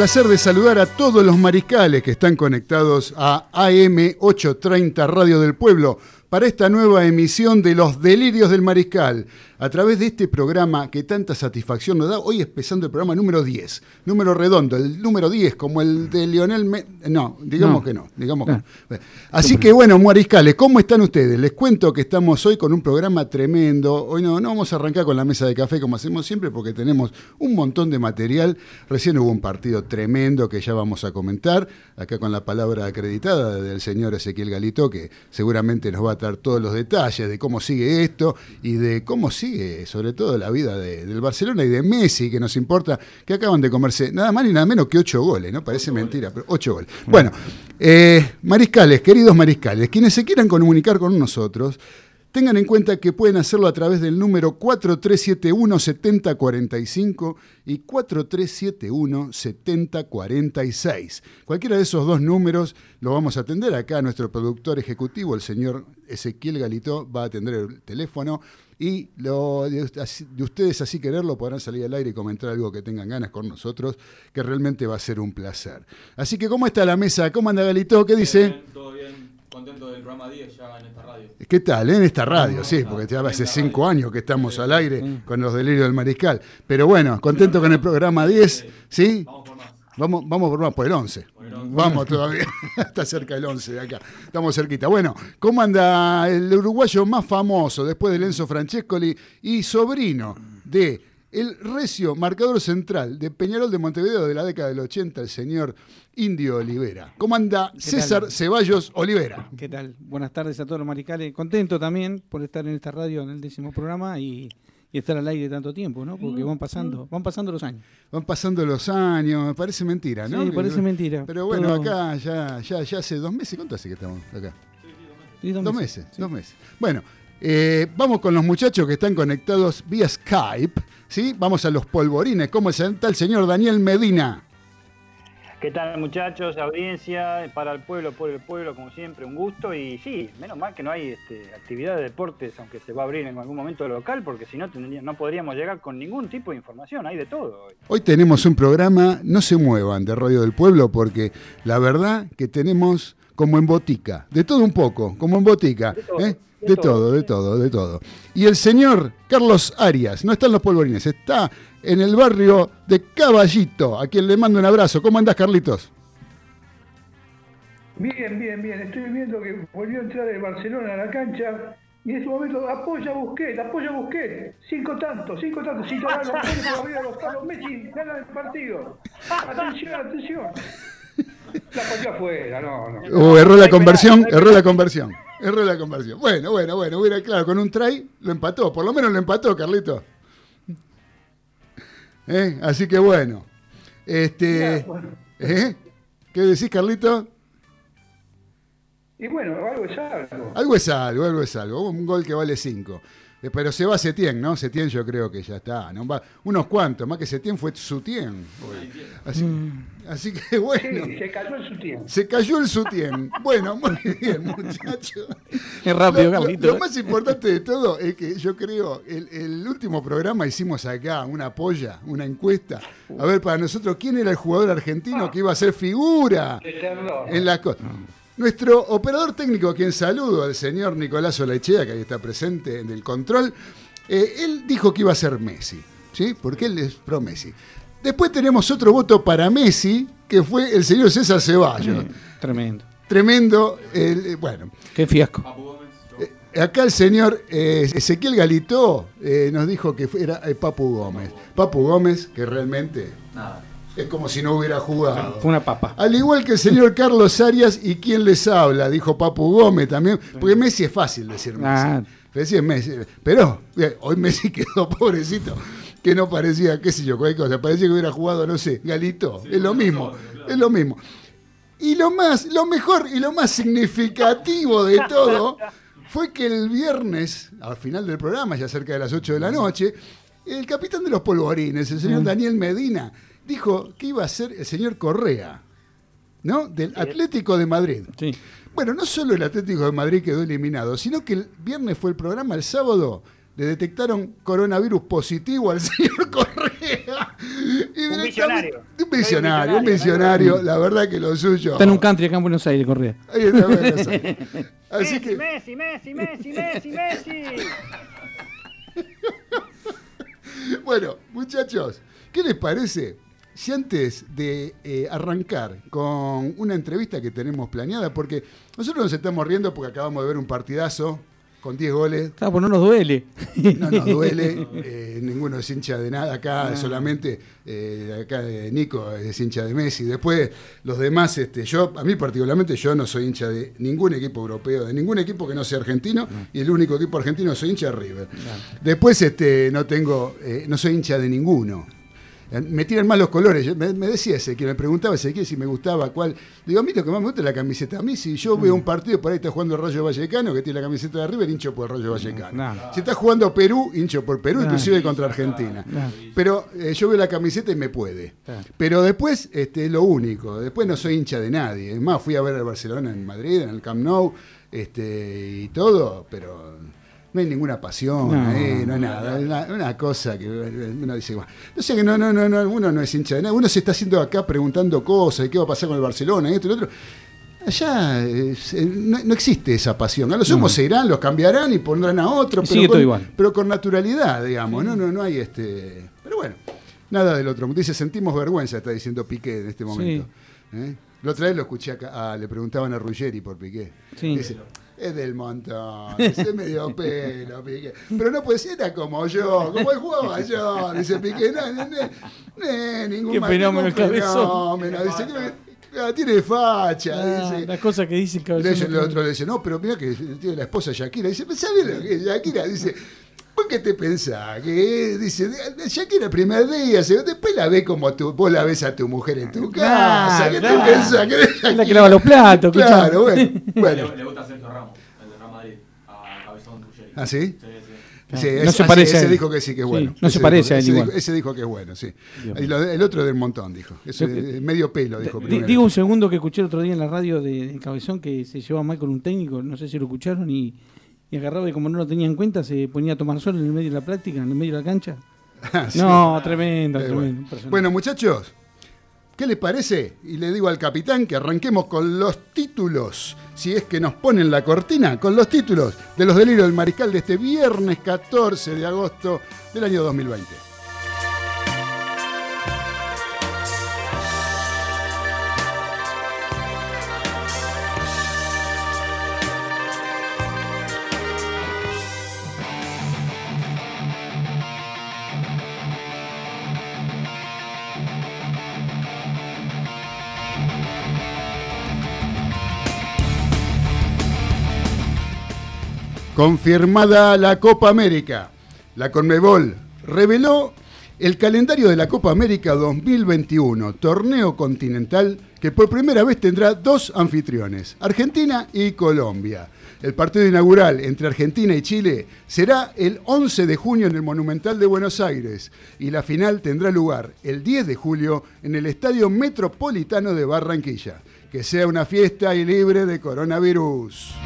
Placer de saludar a todos los mariscales que están conectados a AM 830 Radio del Pueblo para esta nueva emisión de Los Delirios del Mariscal a través de este programa que tanta satisfacción nos da. Hoy empezando el programa número 10, número redondo, el número 10, como el de Lionel No, digamos que no, digamos que no. Así que bueno, Mariscales, ¿cómo están ustedes? Les cuento que estamos hoy con un programa tremendo. Hoy no, no vamos a arrancar con la mesa de café como hacemos siempre porque tenemos un montón de material. Recién hubo un partido tremendo que ya vamos a comentar, acá con la palabra acreditada del señor Ezequiel Galito, que seguramente nos va a todos los detalles de cómo sigue esto y de cómo sigue sobre todo la vida del Barcelona y de Messi, que nos importa, que acaban de comerse nada más ni nada menos que ocho goles, ¿no? Parece mentira, pero ocho goles. Bueno, eh, mariscales, queridos mariscales, quienes se quieran comunicar con nosotros, Tengan en cuenta que pueden hacerlo a través del número 4371-7045 y 4371-7046. Cualquiera de esos dos números lo vamos a atender. Acá nuestro productor ejecutivo, el señor Ezequiel Galito, va a atender el teléfono y lo, de, ustedes así quererlo podrán salir al aire y comentar algo que tengan ganas con nosotros, que realmente va a ser un placer. Así que, ¿cómo está la mesa? ¿Cómo anda Galito? ¿Qué dice? Contento del programa 10 ya en esta radio. ¿Qué tal? En esta radio, sí, porque ya hace cinco años que estamos al aire con los delirios del mariscal. Pero bueno, contento con el programa 10, ¿sí? Vamos por más. Vamos, vamos por más, por el 11. Vamos todavía, está cerca el 11 de acá. Estamos cerquita. Bueno, ¿cómo anda el uruguayo más famoso después de Enzo Francescoli y sobrino de el recio marcador central de Peñarol de Montevideo de la década del 80, el señor Indio Olivera. ¿Cómo anda César Ceballos Olivera? ¿Qué tal? Buenas tardes a todos los maricales. Contento también por estar en esta radio en el décimo programa y, estar al aire tanto tiempo, ¿no? Porque van pasando, van pasando los años. Van pasando los años, me parece mentira, ¿no? Sí, parece mentira. Pero bueno, acá ya, ya, ya hace dos meses, ¿cuánto hace que estamos acá? Sí, dos, dos meses. dos meses. Bueno, eh, vamos con los muchachos que están conectados vía Skype, ¿sí? Vamos a los polvorines. ¿Cómo está el señor Daniel Medina? ¿Qué tal muchachos, audiencia, para el pueblo, por el pueblo, como siempre, un gusto y sí, menos mal que no hay este, actividad de deportes, aunque se va a abrir en algún momento local, porque si no no podríamos llegar con ningún tipo de información, hay de todo. Hoy. hoy tenemos un programa, no se muevan, de Radio del Pueblo, porque la verdad que tenemos como en botica, de todo un poco, como en botica. ¿eh? De, todo, de todo, de todo. Y el señor Carlos Arias, no está en los polvorines, está en el barrio de Caballito, a quien le mando un abrazo. ¿Cómo andás, Carlitos? Bien, bien, bien. Estoy viendo que volvió a entrar el Barcelona a la cancha y en este momento apoya a Busquets, apoya Busquets. Cinco tantos, cinco tantos. Si los arriba de los palos, Messi gana el partido. Atención, atención. La pateó afuera, no, no. Uh, erró la conversión, erró la conversión. Erró la conversión. Bueno, bueno, bueno, hubiera, claro, con un try lo empató. Por lo menos lo empató, Carlito. ¿Eh? Así que bueno. Este. ¿eh? ¿Qué decís, Carlito? Y bueno, algo es algo. Algo es algo, algo es algo. Un gol que vale 5. Pero se va Setién, ¿no? Setién yo creo que ya está. ¿no? Va, unos cuantos, más que Setién fue Sutien. hoy. Así, así que bueno. Sí, se cayó en su tiempo. Se cayó el Sutien. Bueno, muy bien, muchachos. Es rápido, Lo- lo, Carlito. lo más importante de todo es que yo creo, el, el último programa hicimos acá una polla, una encuesta. A ver, para nosotros, ¿quién era el jugador argentino que iba a ser figura en la cosa? Nuestro operador técnico, a quien saludo, el señor Nicolás Olaichea, que ahí está presente en el control, eh, él dijo que iba a ser Messi, ¿sí? Porque él es pro Messi. Después tenemos otro voto para Messi, que fue el señor César Ceballos. Tremendo. Tremendo, el- eh, bueno. Qué fiasco. Papu Gómez, yo. Eh, Acá el señor eh, Ezequiel Galito eh, nos dijo que fue- era eh, Papu Gómez. Papu Gómez, que realmente Nada. Es como si no hubiera jugado. Fue una papa. Al igual que el señor Carlos Arias y quien les habla, dijo Papu Gómez también, porque Messi es fácil decir Messi. Ah. Messi es Messi. Pero eh, hoy Messi quedó pobrecito, que no parecía, qué sé yo, cualquier cosa, parecía que hubiera jugado, no sé, Galito, es lo mismo, es lo mismo. Y lo más, lo mejor y lo más significativo de todo fue que el viernes, al final del programa, ya cerca de las 8 de la noche, el capitán de los polvorines, el señor Daniel Medina, dijo que iba a ser el señor Correa, ¿no? Del Atlético de Madrid. Sí. Bueno, no solo el Atlético de Madrid quedó eliminado, sino que el viernes fue el programa, el sábado le detectaron coronavirus positivo al señor Correa. Y Un visionario. Un visionario, un visionario, la verdad que lo suyo. Está en un country acá en Buenos Aires, Correa. Ahí está, bueno, eso. Así Messi, que, Messi, Messi, Messi, Messi, Messi. bueno, muchachos, ¿qué les parece? Si antes de eh, arrancar con una entrevista que tenemos planeada, porque nosotros nos estamos riendo porque acabamos de ver un partidazo con 10 goles, Claro, pues no nos duele. No nos duele, eh, ninguno es hincha de nada acá, solamente eh, acá eh, Nico es hincha de Messi. Después los demás, este, yo, a mí particularmente, yo no soy hincha de ningún equipo europeo, de ningún equipo que no sea argentino, y el único equipo argentino soy hincha de River. Después este, no tengo, eh, no soy hincha de ninguno. Eh, Me tiran más los colores. Yo- Me, me decía ese que me preguntaba ese si me gustaba cuál. Digo, a mí lo que más me gusta es la camiseta. A mí, si yo veo un partido, por ahí está jugando el Rayo Vallecano, que tiene la camiseta de River, hincho por el Rayo Vallecano. Si está jugando Perú, hincho por Perú, inclusive contra Argentina. Pero eh, yo veo la camiseta y me puede. Pero después este, es lo único. Después no soy hincha de nadie. Es más, fui a ver al Barcelona en Madrid, en el Camp Nou, este, y todo, pero no hay ninguna pasión, No. no hay nada. Una, una cosa que uno dice, bueno, no sé que no, no, no, no, uno no es hincha de nada. Uno se está haciendo acá preguntando cosas, ¿y qué va a pasar con el Barcelona? y Esto y lo otro. Allá eh, no, no existe esa pasión. A los somos se irán, los cambiarán y pondrán a otro, pero con, igual. pero con naturalidad, digamos. No, no, no hay este. Pero bueno, nada del otro. Dice, sentimos vergüenza, está diciendo Piqué en este momento. ¿Eh? La otra vez lo escuché acá, ah, le preguntaban a Ruggeri por Piqué. Sí. Dice, es del montón, dice medio pelo, Piqué. Pero no puede ser era como yo, como él jugaba yo, dice Piqué. No, no, no, ningún Qué fenómeno ningún el cabezón. fenómeno. Dice, ah, tiene facha, Ah, dice. las cosas que dicen a Le dice- el otro le dice, no, pero mira que tiene la esposa Shakira. Dice, ¿sabes lo que es Shakira? Dice, ¿por qué te pensás? Que dice, Shakira el primer día, después la ves como tú, vos la ves a tu mujer en tu casa. Claro, ¿Qué claro. te pensás? Que es la que lava los platos. Claro, bueno. bueno. Le, le gusta Sergio Ramos, el de Real Madrid, a Cabezón Ruggeri. ¿Ah, sí? Sí, sí. Sí, No ese- se parece a ese él. dijo que sí, que es Sí, bueno. no Ese se parece dijo- a él ese igual. dijo- ese dijo que es bueno, sí. De- el otro del montón, dijo. Ese, Yo- medio pelo, dijo Di- primero. Digo un segundo que escuché el otro día en la radio de, de Cabezón que se llevaba mal con un técnico, no sé si lo escucharon, y, y agarraba y como no lo tenía en cuenta se ponía a tomar sol en el medio de la práctica, en el medio de la cancha. Ah, sí. No, tremendo, Eh, tremendo. bueno. Bueno, muchachos, ¿qué les parece? Y le digo al capitán que arranquemos con los títulos, si es que nos ponen la cortina, con los títulos de los delirios del mariscal de este viernes 14 de agosto del año 2020. Confirmada la Copa América. La Conmebol reveló el calendario de la Copa América 2021, torneo continental que por primera vez tendrá dos anfitriones, Argentina y Colombia. El partido inaugural entre Argentina y Chile será el 11 de junio en el Monumental de Buenos Aires y la final tendrá lugar el 10 de julio en el Estadio Metropolitano de Barranquilla. Que sea una fiesta y libre de coronavirus.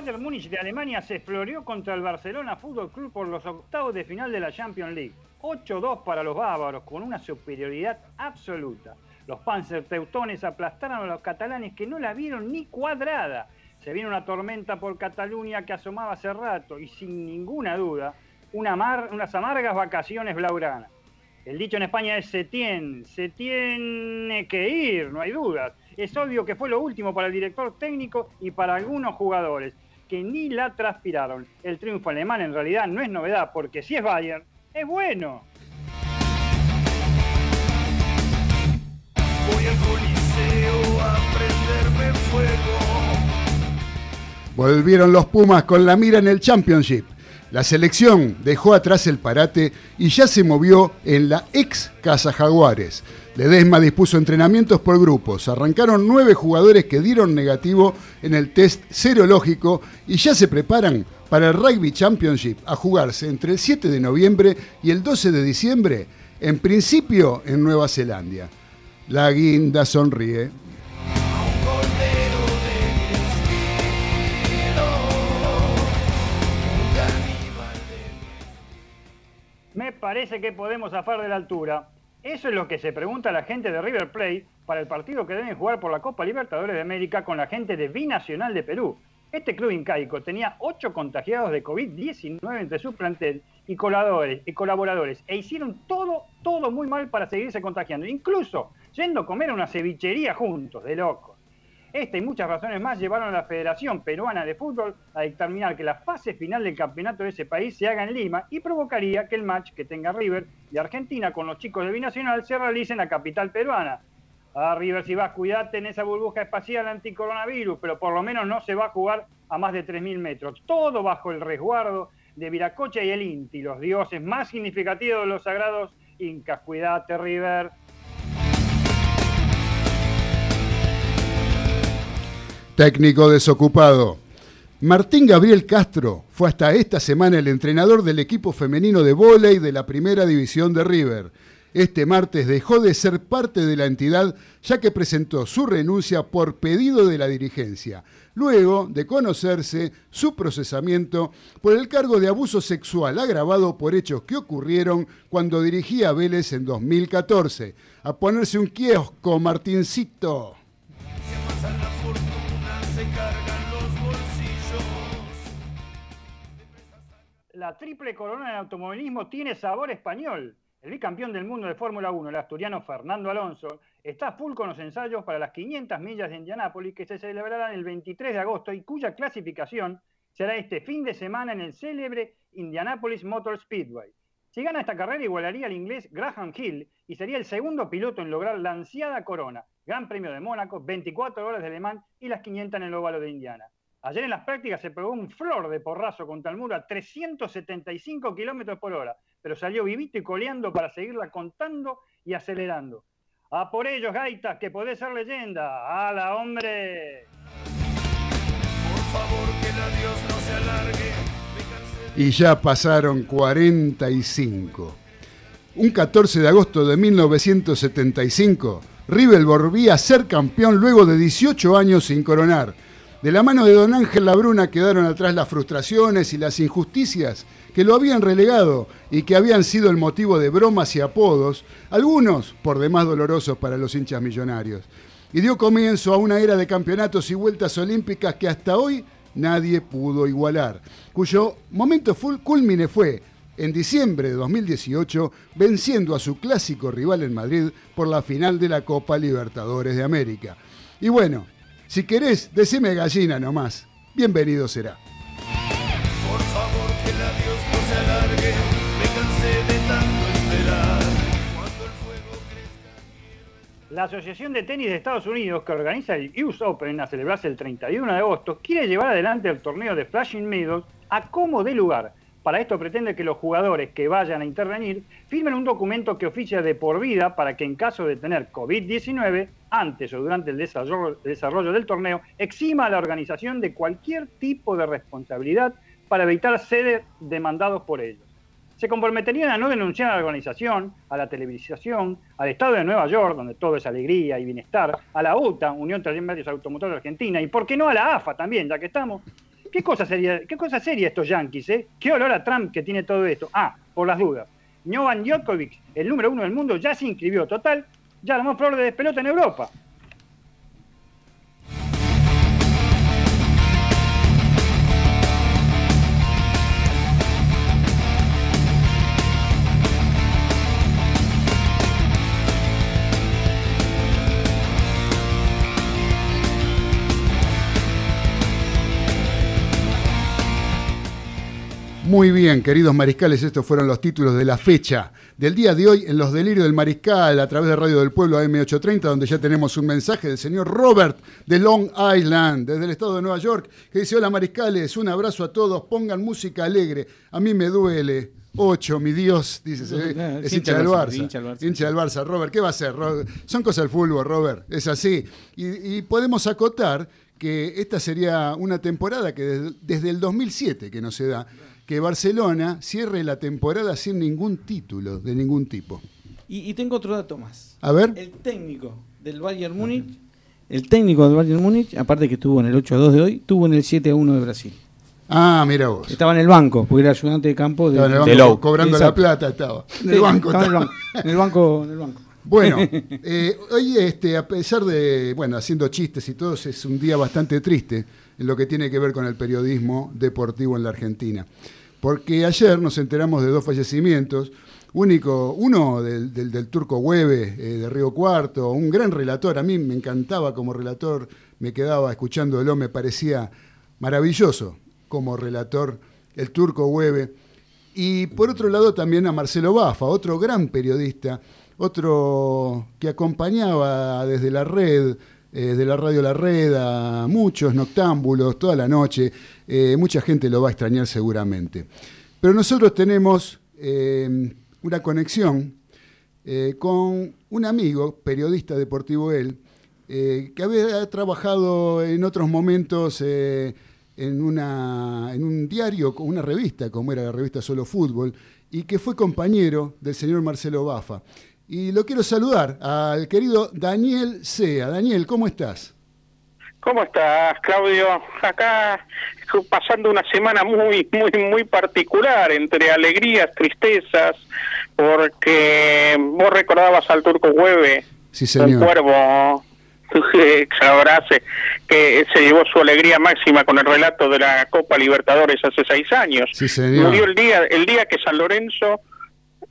Bayern Múnich de Alemania se floreó contra el Barcelona Fútbol Club por los octavos de final de la Champions League. 8-2 para los bávaros, con una superioridad absoluta. Los Panzer Teutones aplastaron a los catalanes que no la vieron ni cuadrada. Se viene una tormenta por Cataluña que asomaba hace rato y sin ninguna duda una unas amargas vacaciones blaugranas. El dicho en España es se tiene, se tiene que ir, no hay dudas. Es obvio que fue lo último para el director técnico y para algunos jugadores, que ni la transpiraron. El triunfo alemán en realidad no es novedad, porque si es Bayern, es bueno. Voy al coliseo a prenderme fuego. Volvieron los Pumas con la mira en el Championship. La selección dejó atrás el parate y ya se movió en la ex Casa Jaguares. Ledesma dispuso entrenamientos por grupos. Arrancaron nueve jugadores que dieron negativo en el test serológico y ya se preparan para el Rugby Championship a jugarse entre el 7 de noviembre y el 12 de diciembre, en principio en Nueva Zelanda. La guinda sonríe. Me parece que podemos zafar de la altura. Eso es lo que se pregunta la gente de River Plate para el partido que deben jugar por la Copa Libertadores de América con la gente de Binacional de Perú. Este club incaico tenía ocho contagiados de COVID-19 entre su plantel y colaboradores, y colaboradores e hicieron todo, todo muy mal para seguirse contagiando, incluso yendo a comer a una cevichería juntos, de locos. Esta y muchas razones más llevaron a la Federación Peruana de Fútbol a determinar que la fase final del campeonato de ese país se haga en Lima y provocaría que el match que tenga River y Argentina con los chicos de Binacional se realice en la capital peruana, a River, si vas, cuidate en esa burbuja espacial anticoronavirus, pero por lo menos no se va a jugar a más de 3.000 metros. Todo bajo el resguardo de Viracocha y el Inti, los dioses más significativos de los sagrados incas. Cuídate, River. Técnico desocupado. Martín Gabriel Castro fue hasta esta semana el entrenador del equipo femenino de vóley de la primera división de River este martes dejó de ser parte de la entidad ya que presentó su renuncia por pedido de la dirigencia, luego de conocerse su procesamiento por el cargo de abuso sexual agravado por hechos que ocurrieron cuando dirigía a Vélez en 2014. A ponerse un kiosco, Martincito. La triple corona en automovilismo tiene sabor español. El bicampeón del mundo de Fórmula 1, el asturiano Fernando Alonso, está full con los ensayos para las 500 millas de Indianápolis que se celebrarán el 23 de agosto y cuya clasificación será este fin de semana en el célebre Indianapolis Motor Speedway. Si gana esta carrera igualaría al inglés Graham Hill y sería el segundo piloto en lograr la ansiada corona, Gran Premio de Mónaco, 24 horas de Le y las 500 en el óvalo de Indiana. Ayer en las prácticas se probó un flor de porrazo contra el muro a 375 kilómetros por hora, pero salió vivito y coleando para seguirla contando y acelerando. A por ellos, gaitas, que podés ser leyenda. ¡Hala, hombre! Por favor, que la Dios no se alargue. Y ya pasaron 45. Un 14 de agosto de 1975, River volvía a ser campeón luego de 18 años sin coronar de la mano de don Ángel Labruna quedaron atrás las frustraciones y las injusticias que lo habían relegado y que habían sido el motivo de bromas y apodos, algunos por demás dolorosos para los hinchas millonarios. Y dio comienzo a una era de campeonatos y vueltas olímpicas que hasta hoy nadie pudo igualar, cuyo momento culmine fue en diciembre de 2018, venciendo a su clásico rival en Madrid por la final de la Copa Libertadores de América. Y bueno, si querés, decime gallina nomás. Bienvenido será. La Asociación de Tenis de Estados Unidos, que organiza el US Open a celebrarse el 31 de agosto, quiere llevar adelante el torneo de Flashing Meadows a como de lugar. Para esto pretende que los jugadores que vayan a intervenir firmen un documento que oficia de por vida para que en caso de tener COVID-19, antes o durante el desarrollo, del torneo, exima a la organización de cualquier tipo de responsabilidad para evitar ser demandados por ellos se comprometerían a no denunciar a la organización, a la televisación, al Estado de Nueva York, donde todo es alegría y bienestar, a la UTA, Unión Medios Automotores Argentina, y por qué no a la AFA también, ya que estamos. ¿Qué cosa sería, qué cosa sería estos yanquis, eh? ¿Qué olor a Trump que tiene todo esto? Ah, por las dudas. Jovan Djokovic, el número uno del mundo, ya se inscribió. Total, ya la más de pelota en Europa. Muy bien, queridos mariscales, estos fueron los títulos de la fecha del día de hoy en los delirios del mariscal a través de Radio del Pueblo AM830, donde ya tenemos un mensaje del señor Robert de Long Island, desde el estado de Nueva York, que dice, hola mariscales, un abrazo a todos, pongan música alegre, a mí me duele. Ocho, mi Dios, dice, es hincha del Barça. Hincha del Barça. Robert, ¿qué va a hacer? Son cosas del fútbol, Robert, es así. Y, podemos acotar que esta sería una temporada que desde el 2007 que no se da que Barcelona cierre la temporada sin ningún título de ningún tipo. Y, tengo otro dato más. A ver. El técnico del Bayern Múnich, el técnico del Bayern Múnich, aparte que estuvo en el 8-2 de hoy, tuvo en el 7-1 de Brasil. Ah, mira vos. Estaba en el banco, porque era ayudante de campo de, banco, cobrando la plata estaba. En el banco. Estaba en el banco, en el banco. Bueno, eh, hoy este, a pesar de, bueno, haciendo chistes y todo, es un día bastante triste en lo que tiene que ver con el periodismo deportivo en la Argentina porque ayer nos enteramos de dos fallecimientos. Único, uno del, del, turco Hueve, eh, de Río Cuarto, un gran relator, a mí me encantaba como relator, me quedaba escuchándolo, me parecía maravilloso como relator el turco Hueve. Y por otro lado también a Marcelo Bafa, otro gran periodista, otro que acompañaba desde la red, eh, de la radio La Red a muchos noctámbulos toda la noche. Eh, mucha gente lo va a extrañar seguramente. Pero nosotros tenemos eh, una conexión con un amigo, periodista deportivo él, que había trabajado en otros momentos en, una, en un diario, una revista, como era la revista Solo Fútbol, y que fue compañero del señor Marcelo Bafa. Y lo quiero saludar al querido Daniel Sea. Daniel, ¿cómo estás? ¿Cómo estás, Claudio? Acá pasando una semana muy, muy, muy particular, entre alegrías, tristezas, porque vos recordabas al Turco Hueve, sí, señor. un cuervo que que se llevó su alegría máxima con el relato de la Copa Libertadores hace seis años. Sí, señor. Murió el día, el día que San Lorenzo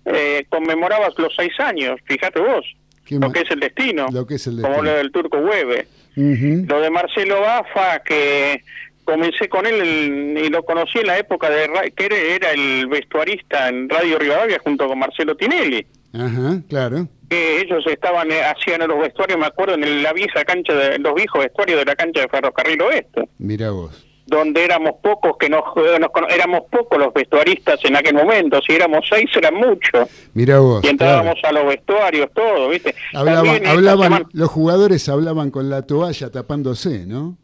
eh, conmemorabas los seis años, fíjate vos, lo que es el destino, lo que es el destino. como lo del turco Hueve. Lo de Marcelo Bafa, que comencé con él y lo conocí en la época de que era, el vestuarista en Radio Rivadavia junto con Marcelo Tinelli. Ajá, claro. Que ellos estaban, eh, hacían los vestuarios, me acuerdo, en la vieja cancha, de los viejos vestuarios de la cancha de Ferrocarril Oeste. Mira vos donde éramos pocos que nos, éramos pocos los vestuaristas en aquel momento, si éramos seis eran muchos. Mira vos. Y entrábamos a los vestuarios, todo, ¿viste? Hablaban, hablaban los jugadores hablaban con la toalla tapándose, ¿no?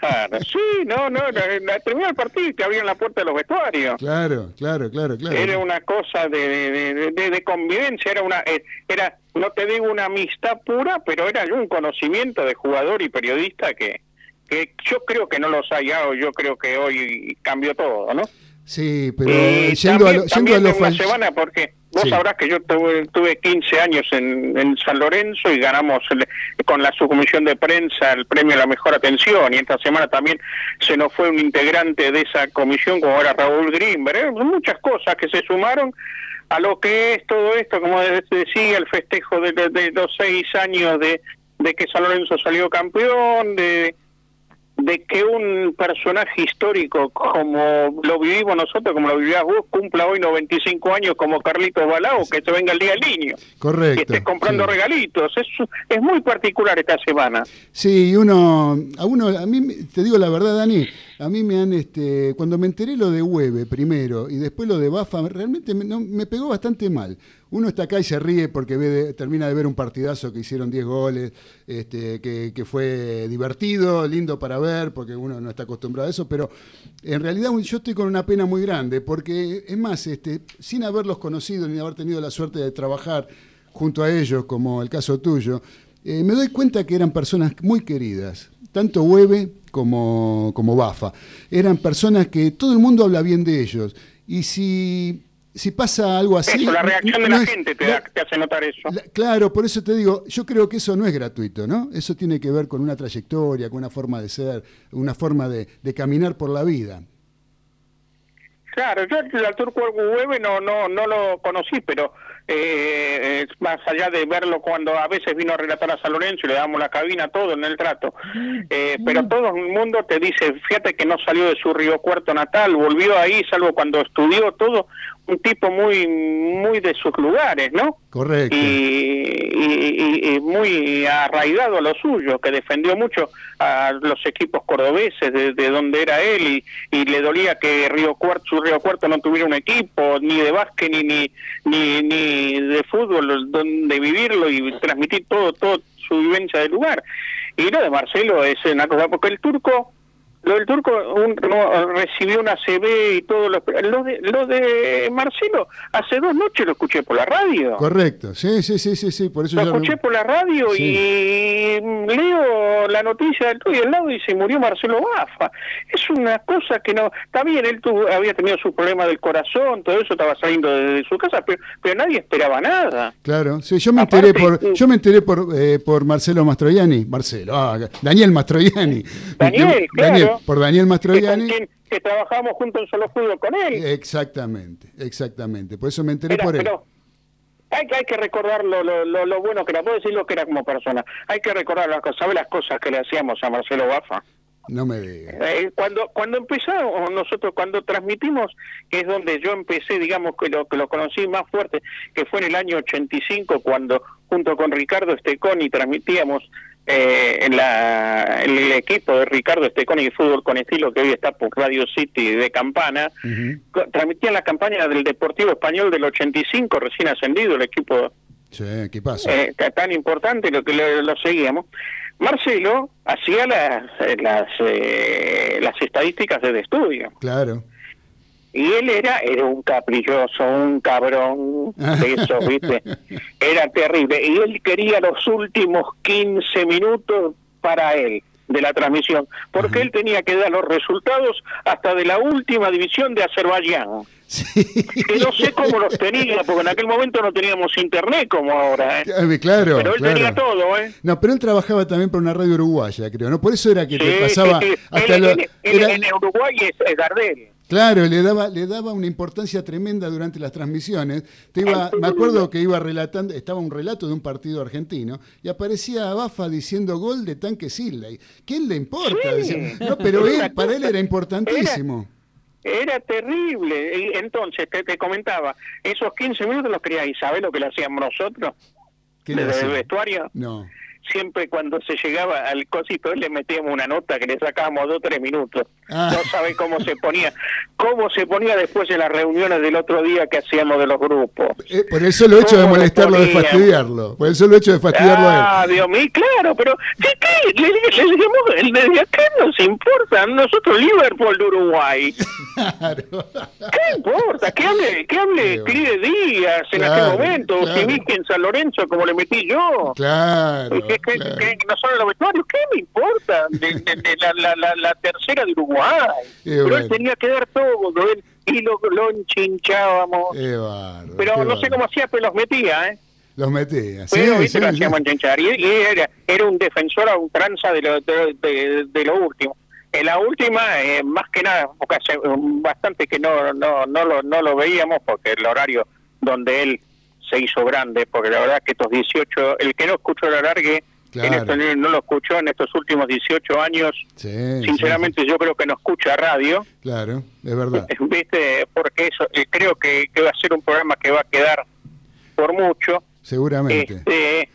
Claro, sí, no, no, la, terminó el partido y te abrían la puerta de los vestuarios. Claro, claro, claro, claro. Era una cosa de, de, de, convivencia, era una, eh, era, no te digo una amistad pura, pero era un conocimiento de jugador y periodista que, que yo creo que no los ha hallado, yo creo que hoy cambió todo, ¿no? Sí, pero yendo a, lo, yendo una semana porque vos sabrás que yo tuve, tuve 15 años en, en, San Lorenzo y ganamos con la subcomisión de prensa el premio a la mejor atención y esta semana también se nos fue un integrante de esa comisión como era Raúl Grimberg, ¿eh? muchas cosas que se sumaron a lo que es todo esto, como decía, el festejo de, de los seis años de, de que San Lorenzo salió campeón, de de que un personaje histórico como lo vivimos nosotros, como lo vivías vos, cumpla hoy 95 años como Carlitos Balao, que se venga el Día del Niño. Correcto. Que estés comprando sí. regalitos. Es, es muy particular esta semana. Sí, y uno, a uno, a mí, te digo la verdad, Dani, a mí me han, este, cuando me enteré lo de Hueve primero y después lo de Bafa, realmente me, no, me pegó bastante mal. Uno está acá y se ríe porque termina de ver un partidazo que hicieron 10 goles, este, que, que fue divertido, lindo para ver, porque uno no está acostumbrado a eso, pero en realidad yo estoy con una pena muy grande, porque es más, este, sin haberlos conocido ni haber tenido la suerte de trabajar junto a ellos, como el caso tuyo, eh, me doy cuenta que eran personas muy queridas, tanto Hueve como, como Bafa. Eran personas que todo el mundo habla bien de ellos. Y si, si pasa algo así... eso, la reacción de la es- gente te, la- da- te hace notar eso. la- claro, por eso te digo, yo creo que eso no es gratuito, ¿no? Eso tiene que ver con una trayectoria, con una forma de ser, una forma de, de caminar por la vida. Claro, yo al turco Hueve no, no, no lo conocí, pero eh, es más allá de verlo cuando a veces vino a relatar a San Lorenzo y le damos la cabina, todo en el trato. Eh, pero todo el mundo te dice, fíjate que no salió de su Río Cuarto natal, volvió ahí, salvo cuando estudió todo, un tipo muy, muy de sus lugares, ¿no? Correcto. y, y- y- muy arraigado a lo suyo, que defendió mucho a los equipos cordobeses de, de donde era él y, y le dolía que Río Cuarto, su Río Cuarto no tuviera un equipo, ni de básquet, ni, ni, ni, ni de fútbol donde vivirlo y transmitir todo, todo su vivencia del lugar. Y lo de Marcelo es una cosa, porque el turco lo del turco un- no, recibió una CB y todo lo, lo de lo de Marcelo hace dos noches lo escuché por la radio Correcto, sí, sí, sí, sí, sí, por eso lo yo... escuché por la radio Sí. y leo la noticia del tuyo y al lado dice murió Marcelo Bafa. Es una cosa que no. Está bien, él tuvo, había tenido su problema del corazón, todo eso estaba saliendo de, su casa, pero, pero nadie esperaba nada. Claro, sí, yo me Aparte, enteré por, sí. yo me enteré por, eh, por Marcelo Mastroianni, Marcelo, ah, Daniel Mastroianni. Daniel, Daniel, claro. Por Daniel Que, Mastroianni. quien- que trabajamos juntos en Solo Fútbol con él. Exactamente, exactamente. Por eso me enteré Era- por él. pero hay, que- hay que recordar lo, lo, lo, lo bueno que era, puedo decir lo que era como persona. Hay que recordar las cosas, ¿sabe las cosas que le hacíamos a Marcelo Bafa? No me digas. Eh, cuando cuando empezamos nosotros cuando transmitimos que es donde yo empecé digamos que lo que lo conocí más fuerte que fue en el año 85 cuando junto con Ricardo Esteconi transmitíamos eh, en la en el equipo de Ricardo Esteconi de fútbol con estilo que hoy está por Radio City de Campana co- transmitían la campaña del Deportivo Español del 85 recién ascendido el equipo Sí, ¿qué pasa? eh, ta- tan importante lo que lo, lo seguíamos. Marcelo hacía las eh, las eh, las estadísticas del estudio Claro. Y él era era un caprichoso, un cabrón de eso, ¿viste? Era terrible y él quería los últimos 15 minutos para él de la transmisión, porque él tenía que dar los resultados hasta de la última división de Azerbaiyán Sí. que no sé cómo los tenía, porque en aquel momento no teníamos internet como ahora, ¿eh? Claro, pero él claro. tenía todo, ¿eh? No, pero él trabajaba también para una radio uruguaya, creo, ¿no? Por eso era que te Sí, pasaba sí. hasta Él- lo- él- él era- en Uruguay es, es Gardel. Claro, le daba, le daba una importancia tremenda durante las transmisiones. Te iba, me acuerdo que iba relatando, estaba un relato de un partido argentino y aparecía Bafa diciendo gol de Tanque Sidley. ¿Quién le importa? Sí. Decía, no, pero él, para él era importantísimo. Era terrible. Y entonces, te, te comentaba, esos 15 minutos los quería y ¿sabés lo que le hacíamos nosotros? ¿Qué le Desde el vestuario. No. Siempre cuando se llegaba al cosito, le metíamos una nota que le sacábamos dos o tres minutos. Ah. No sabe cómo se ponía, cómo se ponía después en las reuniones del otro día que hacíamos de los grupos. Eh, por el solo hecho de ¿Cómo lo molestarlo, de fastidiarlo. Por el solo hecho de fastidiarlo a Ah, Dios mío, claro, pero ¿qué, qué? Le, le, le ¿qué nos importa? Nosotros Liverpool de Uruguay. él. Claro. ¿Qué importa? ¿Qué hable, qué hable Cris Díaz en Claro, aquel momento? claro. Si Vicky en San Lorenzo como le metí yo. Claro, ¿Qué, qué- claro. qué- no son los vestuarios? ¿Qué me importa? De, de- de la, la, la, la tercera de Uruguay. Pero bueno. él tenía que dar todo, él- y lo, lo enchinchábamos. Pero no sé cómo hacía, pero los metía, ¿eh? Los metía. Sí, Pero viste, sí, lo sí. enchinchar. Y, y era, era un defensor a ultranza de lo, de, de- de lo último. En la última, eh, más que nada, um, bastante que no, no, no, lo, no lo veíamos, porque el horario donde él se hizo grande, porque la verdad que estos 18, el que no escuchó el alargue en esto, no lo escuchó en estos últimos 18 años. Sí, Sinceramente, yo creo que no escucha radio. Claro, es verdad. ¿Viste? Porque eso eh, creo que, que, va a ser un programa que va a quedar por mucho. Seguramente. Este,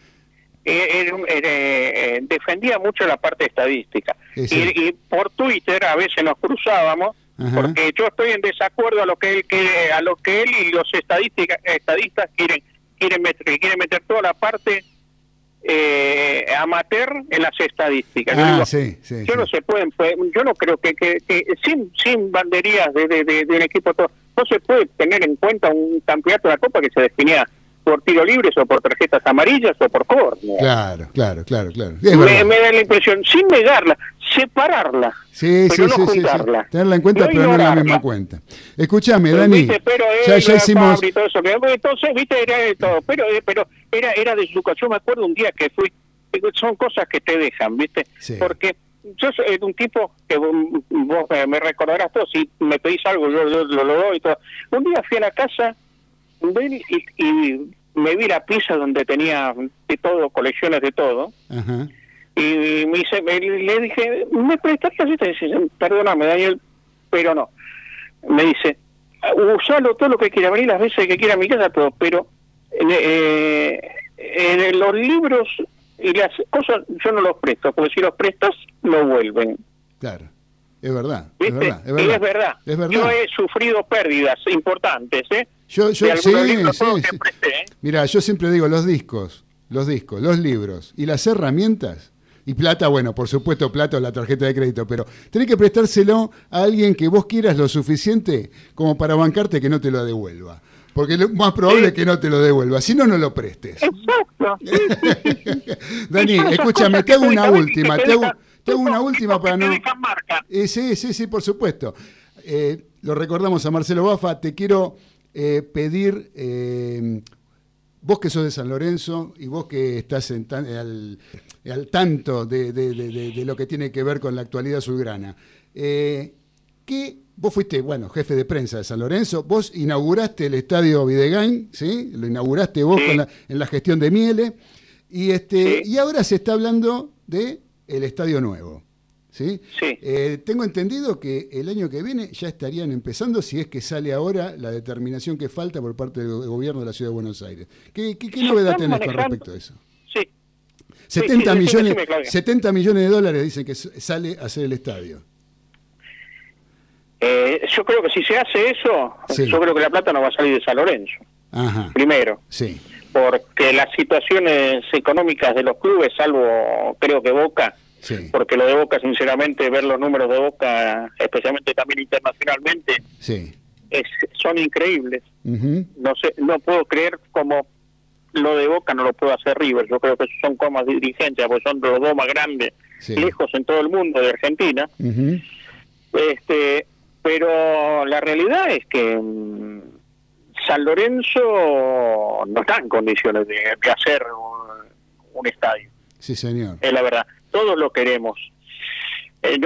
eh, eh, defendía mucho la parte estadística. Y, por Twitter a veces nos cruzábamos. Porque yo estoy en desacuerdo a lo que él que a lo que él y los estadísticas estadistas quieren quieren meter quieren meter toda la parte eh, amateur en las estadísticas. Ah, yo no se pueden, pues, yo no creo que, que, sin sin banderías de, de, de, del equipo todo, no se puede tener en cuenta un campeonato de la Copa que se definía por tiro libres o por tarjetas amarillas o por córner. Claro, claro, claro, claro. Me, da la impresión, sin negarla, separarla. Sí, sí, sí, sí, Tenerla en cuenta, pero no en la misma cuenta. Escúchame, Dani. pero ya, ya hicimos. entonces, viste, era de todo. Pero, eh, pero era, era de su Yo me acuerdo un día que fui. Son cosas que te dejan, viste. Porque yo soy un tipo que vos, me recordarás todo. Si me pedís algo, yo, lo, lo doy y todo. Un día fui a la casa y, y, me vi la pieza donde tenía de todo, colecciones de todo. Y me dice, le dije, ¿me prestas? Y dice, perdóname, Daniel, pero no. Me dice, usalo todo lo que quiera, venir las veces que quiera a mi casa, todo, pero eh, en los libros y las cosas yo no los presto, porque si los prestas, no vuelven. Claro. Es verdad, es verdad, es verdad. es verdad. Es verdad. Yo he sufrido pérdidas importantes, ¿eh? Yo, yo sí, sí, Mira, yo siempre digo los discos, los discos, los libros y las herramientas. Y plata, bueno, por supuesto, plata o la tarjeta de crédito, pero tenés que prestárselo a alguien que vos quieras lo suficiente como para bancarte que no te lo devuelva. Porque lo más probable es que no te lo devuelva, si no, no lo prestes. Exacto. Dani, escúchame, te hago una última, te hago, una última para no... Eh, sí, sí, sí, por supuesto. Eh, lo recordamos a Marcelo Bafa, te quiero eh, pedir, eh, vos que sos de San Lorenzo y vos que estás al, tanto de, lo que tiene que ver con la actualidad azulgrana, eh, ¿qué, vos fuiste, bueno, jefe de prensa de San Lorenzo, vos inauguraste el estadio Videgain, ¿sí? Lo inauguraste vos en la gestión de Miele, y, este, y ahora se está hablando de el estadio nuevo. ¿Sí? Eh, tengo entendido que el año que viene ya estarían empezando, si es que sale ahora la determinación que falta por parte del gobierno de la Ciudad de Buenos Aires. ¿Qué, novedad tenés con respecto a eso? Sí. 70, millones, 70 millones de dólares dicen que sale a hacer el estadio. Eh, yo creo que si se hace eso, yo creo que la plata no va a salir de San Lorenzo. Primero. Sí. Porque las situaciones económicas de los clubes, salvo creo que Boca, porque lo de Boca, sinceramente, ver los números de Boca, especialmente también internacionalmente, sí. es, son increíbles. No sé, no puedo creer como lo de Boca no lo puedo hacer River. Yo creo que son comas dirigentes, porque son los dos más grandes, lejos en todo el mundo de Argentina. Este, pero la realidad es que mm, San Lorenzo no está en condiciones de, hacer un, estadio. Sí, señor. Es la verdad todos lo queremos. Eh,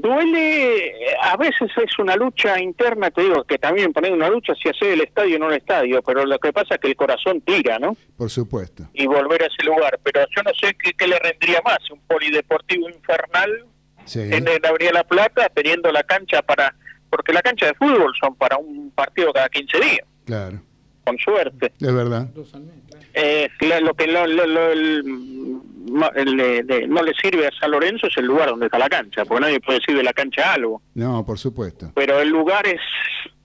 duele, a veces es una lucha interna, te digo, que también poner una lucha si hacer el estadio o no el estadio, pero lo que pasa es que el corazón tira, ¿no? Por supuesto. Y volver a ese lugar, pero yo no sé qué, le rendría más, un polideportivo infernal en el La Plata, teniendo la cancha para, porque la cancha de fútbol son para un partido cada 15 días. Claro. Con suerte. Es verdad. Eh, lo que lo, no, le sirve a San Lorenzo es el lugar donde está la cancha, porque nadie puede decir de la cancha algo. No, por supuesto. Pero el lugar es,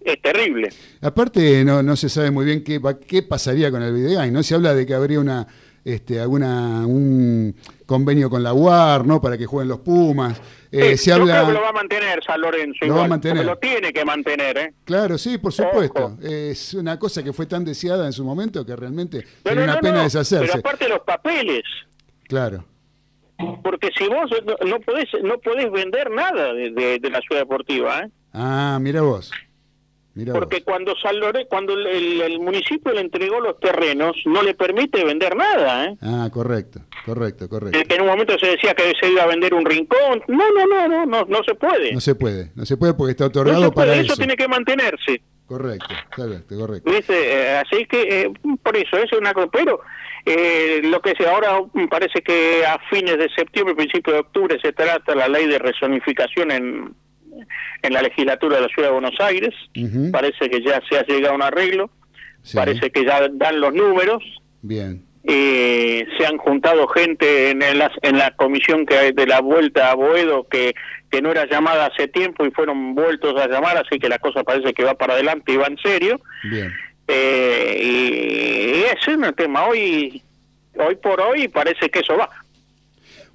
es terrible. Aparte, no, no se sabe muy bien qué, qué pasaría con el y ¿no? Se habla de que habría una este, alguna un convenio con la UAR, ¿no? Para que jueguen los Pumas. Eh, se habla... creo que lo va a mantener San Lorenzo. Lo va a mantener. Lo tiene que mantener, ¿eh? Claro, sí, por supuesto. Es una cosa que fue tan deseada en su momento que realmente sería una pena deshacerse. Pero aparte los papeles. Claro. Porque si vos no, podés, no podés vender nada de, la ciudad deportiva, ¿eh? Ah, mira vos. Porque cuando San cuando el, municipio le entregó los terrenos, no le permite vender nada, ¿eh? Ah, correcto, correcto, correcto. En un momento se decía que se iba a vender un rincón. No, no, no, no, no, no se puede. No se puede, no se puede porque está otorgado para eso. Eso tiene que mantenerse. Correcto, correcto, correcto. ¿Viste? así que por eso, es una. Pero lo que se ahora parece que a fines de septiembre, principio de octubre, se trata la ley de resonificación en, en la legislatura de la Ciudad de Buenos Aires. Parece que ya se ha llegado a un arreglo. Parece que ya dan los números. Bien. Eh, se han juntado gente en, el, en la comisión que de la vuelta a Boedo que, que no era llamada hace tiempo y fueron vueltos a llamar, así que la cosa parece que va para adelante y va en serio. Bien. Eh, y, ese es un tema. Hoy, hoy por hoy parece que eso va.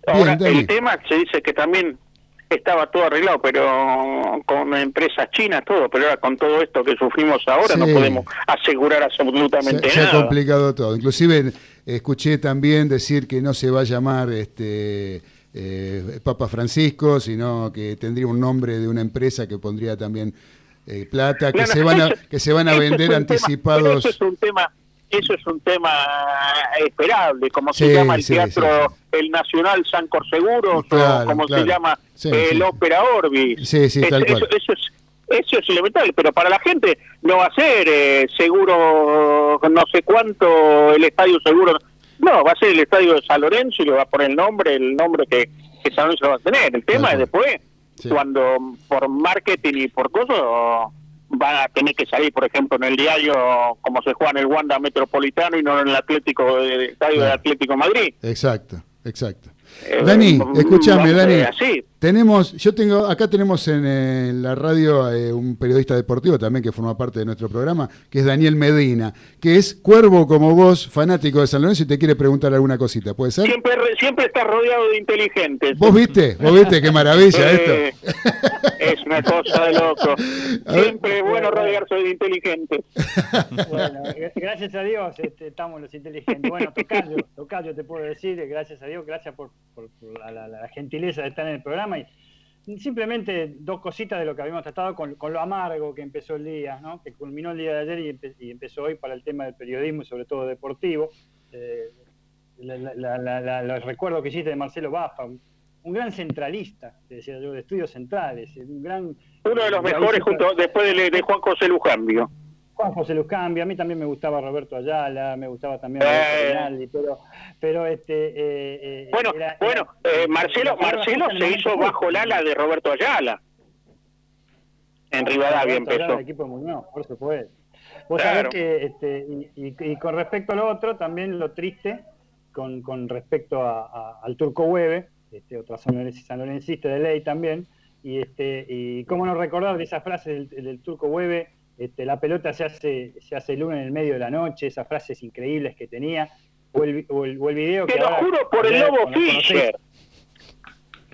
Ahora, el tema se dice que también estaba todo arreglado, pero con empresas chinas, todo, pero ahora con todo esto que sufrimos ahora no podemos asegurar absolutamente se, nada. Se ha complicado todo. Inclusive escuché también decir que no se va a llamar este eh, Papa Francisco, sino que tendría un nombre de una empresa que pondría también eh, plata, que, se van a, que se van a vender anticipados. eso es un tema eso es un tema esperable, como se llama el teatro, el Nacional San Corseguros, o como se llama el Ópera Orbis. Sí, sí, tal cual. Eso, es, eso es elemental, pero para la gente no va a ser eh, seguro, no sé cuánto, el estadio seguro. No, va a ser el estadio de San Lorenzo y le va a poner el nombre, el nombre que, que San Lorenzo va a tener. El tema es después, cuando por marketing y por cosas van a tener que salir, por ejemplo, en el diario como se juega en el Wanda Metropolitano y no en el Atlético el Estadio del Atlético Madrid. Exacto, exacto. Eh, Dani, escúchame, Dani. Tenemos, yo tengo, acá tenemos en, la radio eh, un periodista deportivo también que forma parte de nuestro programa, que es Daniel Medina, que es cuervo como vos, fanático de San Lorenzo y te quiere preguntar alguna cosita, ¿puede ser? Siempre, siempre estás rodeado de inteligentes. ¿Vos viste? ¿Vos viste qué maravilla eh, esto? Es una cosa de loco. Siempre es bueno rodearse de inteligentes. Bueno, gracias a Dios este, estamos los inteligentes. Bueno, Tocayo, Tocayo te puedo decir, gracias a Dios, gracias por, la gentileza de estar en el programa simplemente dos cositas de lo que habíamos tratado con, lo amargo que empezó el día, ¿no? que culminó el día de ayer y, empezó hoy para el tema del periodismo y sobre todo deportivo. Eh, los recuerdos que hiciste de Marcelo Bafa, un, gran centralista, decía yo, de estudios centrales, un gran... Uno de los mejores junto después de, Juan José Lujambio. Juan José Lujambio, a mí también me gustaba Roberto Ayala, me gustaba también eh, pero pero este eh, eh, bueno bueno eh, Marcelo Marcelo se hizo bajo el ala de Roberto Ayala. En Rivadavia empezó. el equipo de Muñoz por supuesto. Vos sabés que este, y, con respecto a lo otro también lo triste con, con respecto a, al Turco Hueve este otro sanlorencista de ley también y este y cómo no recordar de esa frase del, del Turco Hueve este, la pelota se hace se hace luna en el medio de la noche esas frases increíbles que tenía o el, o el, video Te lo juro por el Lobo Fischer.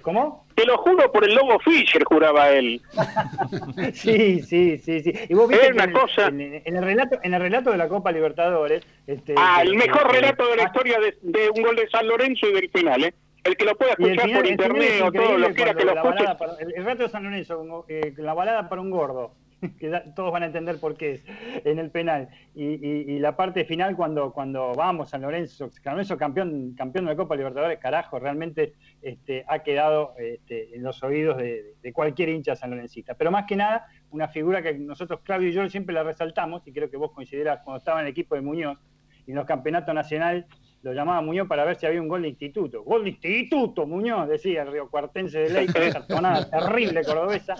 ¿Cómo? Te lo juro por el Lobo Fischer, juraba él. sí, sí, sí, sí. Y vos viste una cosa... En, el relato, en el relato de la Copa Libertadores... Este, ah, el mejor relato de la historia de, de, un gol de San Lorenzo y del final, ¿eh? El que lo pueda escuchar por internet o todo, lo quiera que lo escuche. el, relato de San Lorenzo, eh, la balada para un gordo. que todos van a entender por qué es en el penal. Y, la parte final, cuando, cuando vamos, San Lorenzo, San Lorenzo campeón, campeón de la Copa Libertadores, carajo, realmente este, ha quedado este, en los oídos de, cualquier hincha sanlorencista. Pero más que nada, una figura que nosotros, Claudio y yo, siempre la resaltamos, y creo que vos coincidirás cuando estaba en el equipo de Muñoz y en los campeonatos nacionales lo llamaba Muñoz para ver si había un gol de instituto. Gol de instituto, Muñoz, decía el río cuartense de ley, esa tonada terrible cordobesa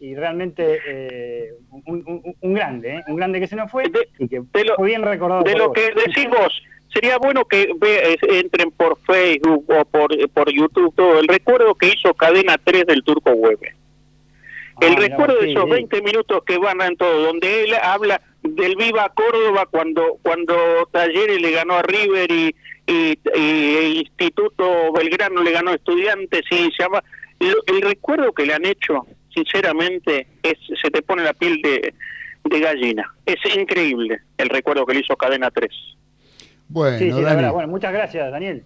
y realmente eh, un, grande, ¿eh? un grande que se nos fue y que fue bien recordado. De lo que decís vos, sería bueno que entren por Facebook o por, por YouTube todo el recuerdo que hizo Cadena 3 del Turco Hueve. Ah, el recuerdo de esos 20 minutos que van en todo, donde él habla del Viva Córdoba cuando cuando Talleres le ganó a River y, y, Instituto Belgrano le ganó a Estudiantes y se llama el recuerdo que le han hecho sinceramente es, se te pone la piel de, gallina. Es increíble el recuerdo que le hizo Cadena 3. Bueno, bueno, muchas gracias, Daniel.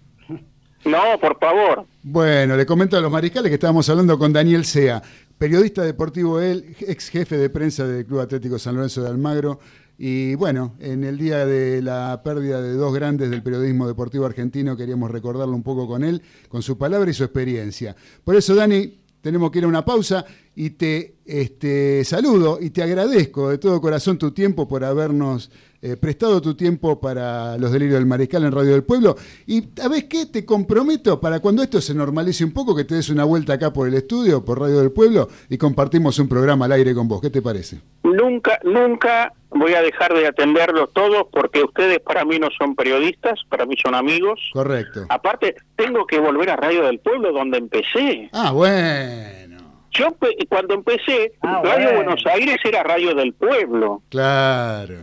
No, por favor. Bueno, le comento a los mariscales que estábamos hablando con Daniel Sea, periodista deportivo él, ex jefe de prensa del Club Atlético San Lorenzo de Almagro. Y bueno, en el día de la pérdida de dos grandes del periodismo deportivo argentino, queríamos recordarlo un poco con él, con su palabra y su experiencia. Por eso, Dani, tenemos que ir a una pausa y te este, saludo y te agradezco de todo corazón tu tiempo por habernos eh, prestado tu tiempo para los delirios del mariscal en Radio del Pueblo. Y ¿sabes qué? Te comprometo para cuando esto se normalice un poco que te des una vuelta acá por el estudio, por Radio del Pueblo, y compartimos un programa al aire con vos. ¿Qué te parece? Nunca, nunca voy a dejar de atenderlos todos porque ustedes para mí no son periodistas, para mí son amigos. Correcto. Aparte, tengo que volver a Radio del Pueblo donde empecé. Ah, bueno. Yo cuando empecé, Ah, Radio bueno. Buenos Aires era Radio del Pueblo. Claro,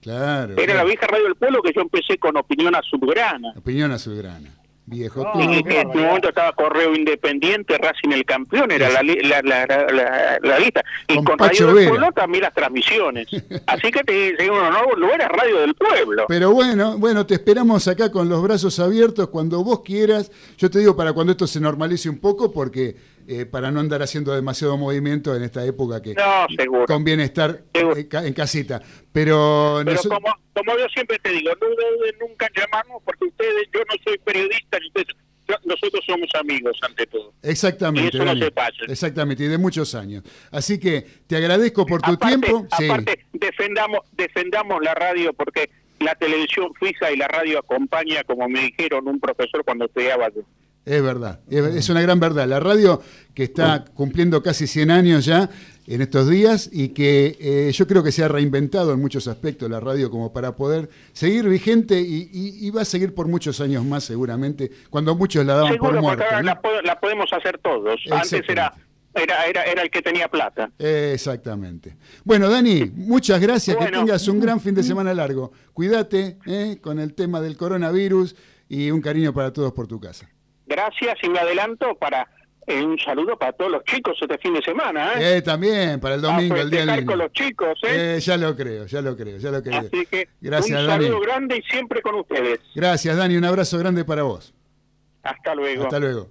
claro. Era la vieja Radio del Pueblo que yo empecé con Opinión Azulgrana. Opinión azulgrana. Viejo No, club. Y que en un momento estaba Correo Independiente, Racing el campeón, era la, la, la, la, lista. Y Con con, Radio del Vera. Pueblo también las transmisiones. Así que te digo, no, no, no era Radio del Pueblo. Pero bueno, bueno, te esperamos acá con los brazos abiertos cuando vos quieras. Yo te digo para cuando esto se normalice un poco, porque eh, para no andar haciendo demasiado movimiento en esta época que No, seguro. conviene estar Seguro. en casita. Pero, Pero como, como yo siempre te digo, no duden nunca llamarnos porque ustedes, yo no soy periodista, ni ustedes- nosotros somos amigos ante todo. exactamente, y eso no Dani, se pasa. exactamente, y de muchos años. Así que te agradezco por tu aparte, tiempo. Sí. aparte defendamos, defendamos la radio porque la televisión fija y la radio acompaña, como me dijeron un profesor cuando estudiaba yo. Es verdad, es, una gran verdad. La radio que está cumpliendo casi 100 años ya en estos días y que eh, yo creo que se ha reinventado en muchos aspectos la radio como para poder seguir vigente y, y- y va a seguir por muchos años más seguramente, cuando muchos la daban por Seguro, muerta. ahora ¿no? la, la podemos hacer todos. Antes era, era, era, era el que tenía plata. Exactamente. Bueno, Dani, muchas gracias. Que tengas un gran fin de semana largo. Cuídate eh, con el tema del coronavirus y un cariño para todos por tu casa. Gracias y me adelanto para eh, un saludo para todos los chicos este fin de semana. ¿eh? Eh, también, para el domingo, el día niño. con los chicos. ¿eh? Eh, ya lo creo, ya lo creo, ya lo creo. Así que Gracias, un Dani. saludo grande y siempre con ustedes. Gracias, Dani. Un abrazo grande para vos. Hasta luego. Hasta luego.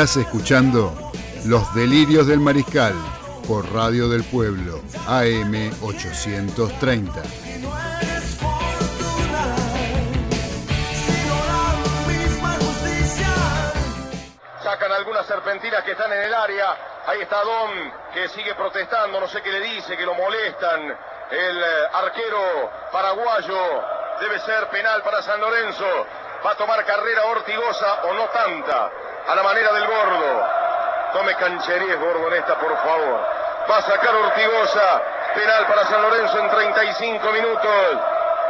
Estás escuchando Los Delirios del Mariscal por Radio del Pueblo, AM 830. Sacan algunas serpentinas que están en el área. Ahí está Don, que sigue protestando, no sé qué le dice, que lo molestan. El eh, arquero paraguayo debe ser penal para San Lorenzo. Va a tomar carrera Ortigosa o no tanta, a la manera del gordo. Tome cancherías, gordo, en esta, por favor. Va a sacar Ortigosa, penal para San Lorenzo en 35 minutos.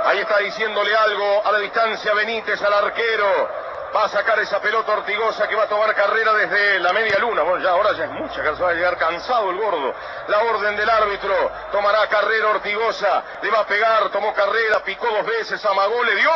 Ahí está diciéndole algo a la distancia Benítez al arquero. Va a sacar esa pelota Ortigosa que va a tomar carrera desde la media luna. Bueno, ya ahora ya es mucha, que va a llegar cansado el gordo. La orden del árbitro. Tomará carrera Ortigosa. Le va a pegar, tomó carrera, picó dos veces, amagó, le dio.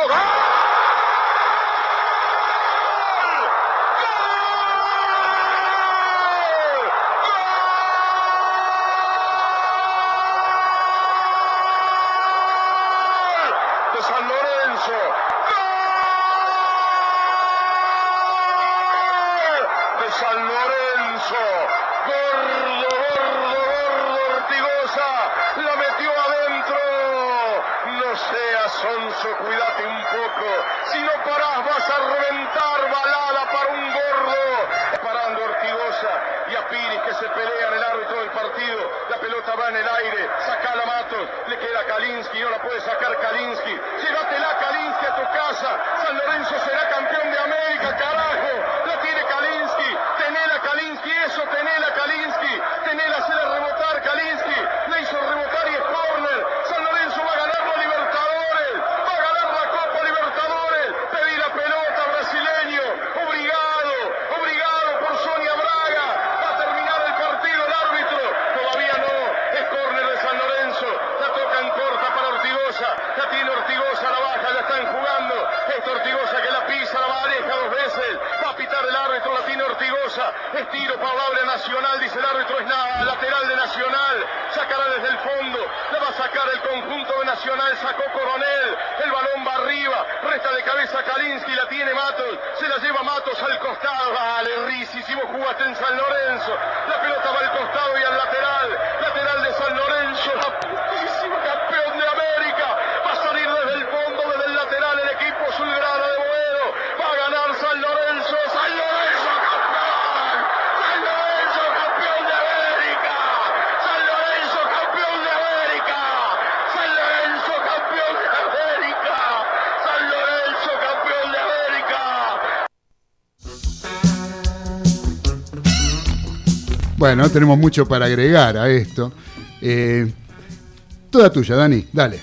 Bueno, tenemos mucho para agregar a esto. Eh, toda tuya, Dani, dale.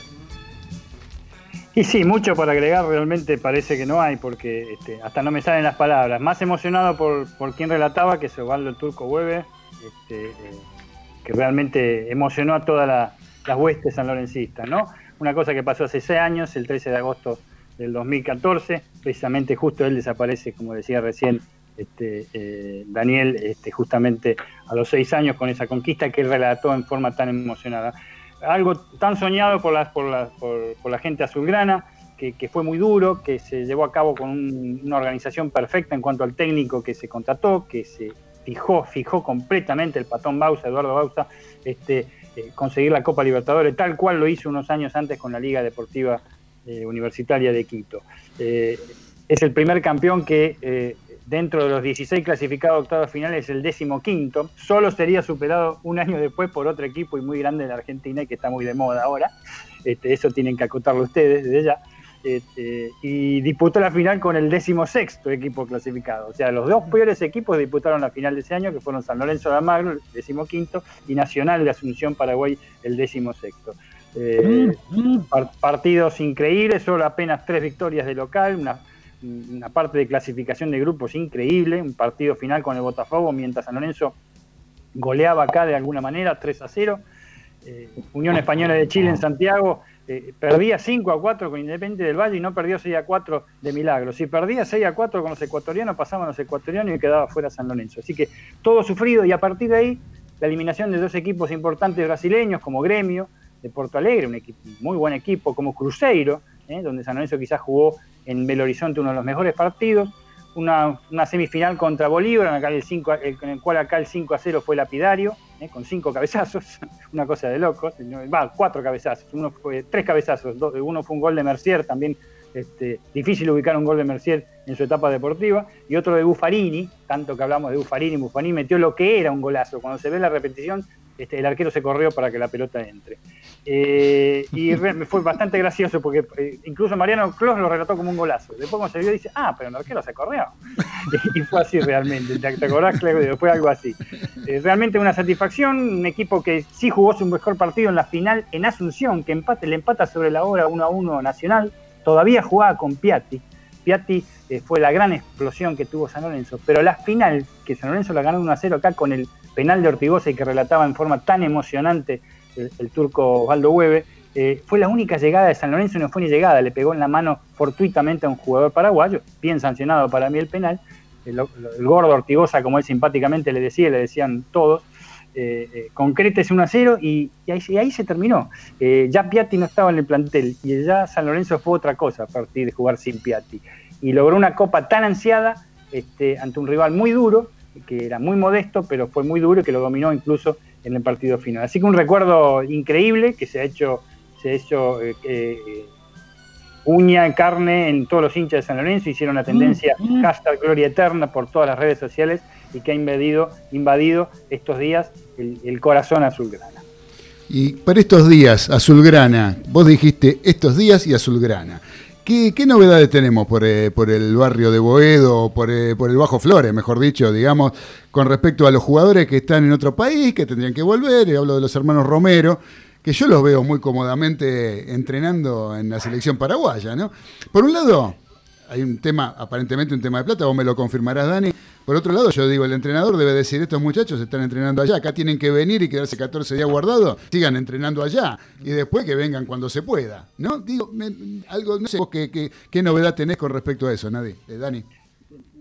Y sí, mucho para agregar realmente parece que no hay, porque este, hasta no me salen las palabras. Más emocionado por, por quien relataba, que es Osvaldo Turco Hueve, este, eh, que realmente emocionó a todas la- las huestes sanlorencistas, ¿no? Una cosa que pasó hace seis años, el 13 de agosto del 2014, precisamente justo él desaparece, como decía recién este, eh, Daniel, este, justamente a los seis años con esa conquista que él relató en forma tan emocionada algo tan soñado por la, por la, gente azulgrana, que, fue muy duro, que se llevó a cabo con un- una organización perfecta en cuanto al técnico que se contrató, que se fijó, fijó completamente el patón Bausa, Eduardo Bausa, este, eh, conseguir la Copa Libertadores, tal cual lo hizo unos años antes con la Liga Deportiva eh, Universitaria de Quito. Es el primer campeón que dentro de los 16 clasificados a octavos finales es el décimo quinto. Solo sería superado un año después por otro equipo y muy grande de la Argentina y que está muy de moda ahora. Este, eso tienen que acotarlo ustedes desde ya. Este, y disputó la final con el décimo sexto equipo clasificado. O sea, los dos peores equipos disputaron la final de ese año, que fueron San Lorenzo de Almagro, el décimo quinto, y Nacional de Asunción Paraguay, el décimo sexto. Eh, par- partidos increíbles, solo apenas tres victorias de local, una, una parte de clasificación de grupos increíble, un partido final con el Botafogo, mientras San Lorenzo goleaba acá de alguna manera, 3 a 0. Eh, Unión Española de Chile en Santiago eh, perdía 5 a 4 con Independiente del Valle y no perdió 6 a 4 de milagro. Si perdía 6 a 4 con los ecuatorianos, pasaban los ecuatorianos y quedaba fuera San Lorenzo. Así que todo sufrido y a partir de ahí la eliminación de dos equipos importantes brasileños como Gremio de Porto Alegre, un muy buen equipo, como Cruzeiro, eh, donde San Lorenzo quizás jugó en Belo Horizonte uno de los mejores partidos, una, una semifinal contra Bolívar, en, el 5, el- en el cual acá el 5 a 0 fue lapidario, ¿eh? con cinco cabezazos, una cosa de locos, va, cuatro cabezazos, uno fue, tres cabezazos, dos- uno fue un gol de Mercier, también este, difícil ubicar un gol de Mercier en su etapa deportiva, y otro de Buffarini, tanto que hablamos de Buffarini, Buffarini metió lo que era un golazo, cuando se ve la repetición, este, el arquero se corrió para que la pelota entre. Eh, y fue bastante gracioso porque eh, incluso Mariano Clos lo relató como un golazo. Después cuando se vio dice, ah, pero el arquero se corrió. y fue así realmente. ¿Te, te acordás, Claudio? Fue algo así. Eh, realmente una satisfacción, un equipo que sí jugó su mejor partido en la final en Asunción, que empate, le empata sobre la hora 1 a 1 Nacional, todavía jugaba con Piatti. Piatti eh, fue la gran explosión que tuvo San Lorenzo, pero la final, que San Lorenzo la ganó 1 a 0 acá con el penal de Ortigosa y que relataba en forma tan emocionante el, turco Osvaldo Hueve, eh, fue la única llegada de San Lorenzo y no fue ni llegada, le pegó en la mano fortuitamente a un jugador paraguayo, bien sancionado para mí el penal, el, el gordo Ortigosa, como él simpáticamente le decía, le decían todos, eh, eh, concretes 1 a 0 y, ahí, ahí se terminó. Eh, ya Piatti no estaba en el plantel y ya San Lorenzo fue otra cosa a partir de jugar sin Piatti. Y logró una copa tan ansiada este, ante un rival muy duro, que era muy modesto, pero fue muy duro y que lo dominó incluso en el partido final. Así que un recuerdo increíble que se ha hecho, se ha hecho eh, uña carne en todos los hinchas de San Lorenzo, hicieron una tendencia mm, mm. hashtag Gloria Eterna por todas las redes sociales y que ha invadido, invadido estos días el, el corazón azulgrana. Y para estos días, Azulgrana, vos dijiste estos días y Azulgrana. ¿Qué, ¿Qué, novedades tenemos por, eh, por, el barrio de Boedo, por, eh, por el Bajo Flores, mejor dicho, digamos, con respecto a los jugadores que están en otro país, que tendrían que volver? Y hablo de los hermanos Romero, que yo los veo muy cómodamente entrenando en la selección paraguaya, ¿no? Por un lado, hay un tema, aparentemente un tema de plata, vos me lo confirmarás, Dani. Por otro lado, yo digo, el entrenador debe decir, estos muchachos están entrenando allá, acá tienen que venir y quedarse 14 días guardados, sigan entrenando allá y después que vengan cuando se pueda, ¿no? Digo, me, algo, no sé vos qué, novedad tenés con respecto a eso, Nadie, eh, Dani.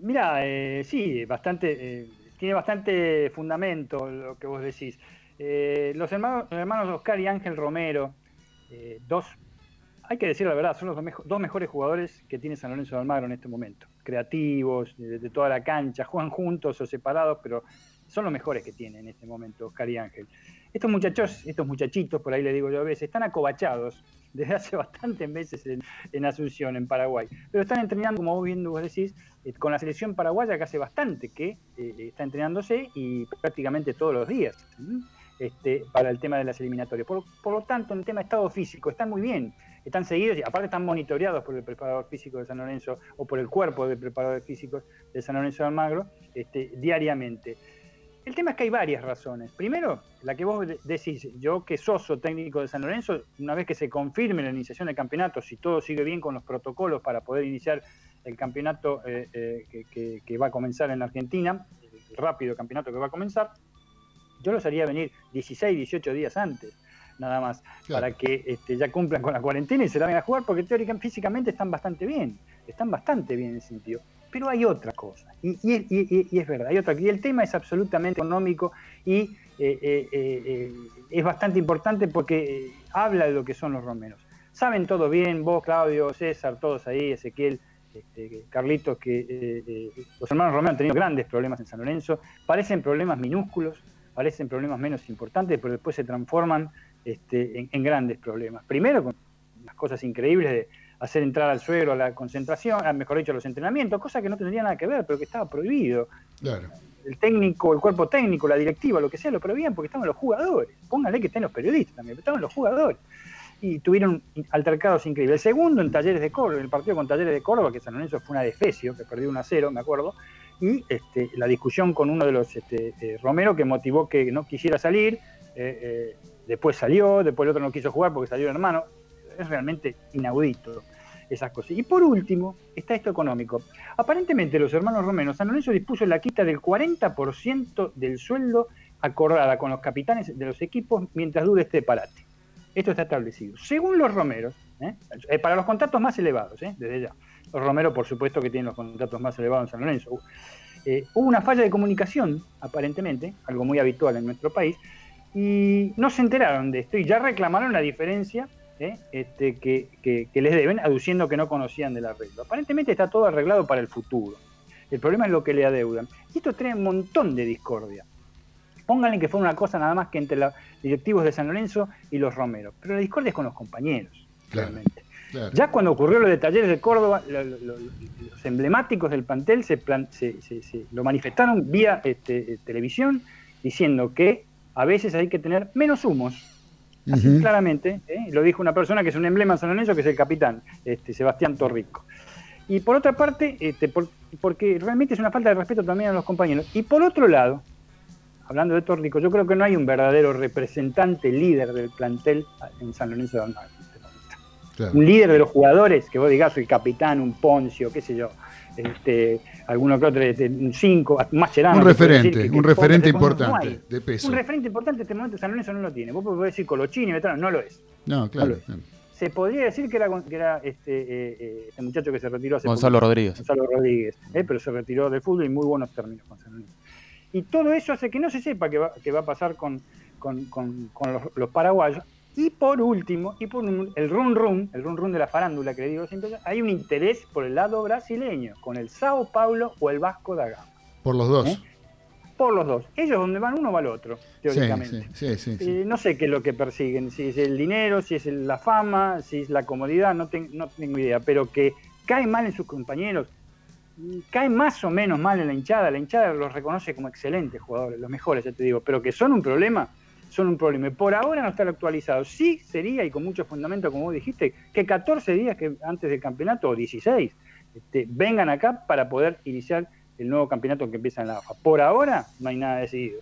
Mira, eh, sí, bastante, eh, tiene bastante fundamento lo que vos decís. Eh, los, hermanos, hermanos Oscar y Ángel Romero, dos hay que decir la verdad, son los dos, mejo dos, mejores jugadores que tiene San Lorenzo de Almagro en este momento. Creativos, de, de, toda la cancha, juegan juntos o separados, pero son los mejores que tiene en este momento Oscar y Ángel. Estos muchachos, estos muchachitos, por ahí le digo yo a veces, están acobachados desde hace bastantes meses en, Asunción, en Paraguay. Pero están entrenando, como vos bien vos decís, eh, con la selección paraguaya que hace bastante que eh, está entrenándose y prácticamente todos los días. ¿sí? Este, para el tema de las eliminatorias. Por, lo tanto, en el tema de estado físico, están muy bien, están seguidos y aparte están monitoreados por el preparador físico de San Lorenzo o por el cuerpo de preparadores físicos de San Lorenzo de Almagro este, diariamente. El tema es que hay varias razones. Primero, la que vos decís, yo que soso técnico de San Lorenzo, una vez que se confirme la iniciación del campeonato, si todo sigue bien con los protocolos para poder iniciar el campeonato eh, eh, que, que va a comenzar en la Argentina, el rápido campeonato que va a comenzar, yo los haría venir 16, 18 días antes, nada más, claro. para que este, ya cumplan con la cuarentena y se la vengan a jugar, porque teóricamente, físicamente están bastante bien, están bastante bien en ese sentido. Pero hay otra cosa, y, y, y, y es verdad, hay otra, y el tema es absolutamente económico y eh, eh, eh, es bastante importante porque habla de lo que son los romeros. Saben todo bien, vos, Claudio, César, todos ahí, Ezequiel, este, Carlitos, que los hermanos Romero han tenido grandes problemas en San Lorenzo, parecen problemas minúsculos, parecen problemas menos importantes, pero después se transforman este, en, en, grandes problemas. Primero con las cosas increíbles de hacer entrar al suegro a la concentración, a, mejor dicho, a los entrenamientos, cosa que no tendría nada que ver, pero que estaba prohibido. Claro. El técnico, el cuerpo técnico, la directiva, lo que sea, lo prohibían porque estaban los jugadores. Pónganle que estén los periodistas también, pero estaban los jugadores. Y tuvieron altercados increíbles. El segundo en Talleres de Córdoba, el partido con Talleres de Córdoba, que San Lorenzo fue una defecio, que perdió 1 a 0, me acuerdo, y este, la discusión con uno de los este, eh, Romero que motivó que no quisiera salir, eh, eh, después salió, después el otro no quiso jugar porque salió el hermano, es realmente inaudito esas cosas. Y por último, está esto económico. Aparentemente los hermanos Romero, San Lorenzo dispuso la quita del 40% del sueldo acordada con los capitanes de los equipos mientras dure este parate. Esto está establecido. Según los Romeros, para los contratos más elevados, desde ya, Romero, por supuesto, que tienen los contratos más elevados en San Lorenzo. Eh, hubo una falla de comunicación, aparentemente, algo muy habitual en nuestro país, y no se enteraron de esto y ya reclamaron la diferencia ¿eh? este, que, que, que, les deben, aduciendo que no conocían del arreglo. Aparentemente está todo arreglado para el futuro. El problema es lo que le adeudan. Y esto trae un montón de discordia. Pónganle que fue una cosa nada más que entre los directivos de San Lorenzo y los Romeros. Pero la discordia es con los compañeros, Claro, realmente. Claro. Ya cuando ocurrió lo de Talleres de Córdoba, lo- lo- lo- los emblemáticos del plantel se, plan- se- se- se- lo manifestaron vía este, eh, televisión diciendo que a veces hay que tener menos humos. Así claramente, ¿eh? lo dijo una persona que es un emblema en San Lorenzo, que es el capitán, este, Sebastián Torrico. Y por otra parte, este, por- porque realmente es una falta de respeto también a los compañeros. Y por otro lado, hablando de Torrico, yo creo que no hay un verdadero representante líder del plantel en San Lorenzo de Almagro. Claro. un líder de los jugadores, que vos digas, el capitán, un Poncio, qué sé yo, este, alguno que otro, este, un 5, Mascherano. Un referente, decir que- que un referente importante, no de peso. Un referente importante en este momento San Lorenzo no lo tiene. Vos podés decir Colochini, Veterano, no lo es. No, claro. Se podría decir que era, que era este, eh, eh, este muchacho que se retiró hace Gonzalo poco, Rodríguez. Gonzalo Rodríguez, eh, pero se retiró del fútbol y muy buenos términos con San Lorenzo. Y todo eso hace que no se sepa qué va, qué va a pasar con, con- con- con los, los paraguayos. Y por último, y por un- el run run, el run run de la farándula que le digo siempre, hay un interés por el lado brasileño, con el Sao Paulo o el Vasco da Gama. Por los dos. ¿Eh? Por los dos. Ellos donde van uno va al otro, teóricamente. sí, sí, sí. Eh, no sé qué es lo que persiguen, si es el dinero, si es la fama, si es la comodidad, no, ten- no tengo idea, pero que cae mal en sus compañeros, cae más o menos mal en la hinchada, la hinchada los reconoce como excelentes jugadores, los mejores, ya te digo, pero que son un problema, son un problema. Por ahora no están actualizados. Sí sería, y con mucho fundamento, como vos dijiste, que 14 días que antes del campeonato, o 16, este, vengan acá para poder iniciar el nuevo campeonato que empieza en la AFA. Por ahora no hay nada decidido.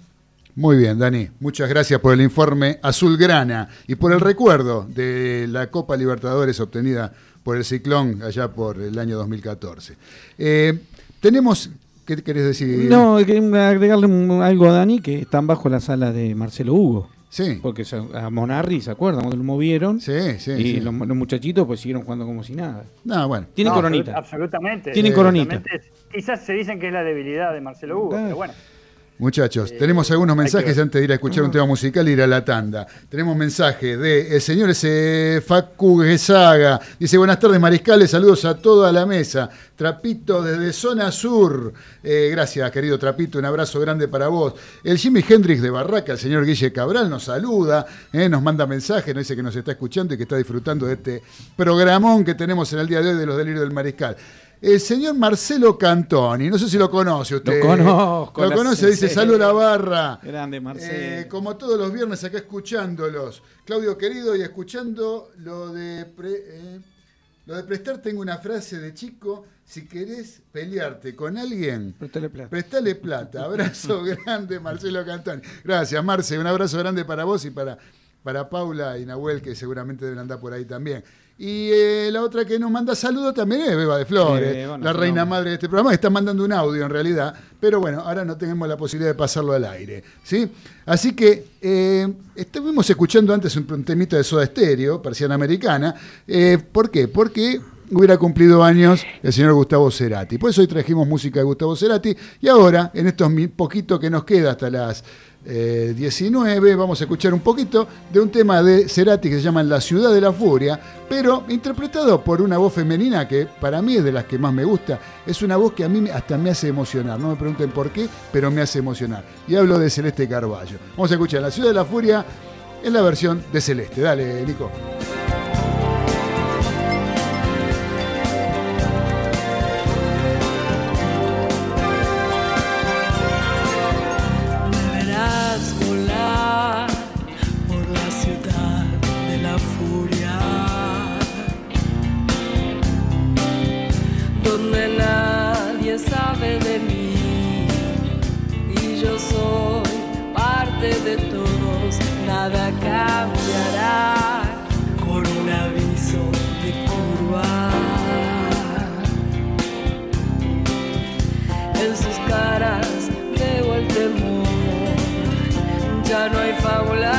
Muy bien, Dani. Muchas gracias por el informe azulgrana y por el recuerdo de la Copa Libertadores obtenida por el Ciclón allá por el año 2014. Eh, tenemos, ¿qué querés decir? No, agregarle algo a Dani que están bajo la sala de Marcelo Hugo. Sí, Porque a Monarri, ¿se acuerdan? Cuando lo movieron. sí, sí. y sí. Los, los muchachitos pues siguieron jugando como si nada. No, bueno. Tienen No, coronita. absolut- Absolutamente. Tienen Eh, coronita. absolutamente. Quizás se dicen que es la debilidad de Marcelo Hugo, Ah. pero bueno. Muchachos, tenemos algunos mensajes antes de ir a escuchar un tema musical e ir a la tanda. Tenemos mensaje de el señor ese Facu Gesaga. Dice, buenas tardes mariscales, saludos a toda la mesa. Trapito desde zona sur. Eh, gracias, querido Trapito, un abrazo grande para vos. El Jimi Hendrix de Barraca, el señor Guille Cabral, nos saluda, eh, nos manda mensaje, nos dice que nos está escuchando y que está disfrutando de este programón que tenemos en el día de hoy de los delirios del mariscal. El señor Marcelo Cantoni, no sé si lo conoce usted. Lo conozco, Lo conoce, dice, salud la barra. Grande Marcelo. Eh, como todos los viernes acá escuchándolos. Claudio querido, y escuchando lo de, pre- eh, lo de prestar, tengo una frase de chico, si querés pelearte con alguien, Préstale plata. prestale plata. Abrazo grande, Marcelo Cantoni. Gracias, Marce, un abrazo grande para vos y para, para Paula y Nahuel, que seguramente deben andar por ahí también. Y eh, la otra que nos manda saludos también es Beba de Flores, Eh, bueno, la reina no. madre de este programa, que está mandando un audio en realidad, pero bueno, ahora no tenemos la posibilidad de pasarlo al aire. ¿sí? Así que eh, estuvimos escuchando antes un, temita de Soda Stereo, Persiana Americana. Eh, ¿Por qué? Porque hubiera cumplido años el señor Gustavo Cerati. Por eso hoy trajimos música de Gustavo Cerati y ahora, en estos poquito que nos queda hasta las eh, 19, vamos a escuchar un poquito de un tema de Cerati que se llama La Ciudad de la Furia, pero interpretado por una voz femenina que para mí es de las que más me gusta. Es una voz que a mí hasta me hace emocionar. No me pregunten por qué, pero me hace emocionar. Y hablo de Celeste Carballo. Vamos a escuchar La Ciudad de la Furia en la versión de Celeste. Dale, Nico. Nada cambiará con un aviso de curva. En sus caras veo el temor. Ya no hay fábulas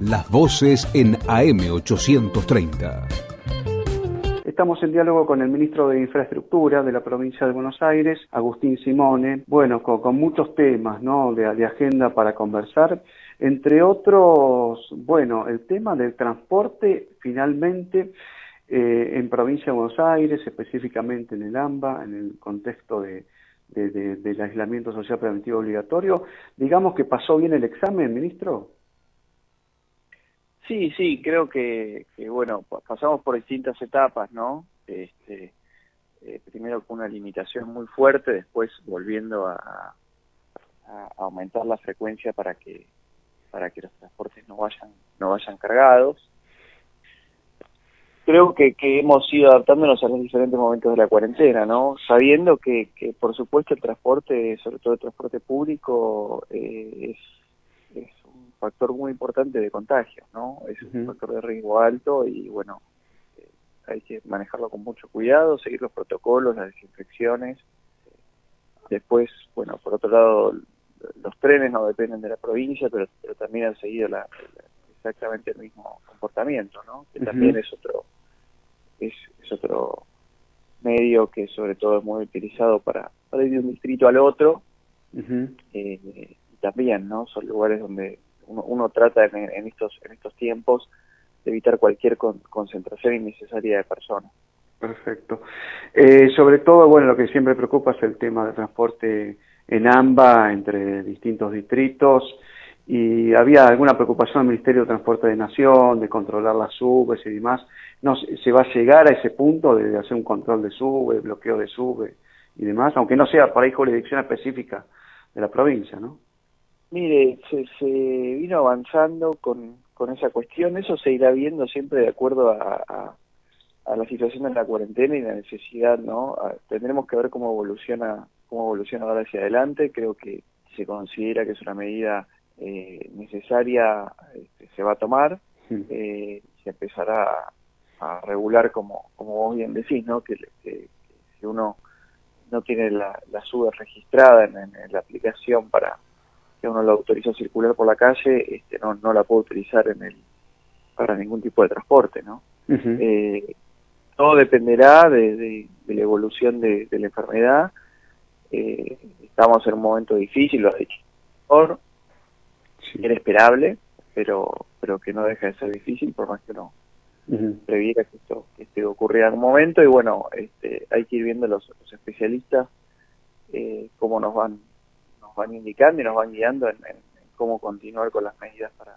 las voces en AM 830. Estamos en diálogo con el ministro de Infraestructura de la provincia de Buenos Aires, Agustín Simone, bueno, con, muchos temas ¿no? de, de, agenda para conversar, entre otros, bueno, el tema del transporte finalmente eh, en provincia de Buenos Aires, específicamente en el AMBA, en el contexto de, del aislamiento social preventivo obligatorio, digamos que pasó bien el examen, ministro. Sí, sí, creo que, bueno, pasamos por distintas etapas, ¿no? Este, eh, primero con una limitación muy fuerte, después volviendo a, aumentar la frecuencia para que para que los transportes no vayan no vayan cargados. Creo que, que hemos ido adaptándonos a los diferentes momentos de la cuarentena, ¿no? Sabiendo que, que por supuesto el transporte, sobre todo el transporte público, eh, es factor muy importante de contagio, ¿no? Es un factor de riesgo alto y bueno, eh, hay que manejarlo con mucho cuidado, seguir los protocolos, las desinfecciones. Después, bueno, por otro lado, los trenes no dependen de la provincia, pero, pero también han seguido la, exactamente el mismo comportamiento, ¿no? Que también es otro es, es, otro medio que sobre todo es muy utilizado para, para ir de un distrito al otro. eh, también, ¿no? Son lugares donde uno, trata en, estos en estos tiempos de evitar cualquier concentración innecesaria de personas. Perfecto. Eh, sobre todo, bueno, lo que siempre preocupa es el tema de transporte en AMBA entre distintos distritos y había alguna preocupación del Ministerio de Transporte de Nación de controlar las subes y demás. No se va a llegar a ese punto de hacer un control de sube, bloqueo de sube y demás, aunque no sea por ahí jurisdicción específica de la provincia, ¿no? Mire, se, se vino avanzando con, con esa cuestión, eso se irá viendo siempre de acuerdo a, a, la situación de la cuarentena y la necesidad, ¿no? tendremos que ver cómo evoluciona, cómo evoluciona ahora hacia adelante, creo que se considera que es una medida eh, necesaria, este, se va a tomar, eh, se empezará a, regular como, como vos bien decís, ¿no? Que, que, si uno no tiene la, la sube registrada en la aplicación para que uno lo autoriza a circular por la calle, este, no, no la puede utilizar en el para ningún tipo de transporte, ¿no? eh, todo dependerá de, de, la evolución de, de la enfermedad. Eh, estamos en un momento difícil, lo ha dicho. Sí. Era esperable, pero pero que no deja de ser difícil, por más que no previera que esto, que esto ocurriera en un momento. Y bueno, este, hay que ir viendo los, los especialistas eh, cómo nos van van indicando y nos van guiando en, cómo continuar con las medidas para,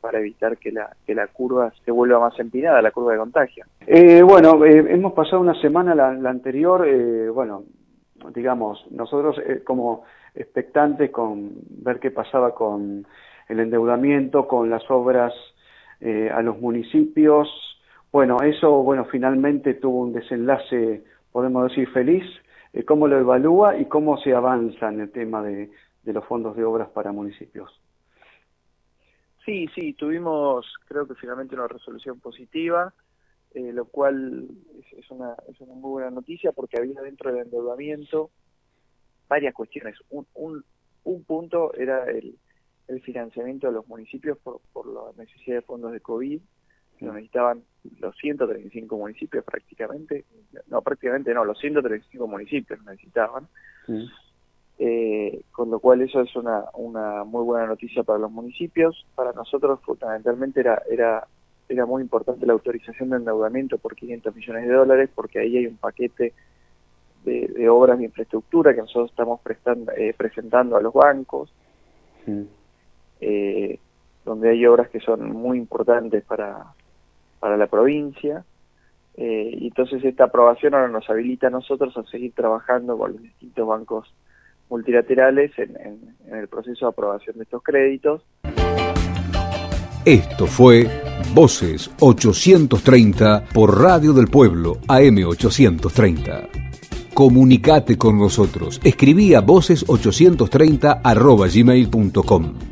para evitar que la, que la curva se vuelva más empinada, la curva de contagio. Eh, bueno, eh, hemos pasado una semana, la, la anterior, eh, bueno, digamos, nosotros eh, como expectantes con ver qué pasaba con el endeudamiento, con las obras eh, a los municipios, bueno, eso, bueno, finalmente tuvo un desenlace, podemos decir, feliz, eh, cómo lo evalúa y cómo se avanza en el tema de, de los fondos de obras para municipios. Sí, sí, tuvimos creo que finalmente una resolución positiva, eh, lo cual es, es, una, es una muy buena noticia porque había dentro del endeudamiento varias cuestiones. Un, un, un punto era el, el financiamiento de los municipios por, por la necesidad de fondos de COVID, lo necesitaban los 135 municipios prácticamente, no prácticamente no, los 135 municipios necesitaban, eh, con lo cual eso es una, una muy buena noticia para los municipios. Para nosotros fundamentalmente era, era, era muy importante la autorización de endeudamiento por 500 millones de dólares porque ahí hay un paquete de, de obras de infraestructura que nosotros estamos prestando, eh, presentando a los bancos. Eh, donde hay obras que son muy importantes para, para la provincia. Eh, y entonces esta aprobación ahora nos habilita a nosotros a seguir trabajando con los distintos bancos multilaterales en, en, el proceso de aprobación de estos créditos. Esto fue Voces 830 por Radio del Pueblo AM830. Comunicate con nosotros. Escribí a voces830 arroba gmail.com.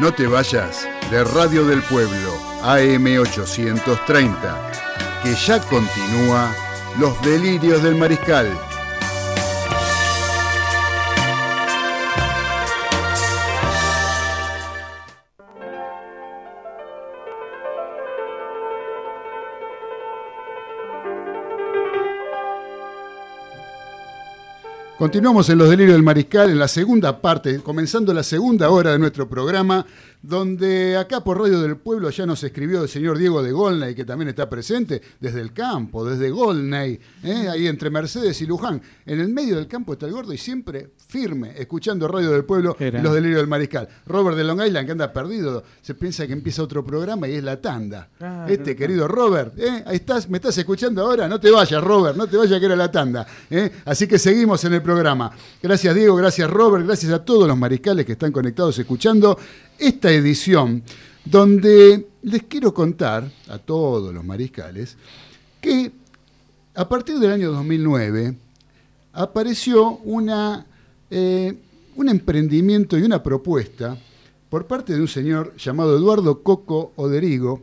No te vayas de Radio del Pueblo AM830, que ya continúa Los Delirios del Mariscal. Continuamos en Los Delirios del Mariscal, en la segunda parte, comenzando la segunda hora de nuestro programa, donde acá por Radio del Pueblo ya nos escribió el señor Diego de Golney, que también está presente desde el campo, desde Golney, ¿eh? ahí entre Mercedes y Luján. En el medio del campo está el gordo y siempre firme, escuchando Radio del Pueblo Era. Los Delirios del Mariscal. Robert de Long Island, que anda perdido, se piensa que empieza otro programa y es la tanda. Este querido Robert, ¿eh? ahí estás, me estás escuchando ahora, no te vayas, Robert, no te vayas que era la tanda. ¿eh? Así que seguimos en el programa. Gracias Diego, gracias Robert, gracias a todos los mariscales que están conectados escuchando esta edición, donde les quiero contar a todos los mariscales que a partir del año 2009 apareció una, eh, un emprendimiento y una propuesta por parte de un señor llamado Eduardo Coco Oderigo,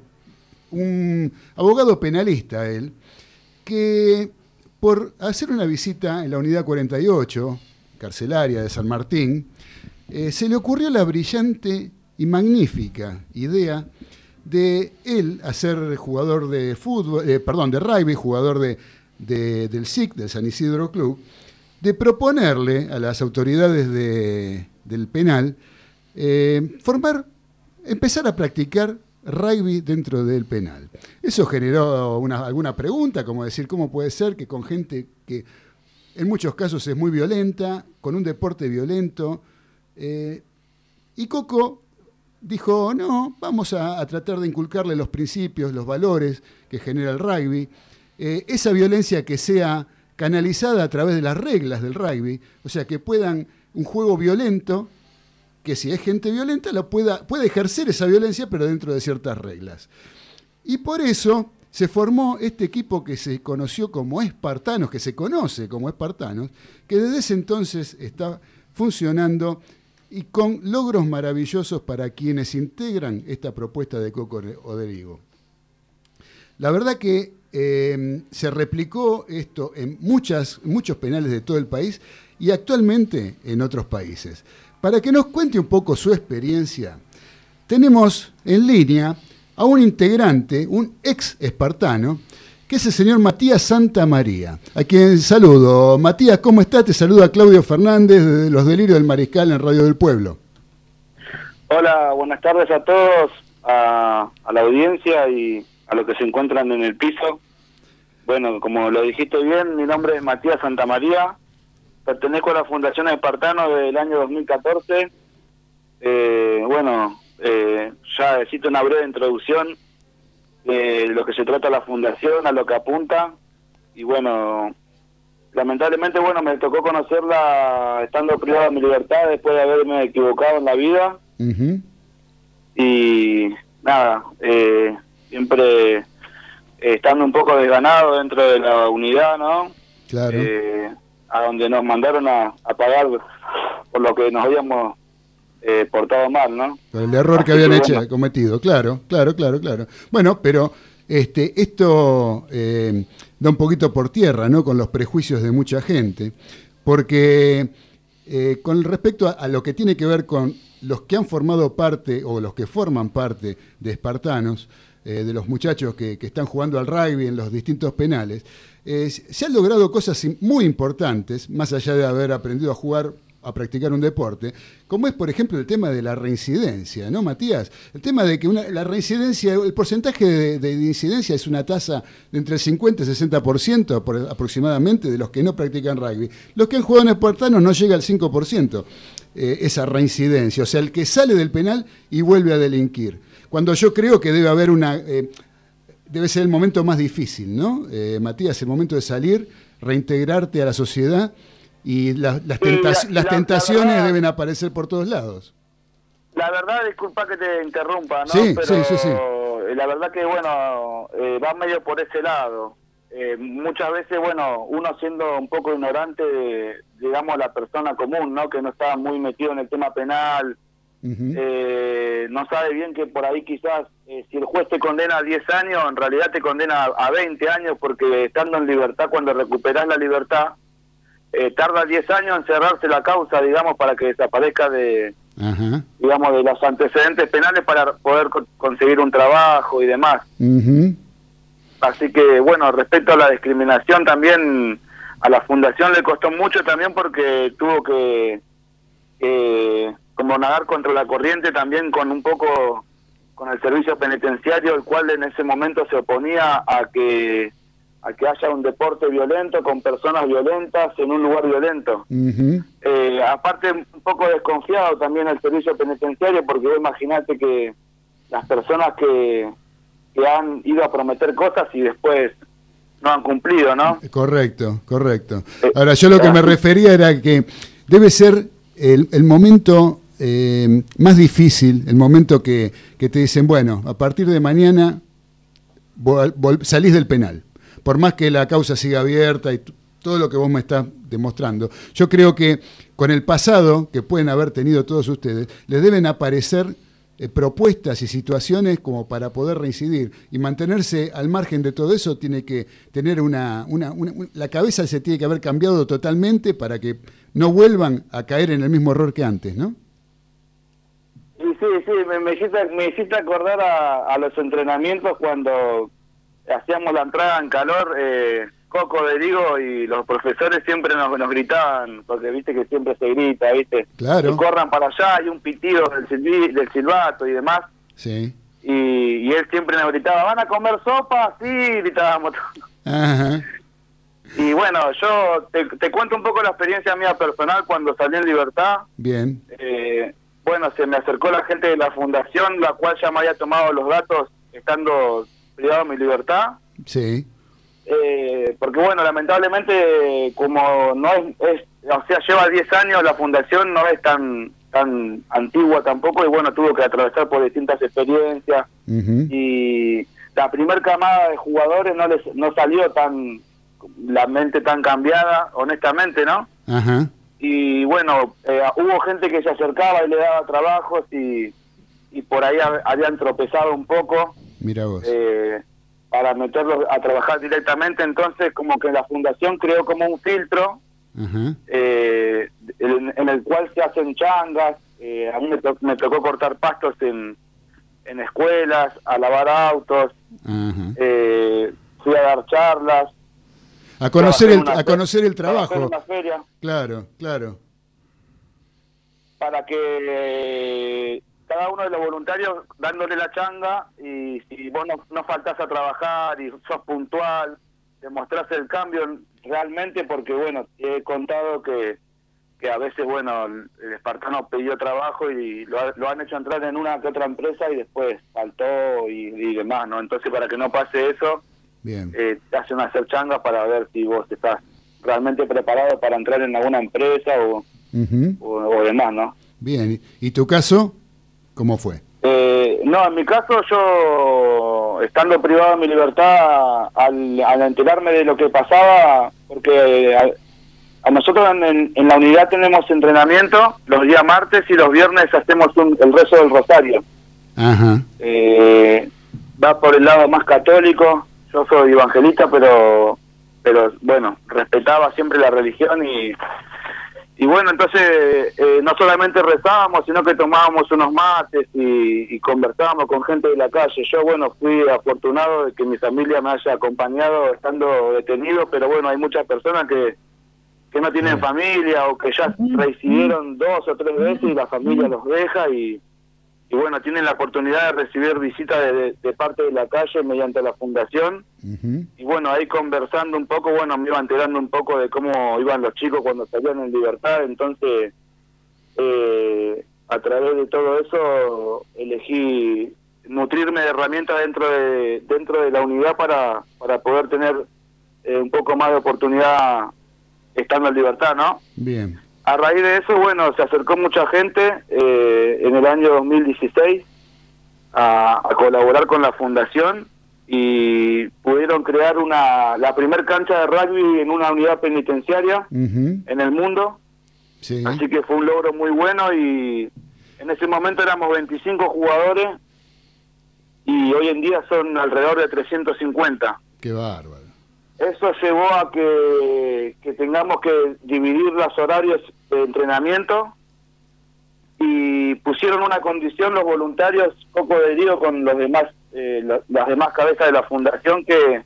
un abogado penalista él, que por hacer una visita en la unidad 48, carcelaria de San Martín, eh, se le ocurrió la brillante y magnífica idea de él hacer jugador de fútbol, eh, perdón, de rugby, jugador de, de- del SIC, del San Isidro Club, de proponerle a las autoridades de- del penal eh, formar, empezar a practicar rugby dentro del penal. Eso generó una- alguna pregunta, como decir, ¿cómo puede ser que con gente que en muchos casos es muy violenta, con un deporte violento, eh, y Coco dijo, no, vamos a, a tratar de inculcarle los principios, los valores que genera el rugby, eh, esa violencia que sea canalizada a través de las reglas del rugby, o sea, que puedan, un juego violento, que si es gente violenta, la pueda, puede ejercer esa violencia, pero dentro de ciertas reglas. Y por eso se formó este equipo que se conoció como Espartanos, que se conoce como Espartanos, que desde ese entonces está funcionando y con logros maravillosos para quienes integran esta propuesta de Coco Oderigo. La verdad que eh, se replicó esto en muchas, muchos penales de todo el país y actualmente en otros países. Para que nos cuente un poco su experiencia, tenemos en línea a un integrante, un ex espartano, que es el señor Matías Santa María, a quien saludo. Matías, ¿cómo estás? Te saluda Claudio Fernández de Los Delirios del Mariscal en Radio del Pueblo. Hola, buenas tardes a todos, a, la audiencia y a los que se encuentran en el piso. Bueno, como lo dijiste bien, mi nombre es Matías Santamaría, pertenezco a la Fundación Espartano del año 2014. Eh, bueno, eh, ya cito una breve introducción de lo que se trata la Fundación, a lo que apunta. Y bueno, lamentablemente, bueno, me tocó conocerla estando privado de mi libertad después de haberme equivocado en la vida Ujú. y nada, eh, siempre estando un poco desganado dentro de la unidad, ¿no? Claro. Eh, a donde nos mandaron a, a pagar por lo que nos habíamos eh, portado mal, ¿no? Por el error que habían hecho, bueno. cometido, claro, claro, claro, claro. Bueno, pero este, esto eh, da un poquito por tierra, ¿no? Con los prejuicios de mucha gente, porque Eh, con respecto a, a lo que tiene que ver con los que han formado parte o los que forman parte de Espartanos, eh, de los muchachos que, que están jugando al rugby en los distintos penales, eh, se han logrado cosas muy importantes, más allá de haber aprendido a jugar, a practicar un deporte, como es, por ejemplo, el tema de la reincidencia, ¿no, Matías? El tema de que una- la reincidencia, el porcentaje de, de incidencia es una tasa de entre el 50 y 60% por- aproximadamente de los que no practican rugby. Los que han jugado en espartanos no llega al 5%, eh, esa reincidencia, o sea, el que sale del penal y vuelve a delinquir. Cuando yo creo que debe haber una... eh, debe ser el momento más difícil, ¿no? Eh, Matías, el momento de salir, reintegrarte a la sociedad y la- las, Sí, tenta- la- las la- tentaciones verdad- deben aparecer por todos lados. La verdad, disculpa que te interrumpa, ¿no? Sí, Pero sí, sí, sí. eh, la verdad que, bueno, eh, va medio por ese lado. Eh, muchas veces, bueno, uno siendo un poco ignorante, digamos, la persona común, ¿no? Que no está muy metido en el tema penal, eh, no sabe bien que por ahí quizás, eh, si el juez te condena a 10 años, en realidad te condena a 20 años porque estando en libertad, cuando recuperas la libertad, eh, tarda 10 años en cerrarse la causa, digamos, para que desaparezca de, Ajá. digamos, de los antecedentes penales para poder co- conseguir un trabajo y demás. Así que, bueno, respecto a la discriminación también, a la fundación le costó mucho también porque tuvo que, eh, como nadar contra la corriente también con un poco, con el servicio penitenciario, el cual en ese momento se oponía a que a que haya un deporte violento con personas violentas en un lugar violento. Eh, aparte, un poco desconfiado también el servicio penitenciario, porque vos imaginate que las personas que, que han ido a prometer cosas y después no han cumplido, ¿no? Correcto, correcto. Eh, Ahora, yo lo que me ah. refería era que debe ser el, el momento eh, más difícil, el momento que, que te dicen, bueno, a partir de mañana vol- vol- salís del penal. Por más que la causa siga abierta y todo lo que vos me estás demostrando, yo creo que con el pasado que pueden haber tenido todos ustedes, les deben aparecer eh, propuestas y situaciones como para poder reincidir y mantenerse al margen de todo eso tiene que tener una, una- una- un- la cabeza se tiene que haber cambiado totalmente para que no vuelvan a caer en el mismo error que antes, ¿no? Sí, sí, me, me hiciste, me hiciste acordar a, a los entrenamientos cuando hacíamos la entrada en calor, eh, Coco de Digo y los profesores siempre nos, nos gritaban, porque viste que siempre se grita, viste, Claro. que corran para allá, hay un pitido del, silbi- del silbato y demás, Sí. y, y él siempre nos gritaba, ¿van a comer sopa? Sí, gritábamos. Ajá. Y bueno, yo te, te cuento un poco la experiencia mía personal cuando salí en libertad. Bien. Eh, bueno, se me acercó la gente de la fundación, la cual ya me había tomado los datos estando privado de mi libertad. Sí. Eh, porque bueno, lamentablemente, como no es, es- o sea, lleva 10 años, la fundación no es tan tan antigua tampoco, y bueno, tuvo que atravesar por distintas experiencias. Y la primer camada de jugadores no les no salió tan, la mente tan cambiada, honestamente, ¿no? Ajá. y bueno, eh, hubo gente que se acercaba y le daba trabajos y, y por ahí hab- habían tropezado un poco Mira vos. eh, para meterlos a trabajar directamente, entonces como que la fundación creó como un filtro eh, en, en el cual se hacen changas, eh, a mí me, to- me tocó cortar pastos en, en escuelas, a lavar autos, eh, fui a dar charlas. A conocer el, a conocer el trabajo. una feria. Claro, claro. para que eh, cada uno de los voluntarios dándole la changa y si vos no, no faltás a trabajar y sos puntual, demostrás el cambio realmente porque bueno, he contado que, que a veces bueno, el, el espartano pidió trabajo y lo, lo han hecho entrar en una que otra empresa y después faltó y, y demás, ¿no? Entonces para que no pase eso, Bien. eh, te hacen hacer changas para ver si vos estás realmente preparado para entrar en alguna empresa o, o demás, ¿no? Bien. ¿Y tu caso? ¿Cómo fue? Eh, no, en mi caso yo, estando privado de mi libertad, al, al enterarme de lo que pasaba, porque a, a nosotros en, en- en la unidad tenemos entrenamiento los días martes y los viernes hacemos un- el rezo del rosario. Ajá. Eh, va por el lado más católico, yo soy evangelista, pero pero bueno, respetaba siempre la religión y, y bueno, entonces eh, no solamente rezábamos, sino que tomábamos unos mates y, y, conversábamos con gente de la calle. Yo, bueno, fui afortunado de que mi familia me haya acompañado estando detenido, pero bueno, hay muchas personas que, que no tienen familia o que ya residieron dos o tres veces y la familia los deja y, y bueno, tienen la oportunidad de recibir visitas de, de, parte de la calle mediante la fundación. Y bueno, ahí conversando un poco, bueno, me iba enterando un poco de cómo iban los chicos cuando salían en libertad. Entonces, eh, a través de todo eso, elegí nutrirme de herramientas dentro de dentro de la unidad para, para poder tener eh, un poco más de oportunidad estando en libertad, ¿no? Bien. A raíz de eso, bueno, se acercó mucha gente eh, en el año 2016 a, a, colaborar con la fundación y pudieron crear una la primer cancha de rugby en una unidad penitenciaria uh -huh. en el mundo. Sí. Así que fue un logro muy bueno y en ese momento éramos 25 jugadores y hoy en día son alrededor de 350. Qué bárbaro. Eso llevó a que, que tengamos que dividir los horarios de entrenamiento y pusieron una condición los voluntarios, poco de lío con los demás, eh, lo- las demás cabezas de la fundación que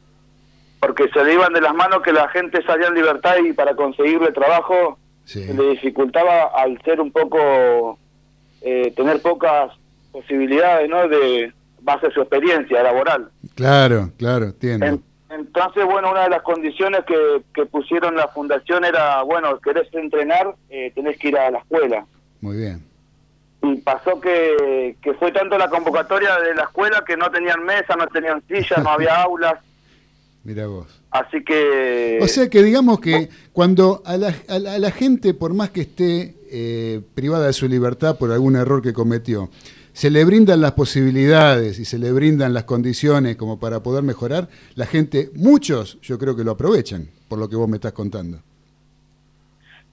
porque se le iban de las manos que la gente salía en libertad y para conseguirle trabajo se le dificultaba al ser un poco eh, tener pocas posibilidades no de base a su experiencia laboral. Claro, claro, entiendo. En- entonces, bueno, una de las condiciones que, que pusieron la fundación era, bueno, querés entrenar, eh, tenés que ir a la escuela. Muy bien. Y pasó que, que fue tanto la convocatoria de la escuela que no tenían mesa, no tenían silla, no había aulas, Mira vos. así que... O sea que digamos que cuando a la, a la- a la gente, por más que esté eh, privada de su libertad por algún error que cometió, se le brindan las posibilidades y se le brindan las condiciones como para poder mejorar, la gente, muchos yo creo que lo aprovechan, por lo que vos me estás contando.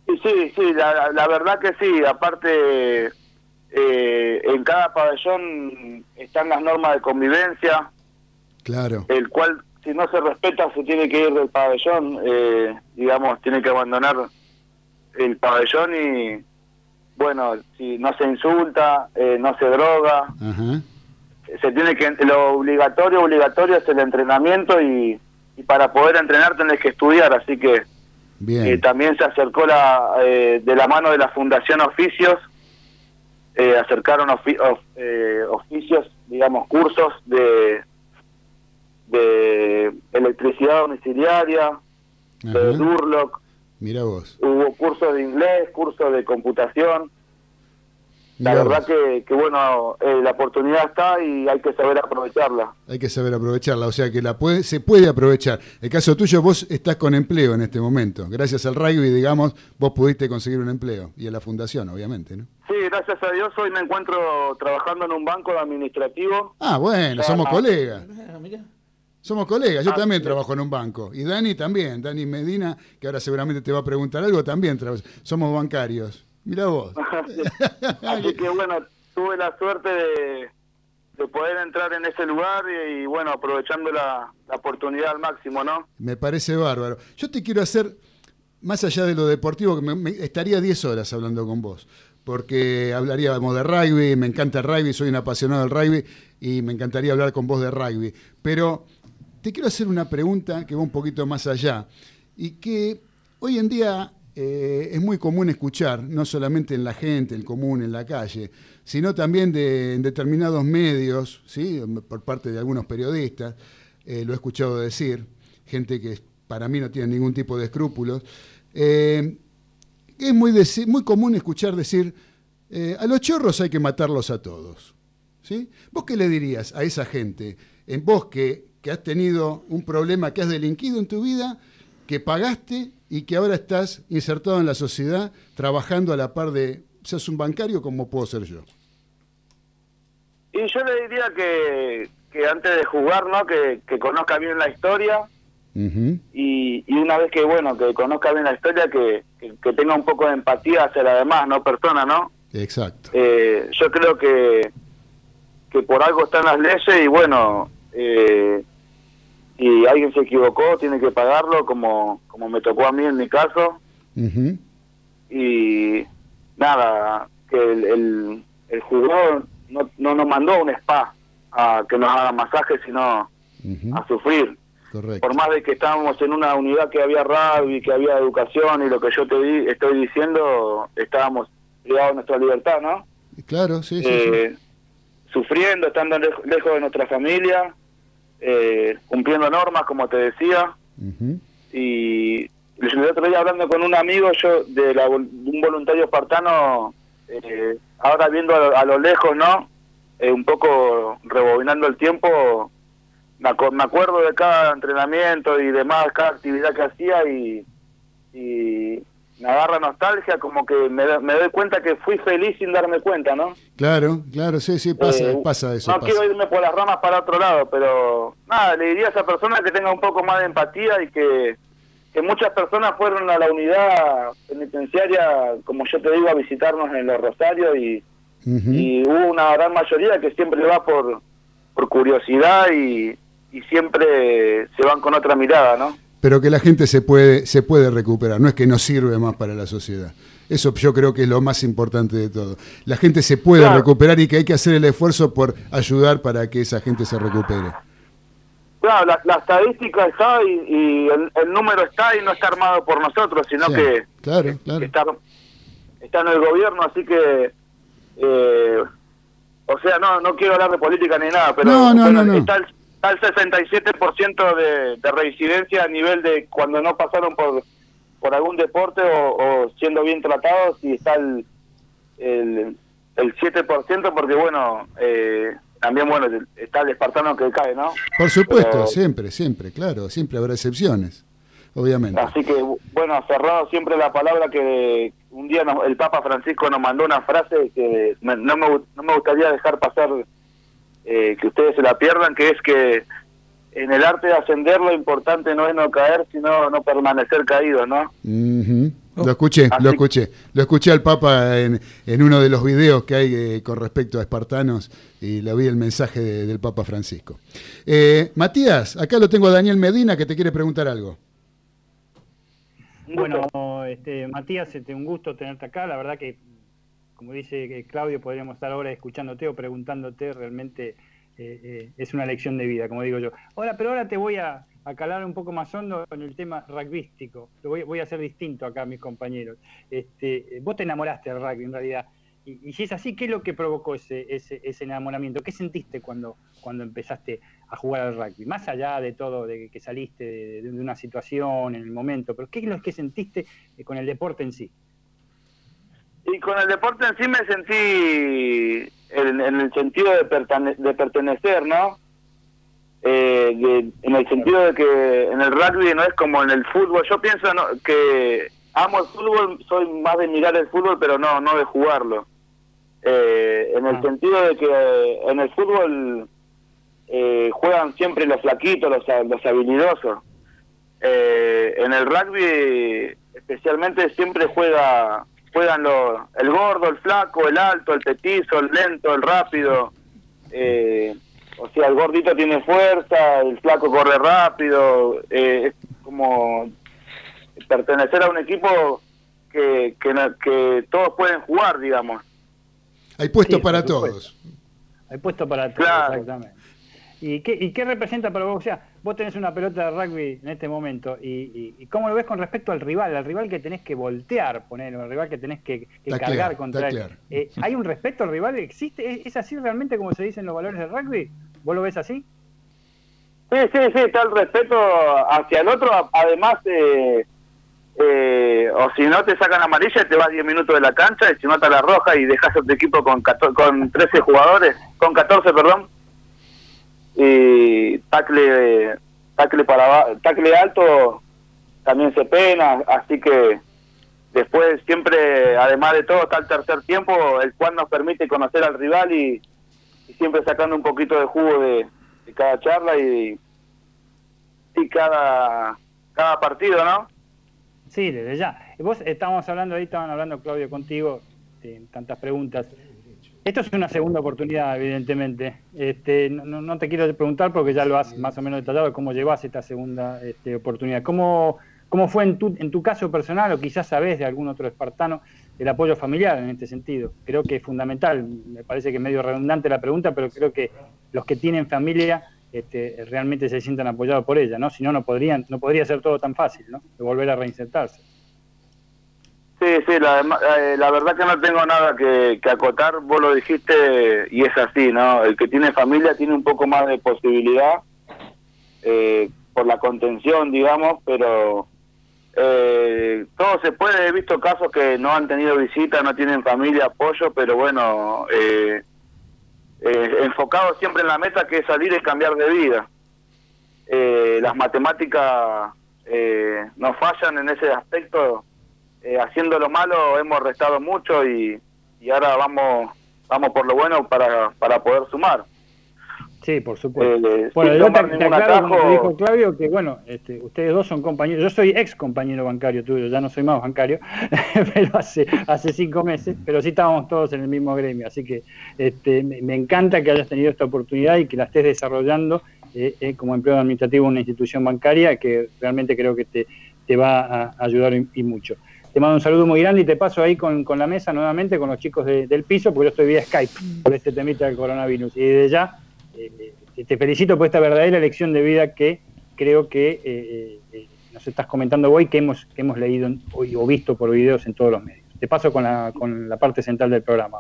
Sí, sí, la- la verdad que sí. Aparte, eh, en cada pabellón están las normas de convivencia, Claro. el cual si no se respeta se tiene que ir del pabellón, eh, digamos, tiene que abandonar el pabellón y, bueno, si no se insulta, eh, no se droga, se tiene que, lo obligatorio, obligatorio es el entrenamiento y, y para poder entrenar tenés que estudiar, así que Bien. eh, también se acercó la, eh, de la mano de la Fundación Oficios, eh, acercaron ofi- of- eh, oficios, digamos, cursos de, de electricidad domiciliaria, de. Durlock, Mira vos. hubo cursos de inglés, cursos de computación. La verdad que, que bueno, eh, la oportunidad está y hay que saber aprovecharla. Hay que saber aprovecharla, o sea que la puede, se puede aprovechar. El caso tuyo, vos estás con empleo en este momento. Gracias al rugby, digamos, vos pudiste conseguir un empleo. Y a la fundación, obviamente, ¿no? Sí, gracias a Dios hoy me encuentro trabajando en un banco de administrativo. Ah, bueno, somos Ah. colegas. Ah, mirá. Somos colegas, yo Ah, también sí. trabajo en un banco. Y Dani también, Dani Medina, que ahora seguramente te va a preguntar algo, también. Somos bancarios. Mira vos. Así que bueno, tuve la suerte de, de poder entrar en ese lugar y, y, bueno, aprovechando la, la oportunidad al máximo, ¿no? Me parece bárbaro. Yo te quiero hacer, más allá de lo deportivo, que me, me- estaría 10 horas hablando con vos, porque hablaríamos de rugby, me encanta el rugby, soy un apasionado del rugby y me encantaría hablar con vos de rugby. Pero quiero hacer una pregunta que va un poquito más allá y que hoy en día eh, es muy común escuchar, no solamente en la gente, el común, en la calle, sino también de, en determinados medios, ¿sí? por parte de algunos periodistas, eh, lo he escuchado decir, gente que para mí no tiene ningún tipo de escrúpulos. Eh, es muy, muy común escuchar decir, eh, a los chorros hay que matarlos a todos. ¿sí? ¿Vos qué le dirías a esa gente? En vos que, que has tenido un problema, que has delinquido en tu vida, que pagaste y que ahora estás insertado en la sociedad, trabajando a la par de, seas un bancario como puedo ser yo. Y yo le diría que, que antes de jugar, ¿no? Que, que conozca bien la historia y, y una vez que, bueno, que conozca bien la historia, que, que, que tenga un poco de empatía hacia la demás, ¿no? Persona, ¿no? Exacto. Eh, yo creo que, que por algo están las leyes y bueno, eh, si alguien se equivocó, tiene que pagarlo, como, como me tocó a mí en mi caso. Y nada, que el, el, el jugador no, no nos mandó un spa a que nos haga masajes, sino a sufrir. Por más de que estábamos en una unidad que había rugby, que había educación y lo que yo te di, estoy diciendo, estábamos privados de nuestra libertad, ¿no? Claro, sí, sí, Eh, Sufriendo, estando lej- lejos de nuestra familia, eh, cumpliendo normas, como te decía. Y el otro día hablando con un amigo yo de, la de un voluntario espartano, eh, ahora viendo a, a lo lejos, ¿no? Eh, un poco rebobinando el tiempo, me, acu- me acuerdo de cada entrenamiento y demás, cada actividad que hacía y, y me agarra nostalgia, como que me, doy cuenta que fui feliz sin darme cuenta, ¿no? Claro, claro, sí, sí, pasa, Eh, pasa eso. no pasa. quiero irme por las ramas para otro lado, pero nada, le diría a esa persona que tenga un poco más de empatía y que, que muchas personas fueron a la unidad penitenciaria, como yo te digo, a visitarnos en los Rosarios y, y hubo una gran mayoría que siempre va por, por curiosidad y, y siempre se van con otra mirada, ¿no? Pero que la gente se puede, se puede recuperar, no es que no sirve más para la sociedad. Eso yo creo que es lo más importante de todo. La gente se puede Claro. recuperar y que hay que hacer el esfuerzo por ayudar para que esa gente se recupere. Claro, la, la estadística está y, y el, el número está y no está armado por nosotros, sino Sí, que claro, claro. está, está en el gobierno, así que, eh, o sea, no no quiero hablar de política ni nada, pero No, no, no. está el, está el 67% de, de reincidencia a nivel de cuando no pasaron por, por algún deporte o, o siendo bien tratados y está el, el, el 7% porque, bueno, eh, también, bueno, está el espartano que cae, ¿no? Por supuesto, Pero- siempre, siempre, claro, siempre habrá excepciones, obviamente. Así que, bueno, cerrado siempre la palabra que un día nos- el Papa Francisco nos mandó una frase que me- no, me, no me gustaría dejar pasar, eh, que ustedes se la pierdan, que es que en el arte de ascender lo importante no es no caer, sino no permanecer caído, ¿no? Ujú. Lo escuché, lo escuché. Lo escuché al Papa en, en uno de los videos que hay eh, con respecto a espartanos y le vi el mensaje de- del Papa Francisco. Eh, Matías, acá lo tengo a Daniel Medina que te quiere preguntar algo. Bueno, este, Matías, este, un gusto tenerte acá. La verdad que, como dice que Claudio, podríamos estar ahora escuchándote o preguntándote. Realmente eh, eh, es una lección de vida, como digo yo. Ahora, pero ahora te voy a, calar un poco más hondo en el tema rugbyístico. Lo voy, a hacer distinto acá mis compañeros. Este, eh, vos te enamoraste del rugby, en realidad. Y, si es así, ¿qué es lo que provocó ese, ese, ese enamoramiento? ¿Qué sentiste cuando, empezaste a jugar al rugby? Más allá de todo, de que saliste de, de una situación en el momento, pero ¿qué es lo que sentiste eh, con el deporte en sí? Y con el deporte en sí me sentí en, en el sentido de, pertene- de pertenecer, ¿no? Eh, de- en el sentido de que en el rugby no es como en el fútbol. Yo pienso ¿no? que amo el fútbol, soy más de mirar el fútbol, pero no, no de jugarlo. Eh, en el sentido de que en el fútbol eh, juegan siempre los flaquitos, los, los habilidosos. Eh, en el rugby especialmente siempre juega juegan los, el gordo, el flaco, el alto, el petizo, el lento, el rápido. Eh, o sea, el gordito tiene fuerza, el flaco corre rápido. eh, es como pertenecer a un equipo que, que, todos pueden jugar, digamos. Hay puesto Sí, para todos. Hay puesto para todos, Claro. exactamente. ¿Y qué, ¿Y qué representa para vos? O sea, vos tenés una pelota de rugby en este momento, y, y- y cómo lo ves con respecto al rival? Al rival que tenés que voltear, poner, al rival que tenés que, cargar contra él. Eh, ¿Hay un respeto al rival? ¿Existe? ¿Es, es así realmente como se dicen los valores del rugby? ¿Vos lo ves así? Sí, sí, sí, está el respeto hacia el otro. Además, eh, eh, o si no te sacan amarilla, te vas 10 minutos de la cancha, y si no está la roja y dejas a tu equipo con, 14 con 13 jugadores, con 14, perdón. Y tacle, tacle, para, tacle alto también se pena, así que después siempre, además de todo, está el tercer tiempo, el cual nos permite conocer al rival y, siempre sacando un poquito de jugo de, cada charla y, y cada, cada partido, ¿no? Sí, desde ya. Vos estábamos hablando ahí, estaban hablando Claudio contigo, de tantas preguntas. Esto es una segunda oportunidad, evidentemente. Este, no, no- te quiero preguntar porque ya lo has más o menos detallado cómo llevas esta segunda este, oportunidad. ¿Cómo, cómo fue en tu, en tu caso personal, o quizás sabes de algún otro espartano, el apoyo familiar en este sentido. Creo que es fundamental, me parece que es medio redundante la pregunta, pero creo que los que tienen familia este, realmente se sientan apoyados por ella, ¿no? Si no, no, podrían, no podría ser todo tan fácil, ¿no? De volver a reinsertarse. Sí, sí, la, eh, la verdad que no tengo nada que, acotar, vos lo dijiste y es así, ¿no? El que tiene familia tiene un poco más de posibilidad eh, por la contención, digamos, pero eh, todo se puede, he visto casos que no han tenido visita, no tienen familia, apoyo, pero bueno, eh, eh, enfocado siempre en la meta que es salir y cambiar de vida. Las matemáticas nos fallan en ese aspecto, eh, haciendo lo malo hemos restado mucho y, y ahora vamos vamos por lo bueno para, para poder sumar. Sí, por supuesto. Eh, bueno, yo te, te aclaro, como te dijo Claudio, que bueno, este, ustedes dos son compañeros. Yo soy ex compañero bancario tuyo, ya no soy más bancario, pero hace, hace cinco meses, pero sí estábamos todos en el mismo gremio. Así que este, me, encanta que hayas tenido esta oportunidad y que la estés desarrollando eh, eh, como empleado administrativo en una institución bancaria que realmente creo que te, te va a ayudar y, y, mucho. Te mando un saludo muy grande y te paso ahí con, con la mesa nuevamente con los chicos de, del piso, porque yo estoy vía Skype por este temita del coronavirus. Y desde ya eh, te felicito por esta verdadera lección de vida que creo que eh, eh, nos estás comentando hoy, que hemos, que hemos leído hoy, o visto por videos en todos los medios. Te paso con la, con la parte central del programa.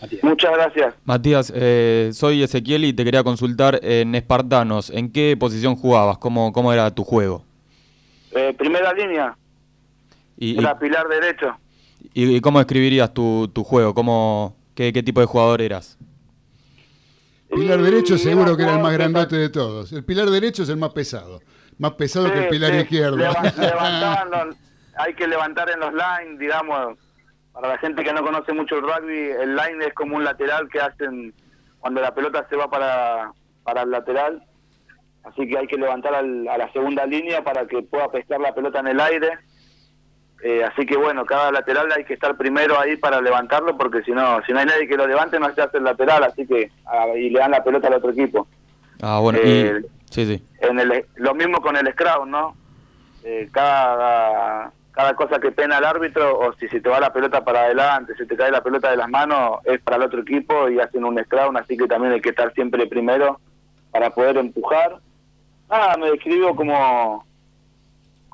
Matías. Muchas gracias. Matías, eh, soy Ezequiel y te quería consultar en Espartanos. ¿En qué posición jugabas? ¿Cómo, cómo era tu juego? Eh, primera línea. Y, era pilar derecho. ¿Y, y cómo escribirías tu, tu juego? ¿Cómo, qué, ¿Qué tipo de jugador eras? Pilar derecho seguro que era el más grandote de todos. El pilar derecho es el más pesado. Más pesado sí, que el pilar sí. izquierdo. Levantaban, hay que levantar en los lines, digamos. Para la gente que no conoce mucho el rugby, el line es como un lateral que hacen cuando la pelota se va para, para el lateral. Así que hay que levantar al, a la segunda línea para que pueda pescar la pelota en el aire. Eh, así que bueno, cada lateral hay que estar primero ahí para levantarlo porque si no, si no hay nadie que lo levante no se hace el lateral, así que ah, y le dan la pelota al otro equipo. Ah, bueno, eh, y, sí, sí. En el, lo mismo con el scrum, ¿no? Eh, cada cada cosa que pena el árbitro o si se te va la pelota para adelante, se te cae la pelota de las manos, es para el otro equipo y hacen un scrum, así que también hay que estar siempre primero para poder empujar. Ah, me describo como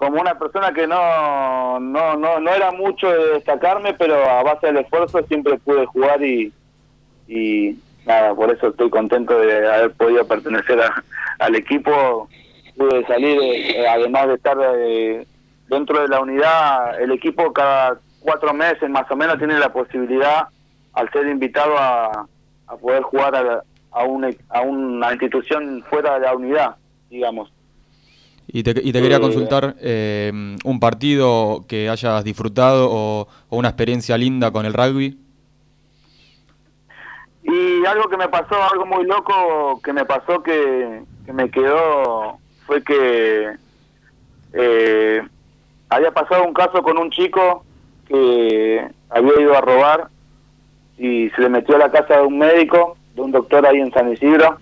como una persona que no, no, no, no era mucho de destacarme, pero a base del esfuerzo siempre pude jugar y, y nada, por eso estoy contento de haber podido pertenecer al equipo. Pude salir, eh, además de estar eh, dentro de la unidad, el equipo cada cuatro meses más o menos tiene la posibilidad, al ser invitado a, a poder jugar a, a, un, a una institución fuera de la unidad, digamos. Y te, y te quería consultar eh, un partido que hayas disfrutado o, o, una experiencia linda con el rugby. Y algo que me pasó, algo muy loco que me pasó que, que me quedó, fue que eh, había pasado un caso con un chico que había ido a robar y se le metió a la casa de un médico, de un doctor ahí en San Isidro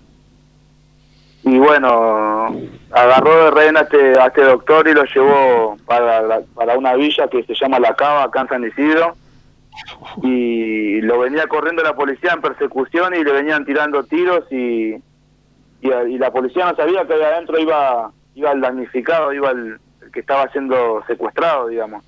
y bueno, agarró de rehén a este, a este doctor y lo llevó para, la, para una villa que se llama La Cava, acá en San Isidro, y lo venía corriendo la policía en persecución y le venían tirando tiros y, y, la policía no sabía que adentro iba, iba el damnificado, iba el, el que estaba siendo secuestrado, digamos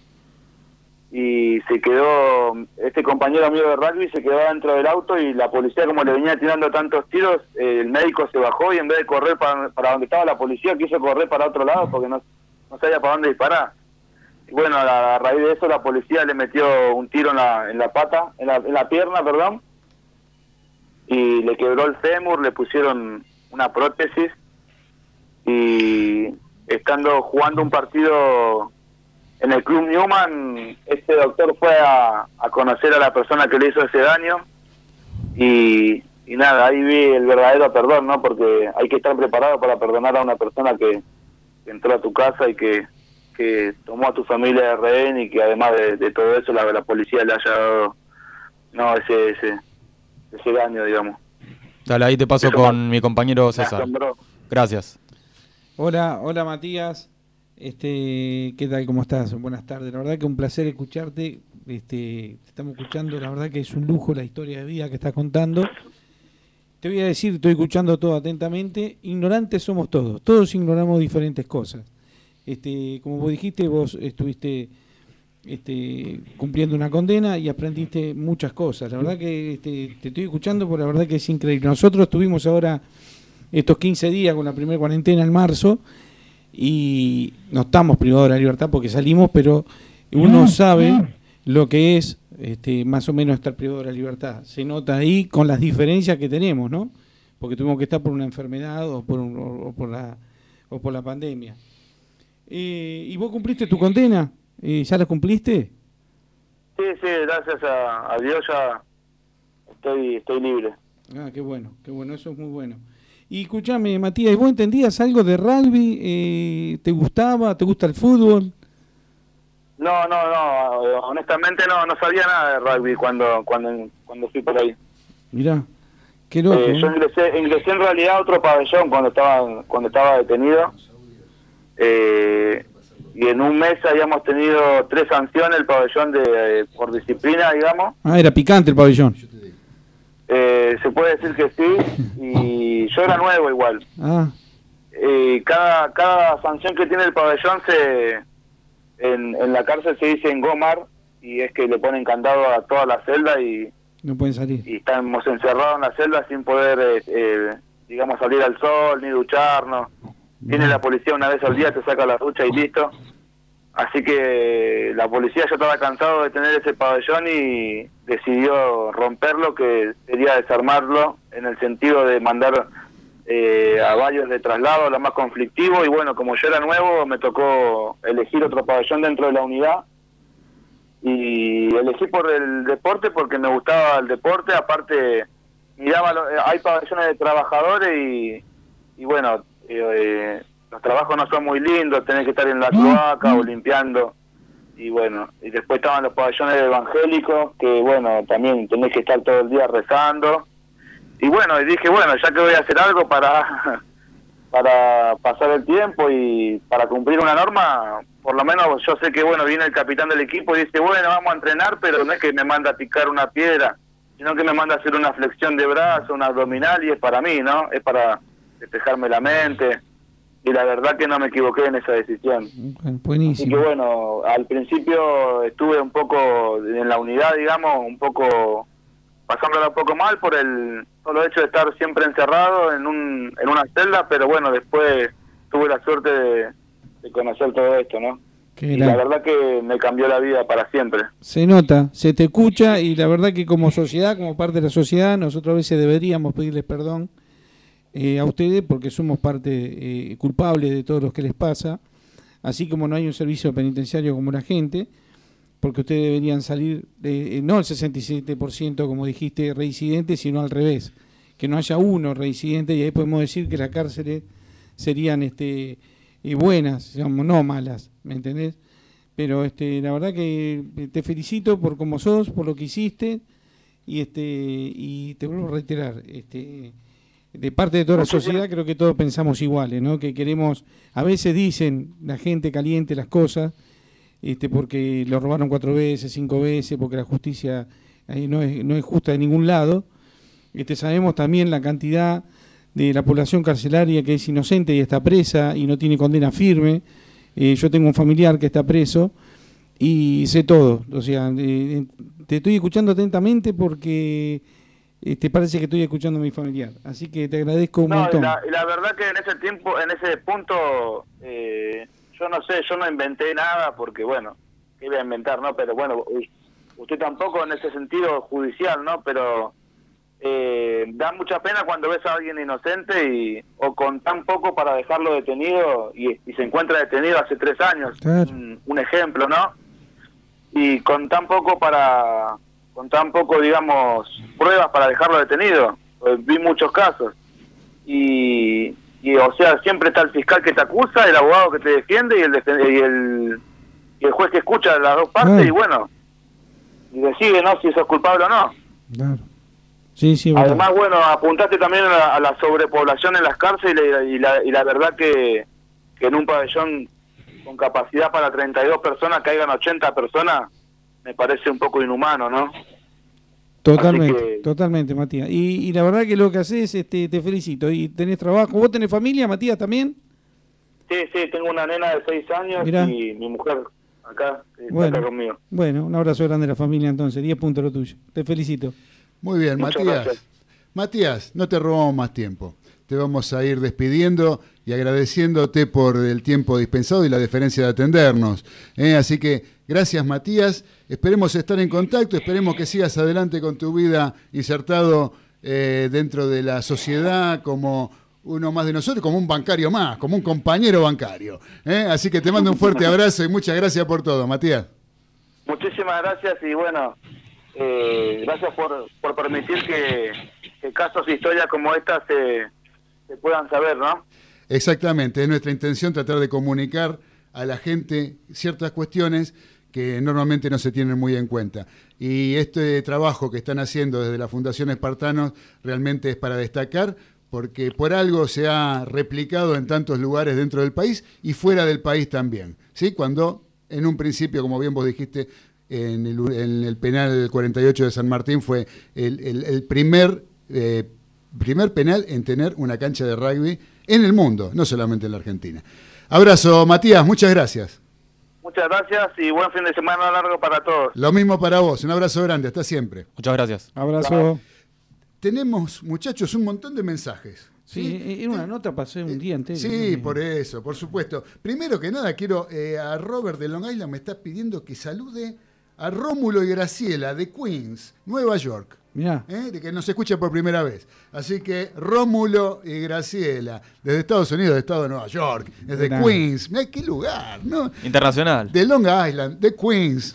y se quedó, este compañero mío de rugby se quedó dentro del auto y la policía como le venía tirando tantos tiros, el médico se bajó y en vez de correr para, para donde estaba la policía quiso correr para otro lado porque no, no sabía para dónde disparar. Y bueno, a, a raíz de eso la policía le metió un tiro en la, en la pata, en la, en la pierna, perdón, y le quebró el fémur, le pusieron una prótesis y estando jugando un partido en el Club Newman, este doctor fue a, a, conocer a la persona que le hizo ese daño y, y, nada, ahí vi el verdadero perdón, ¿no? Porque hay que estar preparado para perdonar a una persona que, que entró a tu casa y que, que tomó a tu familia de rehén y que además de, de todo eso la, la, policía le haya dado no ese, ese, ese daño, digamos. Dale, ahí te paso eso con mi compañero César. Gracias. Hola, hola Matías. Este, ¿qué tal? ¿Cómo estás? Buenas tardes. La verdad que un placer escucharte. Este, te estamos escuchando, la verdad que es un lujo la historia de vida que estás contando. Te voy a decir, estoy escuchando todo atentamente. Ignorantes somos todos, todos ignoramos diferentes cosas. Este, como vos dijiste, vos estuviste este, cumpliendo una condena y aprendiste muchas cosas. La verdad que este, te estoy escuchando, porque la verdad que es increíble. Nosotros estuvimos ahora estos 15 días con la primera cuarentena en marzo y no estamos privados de la libertad porque salimos, pero uno sabe lo que es este, más o menos estar privado de la libertad. Se nota ahí con las diferencias que tenemos, ¿no? Porque tuvimos que estar por una enfermedad o por, un- o por, la, o por la pandemia. Eh, ¿Y vos cumpliste tu condena? Eh, ¿Ya la cumpliste? Sí, sí, gracias a, a Dios ya estoy, estoy libre. Ah, qué bueno, qué bueno, eso es muy bueno. Y escúchame, Matías, ¿y ¿vos entendías algo de rugby? Eh, ¿Te gustaba? ¿Te gusta el fútbol? No, no, no, honestamente no, no sabía nada de rugby cuando, cuando, cuando fui por ahí. Mirá, qué loco. Eh, yo ¿eh? ingresé, ingresé en realidad a otro pabellón cuando estaba, cuando estaba detenido. Eh, y en un mes habíamos tenido tres sanciones el pabellón de por disciplina, digamos. Ah, era picante el pabellón. Se puede decir que sí. Y yo era nuevo igual. Ah, Eh, cada, cada sanción que tiene el pabellón se en, en la cárcel se dice engomar y es que le ponen candado a toda la celda y, no pueden salir. y estamos encerrados en la celda sin poder, eh, eh, digamos, salir al sol ni ducharnos. Viene la policía una vez al día, te saca la ducha y listo. Así que la policía ya estaba cansado de tener ese pabellón y decidió romperlo, que sería desarmarlo en el sentido de mandar eh, a varios de traslado, lo más conflictivo. Y bueno, como yo era nuevo, me tocó elegir otro pabellón dentro de la unidad. Y elegí por el deporte porque me gustaba el deporte. Aparte, miraba, eh, hay pabellones de trabajadores y, y bueno, eh, los trabajos no son muy lindos, tenés que estar en la cloaca o limpiando. Y bueno, y después estaban los pabellones evangélicos, que bueno, también tenés que estar todo el día rezando. Y bueno, y dije, bueno, ya que voy a hacer algo para, para pasar el tiempo y para cumplir una norma, por lo menos yo sé que, bueno, viene el capitán del equipo y dice, bueno, vamos a entrenar, pero no es que me manda a picar una piedra, sino que me manda a hacer una flexión de brazo, una abdominal, y es para mí, ¿no? Es para despejarme la mente. Y la verdad que no me equivoqué en esa decisión. Bueno, Así que buenísimo. bueno, al principio estuve un poco en la unidad, digamos, un poco pasándola un poco mal por el solo hecho de estar siempre encerrado en, un, en una celda, pero bueno, después tuve la suerte de, de conocer todo esto, ¿no? Y la verdad que me cambió la vida para siempre. Se nota, se te escucha y la verdad que como sociedad, como parte de la sociedad, nosotros a veces deberíamos pedirles perdón eh, a ustedes porque somos parte eh, culpable de todo lo que les pasa, así como no hay un servicio penitenciario como la gente, porque ustedes deberían salir, de, eh, no el 67% como dijiste reincidentes, sino al revés, que no haya uno reincidente y ahí podemos decir que las cárceles serían este eh, buenas, digamos, no malas, ¿me entendés? Pero este, la verdad que te felicito por cómo sos, por lo que hiciste y este y te vuelvo a reiterar, este de parte de toda la sociedad creo que todos pensamos iguales, ¿no? Que queremos, a veces dicen la gente caliente las cosas, este porque lo robaron cuatro veces, cinco veces, porque la justicia ahí no es, no es justa de ningún lado. Este, sabemos también la cantidad de la población carcelaria que es inocente y está presa y no tiene condena firme. Eh, yo tengo un familiar que está preso y sé todo. O sea, eh, te estoy escuchando atentamente porque eh, te parece que estoy escuchando a mi familiar. Así que te agradezco un No, montón. la, verdad que en ese tiempo, en ese punto, eh, yo no sé, yo no inventé nada porque, bueno, ¿qué iba a inventar, no? Pero bueno, usted tampoco en ese sentido judicial, ¿no? Pero eh, da mucha pena cuando ves a alguien inocente y o con tan poco para dejarlo detenido y, y se encuentra detenido hace tres años. Claro. Un, un ejemplo, ¿no? Y con tan poco para, con tan poco, digamos, pruebas para dejarlo detenido. Pues vi muchos casos y, y o sea siempre está el fiscal que te acusa el abogado que te defiende y el y el, y el juez que escucha las dos partes Claro. y bueno y decide no si sos culpable o no Claro. Sí, sí, es verdad. además bueno apuntaste también a la, a la sobrepoblación en las cárceles y la, y la, y la verdad que, que en un pabellón con capacidad para 32 personas, caigan 80 personas, me parece un poco inhumano, ¿no? Totalmente, que- totalmente, Matías. Y, y la verdad que lo que haces, este, te felicito. Y tenés trabajo. ¿Vos tenés familia, Matías, también? Sí, sí, tengo una nena de 6 años Mirá. y mi mujer acá, está Bueno. acá conmigo. Bueno, un abrazo grande a la familia entonces. 10 puntos lo tuyo. Te felicito. Muy bien, Muchas Matías. gracias. Matías, no te robamos más tiempo. Te vamos a ir despidiendo y agradeciéndote por el tiempo dispensado y la deferencia de atendernos. ¿eh? Así que gracias, Matías. Esperemos estar en contacto, esperemos que sigas adelante con tu vida insertado eh, dentro de la sociedad como uno más de nosotros, como un bancario más, como un compañero bancario. ¿eh? Así que te mando un fuerte abrazo y muchas gracias por todo, Matías. Muchísimas gracias y bueno, eh, gracias por, por permitir que, que casos e historias como esta se, se puedan saber, ¿no? Exactamente, es nuestra intención tratar de comunicar a la gente ciertas cuestiones que normalmente no se tienen muy en cuenta. Y este trabajo que están haciendo desde la Fundación Espartanos realmente es para destacar porque por algo se ha replicado en tantos lugares dentro del país y fuera del país también. ¿sí? Cuando en un principio, como bien vos dijiste, en el, en el penal 48 de San Martín fue el, el- primer, eh, primer penal en tener una cancha de rugby en el mundo, no solamente en la Argentina. Abrazo, Matías, muchas gracias. Muchas gracias y buen fin de semana largo para todos. Lo mismo para vos, un abrazo grande, hasta siempre. Muchas gracias. Abrazo. Tenemos, muchachos, un montón de mensajes. Sí, en una nota pasé un día entero. Sí, por eso, por supuesto. Primero que nada, quiero, eh, a Robert de Long Island me está pidiendo que salude a Rómulo y Graciela de Queens, Nueva York. Mirá. ¿eh? de que nos escucha por primera vez. Así que Rómulo y Graciela, desde Estados Unidos, de Estado de Nueva York, desde. Queens. Mirá qué lugar, ¿no? Internacional. De Long Island, de Queens.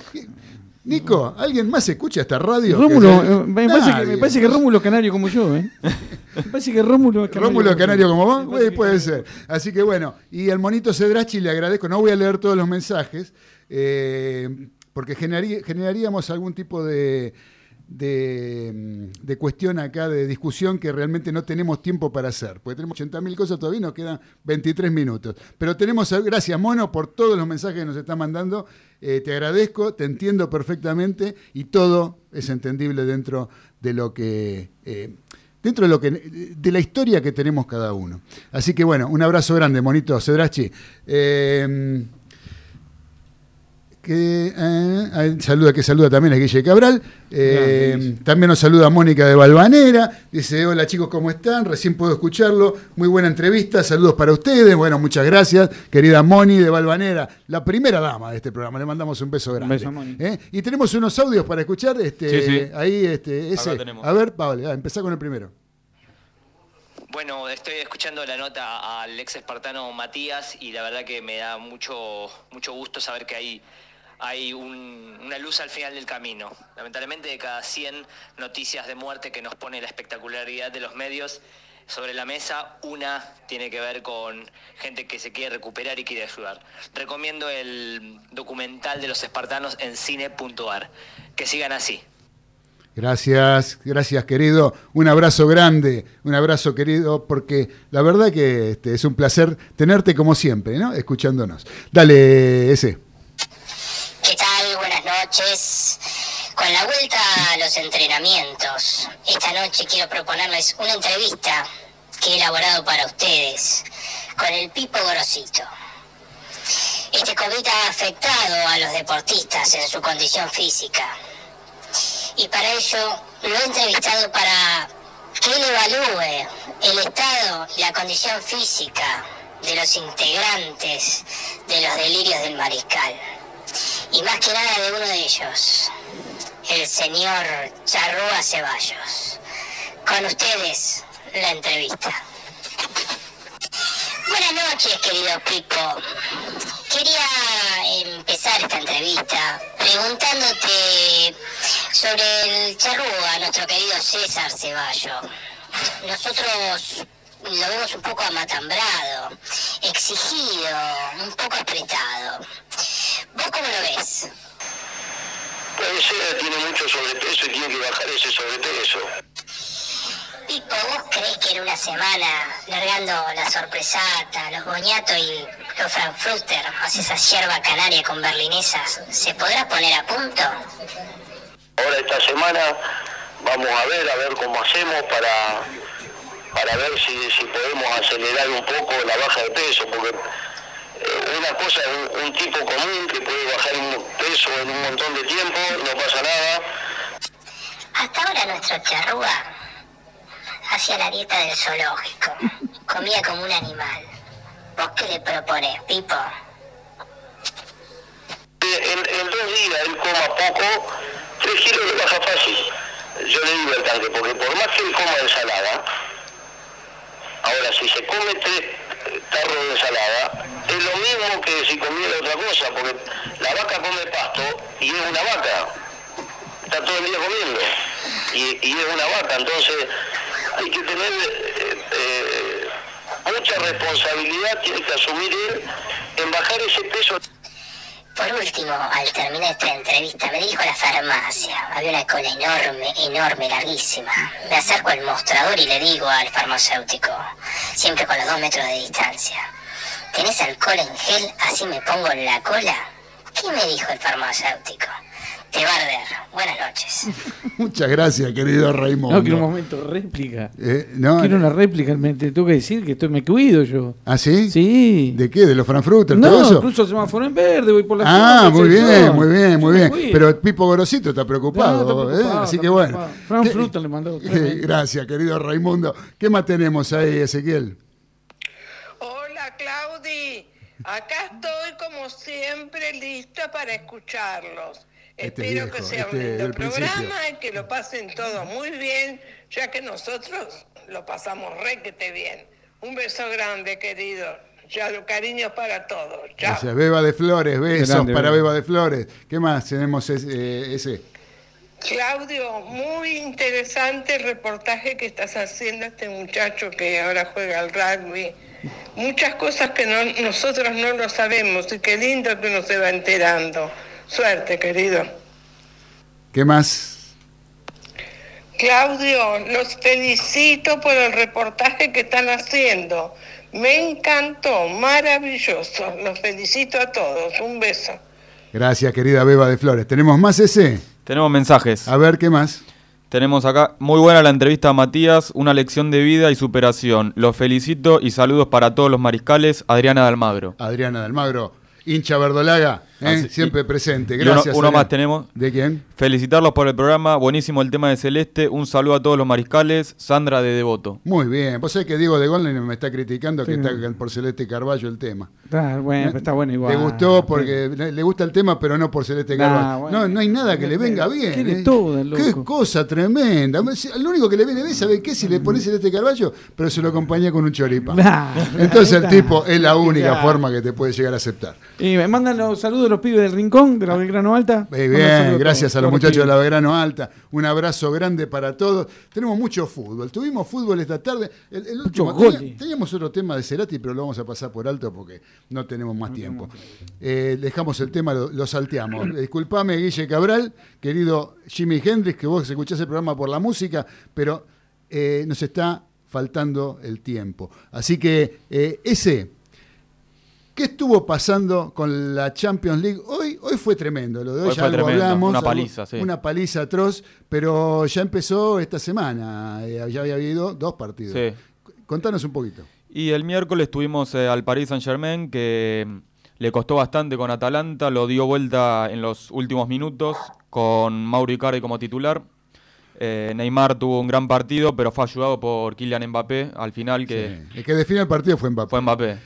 Nico, ¿alguien más escucha esta radio? Rómulo, Que- eh, me, parece que, Nadie. me parece que Rómulo es canario como yo, ¿eh? Me parece que Rómulo es canario. Rómulo Canario como vos, Güey, puede ser. Así que bueno, y al monito Cedrachi le agradezco, no voy a leer todos los mensajes, eh, porque generaría- generaríamos algún tipo de, de, mm, de cuestión acá, de discusión que realmente no tenemos tiempo para hacer, porque tenemos 80.000 cosas todavía, nos quedan 23 minutos. Pero tenemos, gracias Mono por todos los mensajes que nos está mandando, Eh, te agradezco, te entiendo perfectamente y todo es entendible dentro de lo que... eh, dentro de lo que de la historia que tenemos cada uno. Así que bueno, un abrazo grande, monito Cedrachi. Eh, que, eh, ah, saluda, que saluda también a Guille Cabral. Eh, también nos saluda Mónica de Balvanera. Dice, hola chicos, ¿cómo están? Recién puedo escucharlo. Muy buena entrevista. Saludos para ustedes. Bueno, muchas gracias, querida Moni de Balvanera, la primera dama de este programa. Le mandamos un beso grande. beso, Moni. ¿Eh? Y tenemos unos audios para escuchar. Este, Sí, sí. Ahí, este, ese. A ver, Pablo, empezá con el primero. Bueno, estoy escuchando la nota al ex espartano Matías y la verdad que me da mucho, mucho gusto saber que hay, hay un- una luz al final del camino. Lamentablemente de cada 100 noticias de muerte que nos pone la espectacularidad de los medios sobre la mesa, una tiene que ver con gente que se quiere recuperar y quiere ayudar. Recomiendo el documental de los espartanos en cine.ar. Que sigan así. Gracias, gracias querido. Un abrazo grande, un abrazo querido, porque la verdad que este, es un placer tenerte como siempre, ¿no? Escuchándonos. Dale, ese. Noches. Con la vuelta a los entrenamientos, esta noche quiero proponerles una entrevista que he elaborado para ustedes con el Pipo Gorosito. Este COVID ha afectado a los deportistas en su condición física. Y para ello lo he entrevistado para que él evalúe el estado y la condición física de los integrantes de los delirios del mariscal y más que nada de uno de ellos, el señor Charrúa Ceballos. Con ustedes, la entrevista. Buenas noches, querido Pipo. Quería empezar esta entrevista preguntándote sobre el Charrúa, nuestro querido César Ceballos. Nosotros lo vemos un poco amatambrado, exigido, un poco apretado. ¿Vos cómo lo ves? Cera tiene mucho sobrepeso y tiene que bajar ese sobrepeso. Pipo, ¿vos crees que en una semana, largando la sorpresata, los boñatos y los Frankfurter, o sea, esa yerba canaria con berlinesas, ¿se podrá poner a punto? Ahora esta semana vamos a ver, a ver cómo hacemos para, para ver si, si podemos acelerar un poco la baja de peso, porque eh, una cosa es un, un tipo común que puede bajar un peso en un montón de tiempo, no pasa nada, Hasta ahora nuestro charrúa hacía la dieta del zoológico, comía como un animal. ¿Vos qué le propones, Pipo? en, en dos días él coma poco, tres kilos le baja fácil. Yo le digo al tanque, porque por más que él coma ensalada, ahora si se come tres tarros de ensalada, es lo mismo que si comiera otra cosa, porque la vaca come pasto y es una vaca. Está todo el día comiendo. Y, y es una vaca, entonces hay que tener eh, eh, mucha responsabilidad, tiene que asumir él en bajar ese peso. Por último, al terminar esta entrevista, me dirijo a la farmacia. Había una cola enorme, enorme, larguísima. Me acerco al mostrador y le digo al farmacéutico, siempre con los dos metros de distancia, ¿tenés alcohol en gel? Así me pongo en la cola. ¿Qué me dijo el farmacéutico? Te va a arder. Buenas noches. Muchas gracias, querido Raimundo. No, quiero un momento, réplica. Eh, no, quiero una réplica, me te tengo que decir que estoy, me cuido yo. ¿Ah, sí? Sí. ¿De qué? ¿De los Frankfurter? No, todo eso? cruzo semáforo en verde, voy por la Ah, muy bien, muy bien, muy bien. Pero Pipo Gorosito está preocupado, No, está ¿eh? así está que bueno. Frankfurter le mandó. Eh, Gracias, querido Raimundo. ¿Qué más tenemos ahí, Ezequiel? Hola Claudi, acá estoy como siempre lista para escucharlos. Este Espero viejo, que sea este un lindo del principio. programa y que lo pasen todo muy bien, ya que nosotros lo pasamos re que te bien. Un beso grande, querido. Ya cariños para todos. Chao. Gracias, Beba de Flores, besos Grande, para Beba. Beba de Flores. ¿Qué más tenemos ese? eh, ese? Claudio, muy interesante el reportaje que estás haciendo este muchacho que ahora juega al rugby. Muchas cosas que no- nosotros no lo sabemos y qué lindo que uno se va enterando. Suerte, querido. ¿Qué más? Claudio, los felicito por el reportaje que están haciendo. Me encantó, maravilloso. Los felicito a todos. Un beso. Gracias, querida Beba de Flores. ¿Tenemos más ese? Tenemos mensajes. A ver, ¿qué más? Tenemos acá, muy buena la entrevista a Matías, una lección de vida y superación. Los felicito y saludos para todos los mariscales. Adriana de Almagro. Adriana de Almagro, hincha verdolaga, ¿eh? Así- siempre presente. uno- Gracias. uno más tenemos. ¿De quién? Felicitarlos por el programa, buenísimo el tema de Celeste. Un saludo a todos los mariscales. Sandra de Devoto. Muy bien. Vos sabés que Diego de Golden me está criticando que está por Celeste Carballo el tema. Está bueno, pero está bueno igual. Le gustó porque le le gusta el tema, pero no por Celeste Nah, Carballo. bueno. no, no hay nada que le venga bien. Tiene ¿eh? todo, Qué cosa tremenda. Lo único que le viene bien, ¿sabe qué? Si le pones Celeste Carballo, pero se lo acompaña con un choripán. Nah, Entonces el tipo es la única nah. forma que te puede llegar a aceptar. Y me mandan los saludos de los pibes del rincón, de la Belgrano Alta. Muy bien, gracias todos, a los muchachos de la Belgrano Alta. Un abrazo grande para todos. Tenemos mucho fútbol. Tuvimos fútbol esta tarde. El, el último, teníamos otro tema de Cerati, pero lo vamos a pasar por alto porque no tenemos más tiempo. Eh, dejamos el tema, lo, lo salteamos. Disculpame, Guille Cabral, querido Jimi Hendrix, que vos escuchás el programa por la música, pero eh, nos está faltando el tiempo. Así que eh, ese ¿Qué estuvo pasando con la Champions League? Hoy, hoy fue tremendo, lo de hoy, Hoy ya fue algo tremendo, hablamos. una algo- paliza, sí. Una paliza atroz, pero ya empezó esta semana, eh, ya había habido dos partidos. Sí. Contanos un poquito. Y el miércoles tuvimos eh, al Paris Saint Germain que mm, le costó bastante con Atalanta, lo dio vuelta en los últimos minutos con Mauro Icardi como titular. Eh, Neymar tuvo un gran partido, pero fue ayudado por Kylian Mbappé al final que El que define el partido fue Mbappé. fue Mbappé.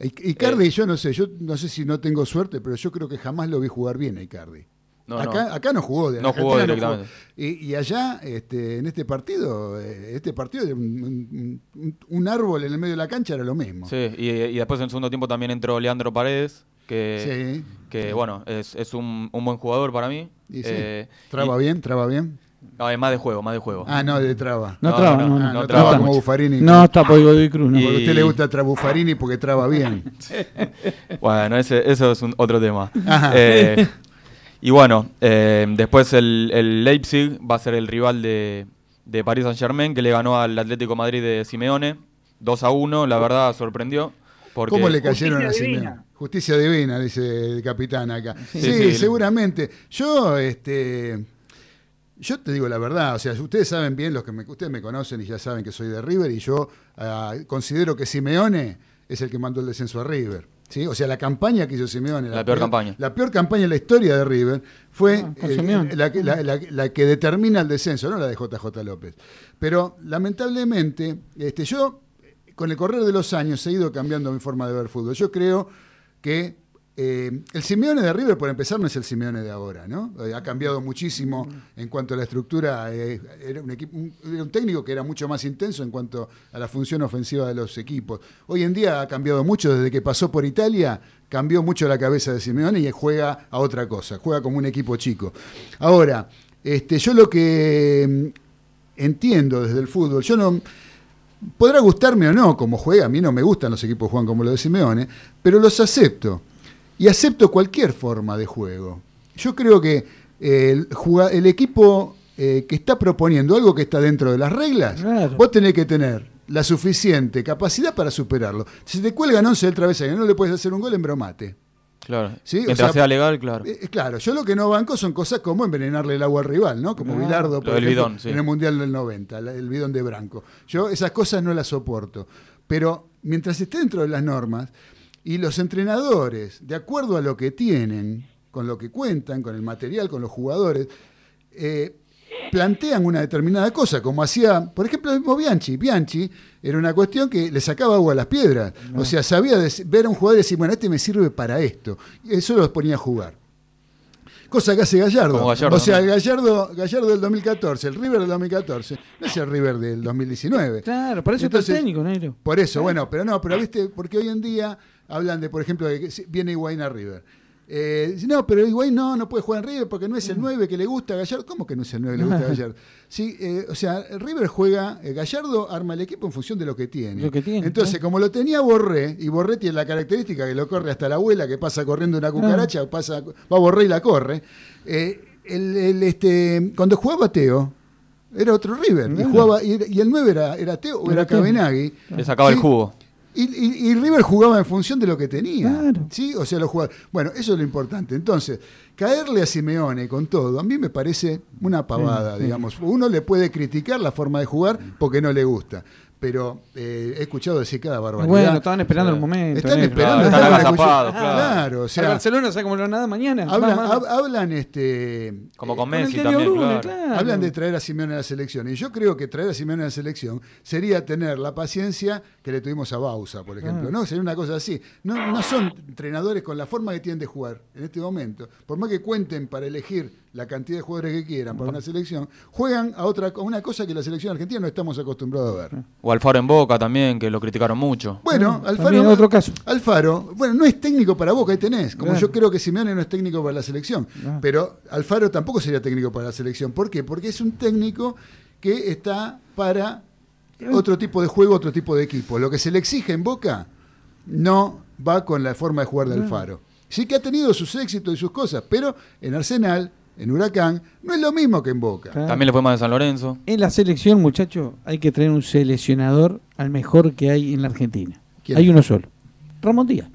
Icardi, yo no sé, yo no sé si no tengo suerte, pero yo creo que jamás lo vi jugar bien a Icardi. No, acá, no. acá no jugó, de No jugó directamente. Y, y allá, este, en este partido, eh, este partido un, un- un árbol en el medio de la cancha era lo mismo. Sí, y, y después en el segundo tiempo también entró Leandro Paredes, que, Sí. que bueno, es, es un, un buen jugador para mí. Y sí, Eh, traba bien, traba bien. No, es más de juego, más de juego. Ah, no, de traba. No traba, no, Ah, no. no traba traba como. Buffarini. No, está por Godoy Cruz, no. Porque a usted le gusta tra Buffarini porque traba bien. Bueno, ese, eso es un- otro tema. Eh, y bueno, eh, después el, el Leipzig va a ser el rival de, de Paris Saint Germain, que le ganó al Atlético Madrid de Simeone, 2 a 1, la verdad sorprendió, Porque- ¿Cómo le cayeron a Justicia Simeone? Justicia divina, dice el capitán acá. Sí, Sí, sí. seguramente. Yo, este. Yo te digo la verdad, o sea, ustedes saben bien, los que me, ustedes me conocen y ya saben que soy de River y yo ah, considero que Simeone es el que mandó el descenso a River. ¿sí? O sea, la campaña que hizo Simeone, La peor campaña. La peor campaña en la historia de River fue Ah, eh, Simeone. la, que- la- la- la que determina el descenso, no la de JJ López. Pero lamentablemente, este, yo con el correr de los años he ido cambiando mi forma de ver fútbol. Yo creo que eh, el Simeone de River, por empezar, no es el Simeone de ahora, ¿no? Eh, ha cambiado muchísimo en cuanto a la estructura. eh, era, un equipo, un, técnico que era mucho más intenso en cuanto a la función ofensiva de los equipos. Hoy en día ha cambiado mucho desde que pasó por Italia. Cambió mucho la cabeza de Simeone y juega a otra cosa, juega como un equipo chico. Ahora, este, yo lo que mm, entiendo desde el fútbol, yo no, Podrá gustarme o no como juega, a mí no me gustan los equipos que juegan como lo de Simeone, pero los acepto. Y acepto cualquier forma de juego. Yo creo que eh, el, equipo eh, que está proponiendo algo que está dentro de las reglas, vos tenés que tener la suficiente capacidad para superarlo. Si te cuelgan 11 del travesaño, no le puedes hacer un gol en bromate. Claro. Sí, o Mientras sea, sea legal, claro. Eh, eh, claro, yo lo que no banco son cosas como envenenarle el agua al rival, ¿no? Como Ah. Ejemplo, bidón, sí. en el Mundial del 90, la- el bidón de Branco. Yo esas cosas no las soporto. Pero mientras esté dentro de las normas y los entrenadores, de acuerdo a lo que tienen, con lo que cuentan, con el material, con los jugadores, eh, plantean una determinada cosa, como hacía, por ejemplo, el mismo Bianchi. Bianchi era una cuestión que le sacaba agua a las piedras. O sea, sabía ver a un jugador y decir, bueno, este me sirve para esto. Y eso los ponía a jugar. Cosa que hace Gallardo. O sea, Gallardo, Gallardo del 2014, el River del 2014, no es el River del 2019. Claro, para eso está el técnico, Negro. Por eso, bueno, pero no, pero viste, porque hoy en día hablan de, por ejemplo, de que si- viene Higuaín a River. Eh, dice, no, pero Higuaín no, no puede jugar en River porque no es el 9 que le gusta a Gallardo. ¿Cómo que no es el 9 que le gusta a Gallardo? Sí, eh, o sea, River juega, eh, Gallardo arma el equipo en función de lo que tiene. Lo que tiene, Entonces, como lo tenía Borré, y Borré tiene la característica que lo corre hasta la abuela, que pasa corriendo una cucaracha, pasa, va Borré y la corre. eh, el, el, este, cuando jugaba Teo, era otro River. Y, jugaba, y, y el 9 era, era Teo o Era. Cabenagui. Le sacaba el jugo. Y, y- y River jugaba en función de lo que tenía. ¿sí? O sea, los jugadores. Bueno, eso es lo importante. Entonces, caerle a Simeone con todo, a mí me parece una pavada, Sí, sí. digamos. Uno le puede criticar la forma de jugar porque no le gusta. Pero eh, he escuchado decir cada barbaridad. Bueno, estaban esperando el momento. Están negro. esperando. Claro, estaban están agazapados, claro. Claro, o El sea. Barcelona sabe como lo nada mañana. Hablan, Más, más. hab- hablan, este, Como con Con Messi también, claro. Hablan de traer a Simeone a la selección. Y yo creo que traer a Simeone a la selección sería tener la paciencia que le tuvimos a Bausa, por ejemplo. Ah. ¿no? Sería una cosa así. No, no son entrenadores con la forma que tienen de jugar en este momento. Por más que cuenten para elegir la cantidad de jugadores que quieran para una selección, juegan a otra a una cosa que la selección argentina no estamos acostumbrados a ver. O Alfaro en Boca también, que lo criticaron mucho. Bueno, También Alfaro, otro caso. Alfaro, bueno, no es técnico para Boca, ahí tenés. Como Claro. yo creo que Simeone no es técnico para la selección. Claro. Pero Alfaro tampoco sería técnico para la selección. ¿Por qué? Porque es un técnico que está para otro tipo de juego, otro tipo de equipo. Lo que se le exige en Boca no va con la forma de jugar de. Alfaro. Sí que ha tenido sus éxitos y sus cosas, pero en Arsenal, en Huracán, no es lo mismo que en Boca. Claro. También le fue mal de San Lorenzo. En la selección, muchacho, hay que traer un seleccionador al mejor que hay en la Argentina. ¿Quién? Hay uno solo. Ramón Díaz.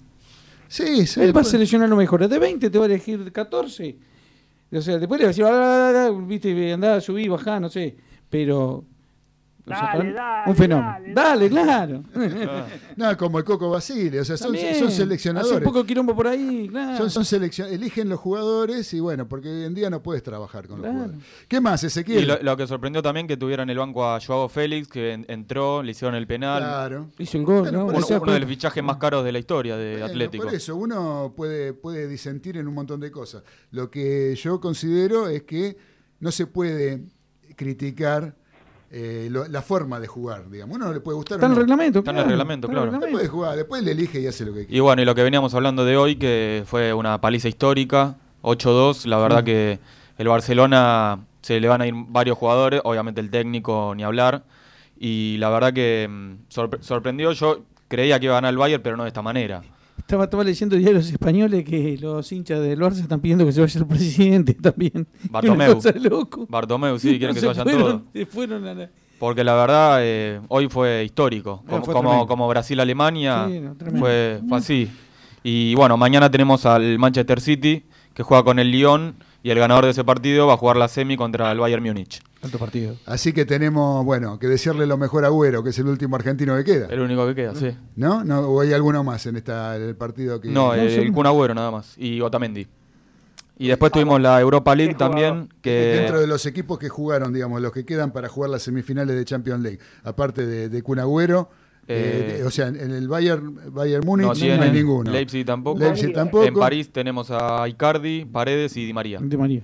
Sí, sí. Él va a pues. seleccionar los mejores. De 20 te va a elegir 14. O sea, después le va a decir, "Ah, ah, ah, viste, andá, subí, bajá, no sé. Pero. Dale, dale, un fenómeno. Dale, claro. No, como el Coco Basile, o sea, son, son Hace seleccionadores. un poco quilombo por ahí, claro. Son, son seleccion- eligen los jugadores y bueno, porque hoy en día no puedes trabajar con Claro. los jugadores. ¿Qué más, Y Ezequiel? lo, lo que sorprendió también que tuviera en el banco a Joao Félix, que en- entró, le hicieron el penal. Claro. Hizo el gol, ¿no? Uno, uno de los fichajes más caros de la historia de Bueno, Atlético. Por eso, uno puede, puede disentir en un montón de cosas. Lo que yo considero es que no se puede criticar eh, lo- la forma de jugar, digamos. Uno no le puede gustar Está en el reglamento, Está en el reglamento, claro. No puede jugar, después le elige y hace lo que quiere. Y bueno, y lo que veníamos hablando de hoy, que fue una paliza histórica, 8-2, la verdad que el Barcelona se le van a ir varios jugadores, obviamente el técnico ni hablar, y la verdad que mm, sorpre- sorprendió, yo creía que iba a ganar el Bayern, pero no de esta manera. Estaba, estaba leyendo diarios españoles que los hinchas del Barça están pidiendo que se vaya el presidente también. Bartomeu. Loco. Bartomeu, sí, quieren que se vayan fueron, todos. Se fueron a la- Porque la verdad, eh, hoy fue histórico. Ah, Como, fue como, Brasil-Alemania, Sí, no, fue, fue así. Y bueno, mañana tenemos al Manchester City, que juega con el Lyon, y el ganador de ese partido va a jugar la semi contra el Bayern Múnich. Alto partido. Así que tenemos, bueno, que desearle lo mejor a Agüero, que es el último argentino que queda. El único que queda, sí. ¿No? ¿No? ¿O hay alguno más en esta, en el partido que.? No, eh, el Kun Agüero nada más, y Otamendi. Y después tuvimos la Europa League también, que... Dentro de los equipos que jugaron, digamos, los que quedan para jugar las semifinales de Champions League, aparte de, de Kun Agüero, eh, Eh, o sea, en el Bayern, Bayern Múnich no hay ninguno. Leipzig tampoco. Leipzig tampoco. En París tenemos a Icardi, Paredes y Di María. De María.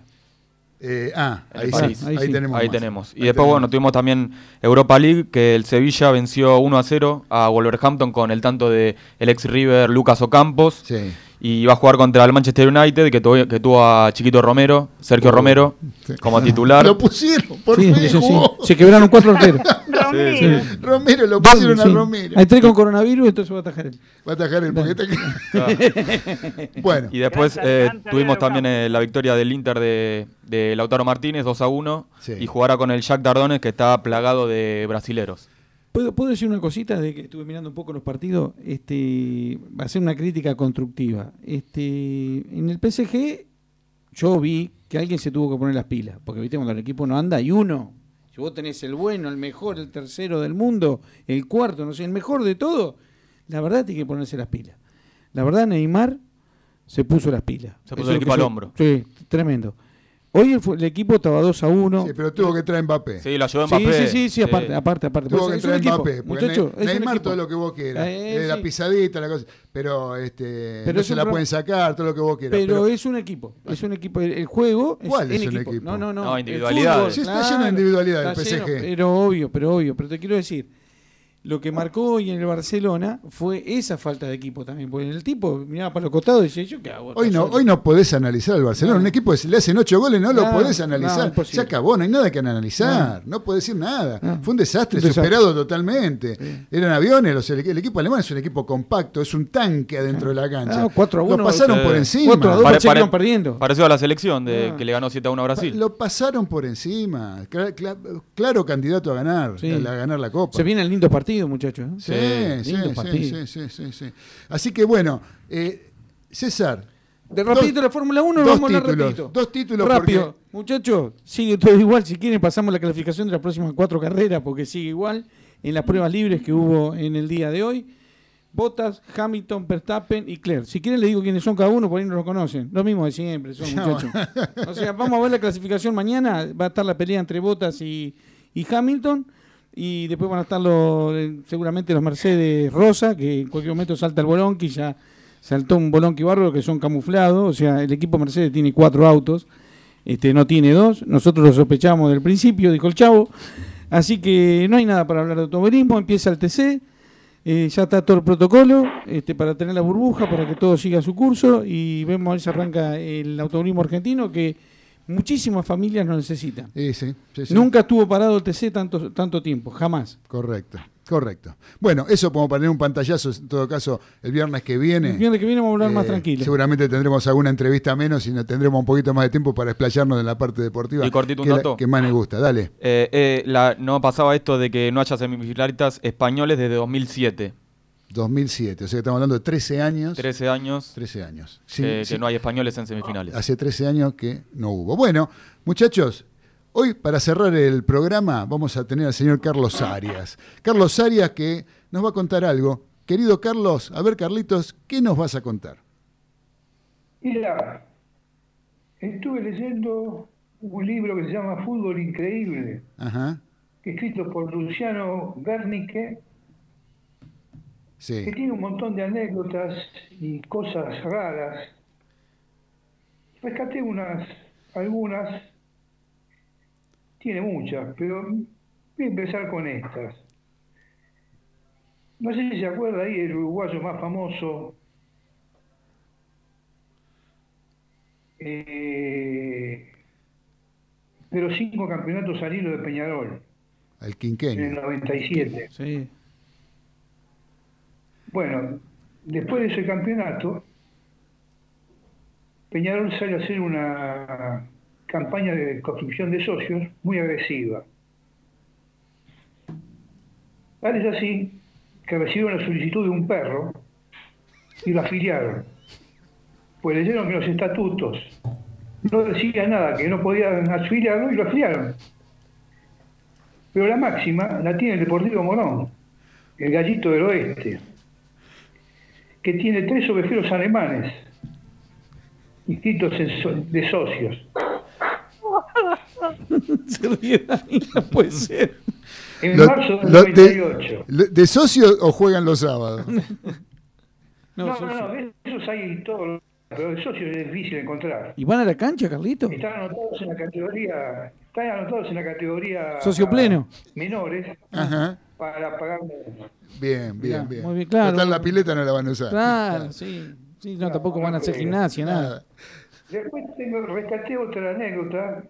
Eh, ah, ahí, París. sí, ahí, tenemos. Ahí más. tenemos. Y Ahí después, tenemos. bueno, tuvimos también Europa League, que el Sevilla venció 1 a 0 a Wolverhampton con el tanto de el ex River Lucas Ocampos. Sí. Y va a jugar contra el Manchester United, que tuvo, que tuvo a Chiquito Romero, Sergio Romero, como titular. Lo pusieron, por Sí, fin sí, jugó. Se quebraron cuatro arqueros. Romero. Romero, lo pusieron a. Romero. Hay tres con coronavirus, entonces va a atajar él. Va a atajar el porque está- Bueno. Y después eh, tuvimos también eh, la victoria del Inter de, de Lautaro Martínez, 2 a 1. Sí. Y jugará con el Jack Dardones, que está plagado de brasileros. ¿Puedo, puedo decir una cosita de que estuve mirando un poco los partidos? Este, va a ser una crítica constructiva. Este, en el PSG yo vi que alguien se tuvo que poner las pilas, porque viste cuando el equipo no anda hay uno. Si vos tenés el bueno, el mejor, el tercero del mundo, el cuarto, no sé, el mejor de todo, la verdad tiene que ponerse las pilas. La verdad Neymar se puso las pilas. Se puso Eso el equipo al hombro. Sí, tremendo. Hoy el, el equipo estaba 2 a 1. Sí, pero tuvo que traer Mbappé. Sí, lo ayudó Sí, Mbappé. sí, sí, sí, aparte, aparte, aparte. Tuvo Pues que traer equipo, Mbappé. muchacho, Ne- Neymar todo lo que vos quieras. Eh, Eh, la sí. pisadita, la cosa. Pero, este, Pero no se la pro- pueden sacar, todo lo que vos quieras. Pero, es un equipo, es un equipo. El, el juego es, ¿Cuál es un equipo. equipo? No, no, no. No, individualidades. fútbol, Sí, está lleno de individualidades el está lleno, PSG. pero obvio, pero obvio. Pero te quiero decir, lo que marcó hoy en el Barcelona fue esa falta de equipo también. Porque el tipo miraba para los costados y decía, ¿yo qué hago? Hoy no, hoy no podés analizar al Barcelona. Un equipo que le hacen ocho goles, no lo podés analizar. Se acabó, no hay nada que analizar. No, podés decir nada. Fue un desastre, Un desastre. superado totalmente. Eran aviones, los- el, el equipo alemán es un equipo compacto, es un tanque adentro de la cancha. Ah, 4 a 1. Lo pasaron Sí. por encima. 4 a 2, Pare- parecía que pare- iban perdiendo. Parecido a la selección de Ah. que le ganó 7 a 1 a Brasil. Lo pasaron por encima. Cla- cla- claro candidato a ganar, Sí. a, la- a ganar la Copa. Se vienen lindos partidos, muchachos. ¿eh? Sí, sí, lindo sí, partido. sí, sí, sí, sí. Así que bueno, eh, César. De rapidito la Fórmula 1 dos vamos a títulos, rapidito. dos títulos Rápido. Muchachos, sigue todo igual. Si quieren pasamos la calificación de las próximas cuatro carreras porque sigue igual en las pruebas libres que hubo en el día de hoy. Bottas, Hamilton, Verstappen y Claire. Si quieren le digo quiénes son cada uno, por ahí no lo conocen. Lo mismo de siempre, son muchachos. O sea, vamos a ver la clasificación mañana. Va a estar la pelea entre Bottas y, y Hamilton. Y después van a estar los, eh, seguramente los Mercedes Rosa, que en cualquier momento salta el Bolonqui, ya saltó un Bolonqui bárbaro que son camuflados. O sea, el equipo Mercedes tiene cuatro autos, este no tiene dos. Nosotros lo sospechamos del principio, dijo el chavo. Así que no hay nada para hablar de automovilismo. Empieza el TC. eh, ya está todo el protocolo este, para tener la burbuja, para que todo siga su curso y vemos a ver si arranca el automovilismo argentino que muchísimas familias lo necesitan. Sí, sí. Nunca estuvo parado el TC tanto, tanto tiempo, jamás. Correcto, correcto. Bueno, eso como para tener un pantallazo, en todo caso, el viernes que viene. El viernes que viene vamos a hablar más Eh, tranquilo. Seguramente tendremos alguna entrevista menos y tendremos un poquito más de tiempo para explayarnos en la parte deportiva. Y cortito un la- dato. que más me gusta. Dale. Eh, eh, la- no pasaba esto de que no haya semifinalistas españoles desde 2007. 2007, o sea que estamos hablando de 13 años. 13 años 13 años. que, Sí, que no hay españoles en semifinales. Hace 13 años que no hubo. Bueno, muchachos, hoy para cerrar el programa vamos a tener al señor Carlos Arias. Carlos Arias que nos va a contar algo. Querido Carlos, a ver Carlitos, ¿qué nos vas a contar? Mira, estuve leyendo un libro que se llama Fútbol Increíble, Ajá, escrito por Luciano Bernique, que tiene un montón de anécdotas y cosas raras. Rescaté unas, algunas, tiene muchas, pero voy a empezar con estas. No sé si se acuerda ahí el uruguayo más famoso, eh, pero cinco campeonatos al hilo de Peñarol El en el quinqueño. 97. Sí. Bueno, después de ese campeonato, Peñarol sale a hacer una campaña de construcción de socios muy agresiva. Tal es así que recibieron la solicitud de un perro y lo afiliaron. Pues leyeron que los estatutos no decía nada, que no podían afiliarlo y lo afiliaron. Pero la máxima la tiene el Deportivo Morón, el gallito del oeste, que tiene tres ovejeros alemanes inscritos so- de socios. Se ríe Dani, no puede ser. En Lo- marzo del lo- de, 98. lo- ¿De socio o juegan los sábados? No, no, no, de esos hay todos, pero de socios es difícil encontrar. ¿Y van a la cancha, Carlito? Están anotados en la categoría, están anotados en la categoría Socio pleno. menores Ajá. Para pagar Bien, bien, bien. muy bien, claro. Total, la pileta no la van a usar. Claro, sí. Sí, no, tampoco van a hacer gimnasia, nada. Después tengo, rescaté otra anécdota.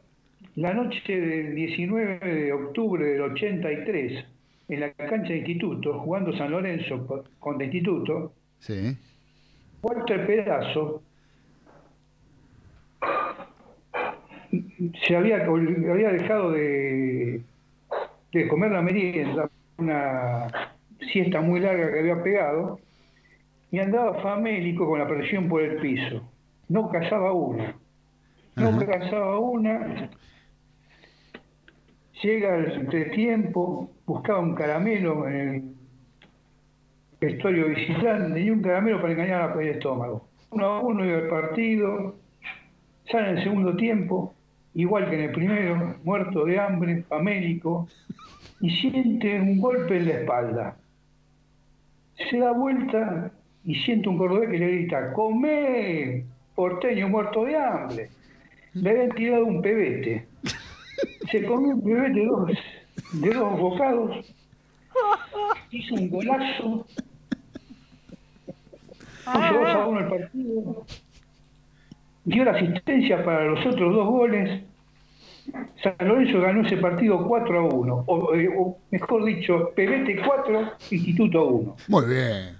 La noche del 19 de octubre del 83, en la cancha de instituto, jugando San Lorenzo co- contra instituto, Sí. Walter Pedazo se había, había dejado de, de comer la merienda, una siesta muy larga que había pegado, y andaba famélico con la presión por el piso. No cazaba una. No cazaba una. Llega el entretiempo, buscaba un caramelo en el vestuario visitante y un caramelo para engañar al estómago. Uno a uno iba el partido, sale en el segundo tiempo, igual que en el primero, muerto de hambre, famélico, y siente un golpe en la espalda. Se da vuelta y siente un cordobés que le grita, ¡Comé! Porteño muerto de hambre. Le habían tirado un pebete. Se comió un pebete de dos, de dos bocados, hizo un golazo, puso dos a uno el partido, dio la asistencia para los otros dos goles. San Lorenzo ganó ese partido 4 a 1, o, eh, o mejor dicho, Pebete 4, Instituto 1. Muy bien.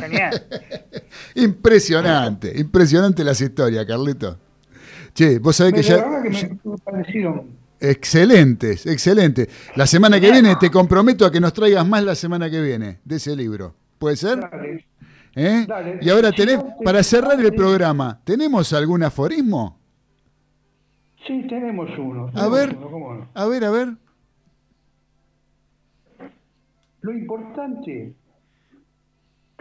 Genial. Impresionante, impresionante las historias, Carlito. Che, vos sabés que la ya. verdad que me, me parecieron Excelentes, excelente. La semana que viene te comprometo a que nos traigas más la semana que viene de ese libro. ¿Puede ser? Dale. ¿Eh? Dale. Y ahora tenés, para cerrar el programa, ¿tenemos algún aforismo? Sí, tenemos uno. A ver, uno, ¿cómo no? a ver, a ver. Lo importante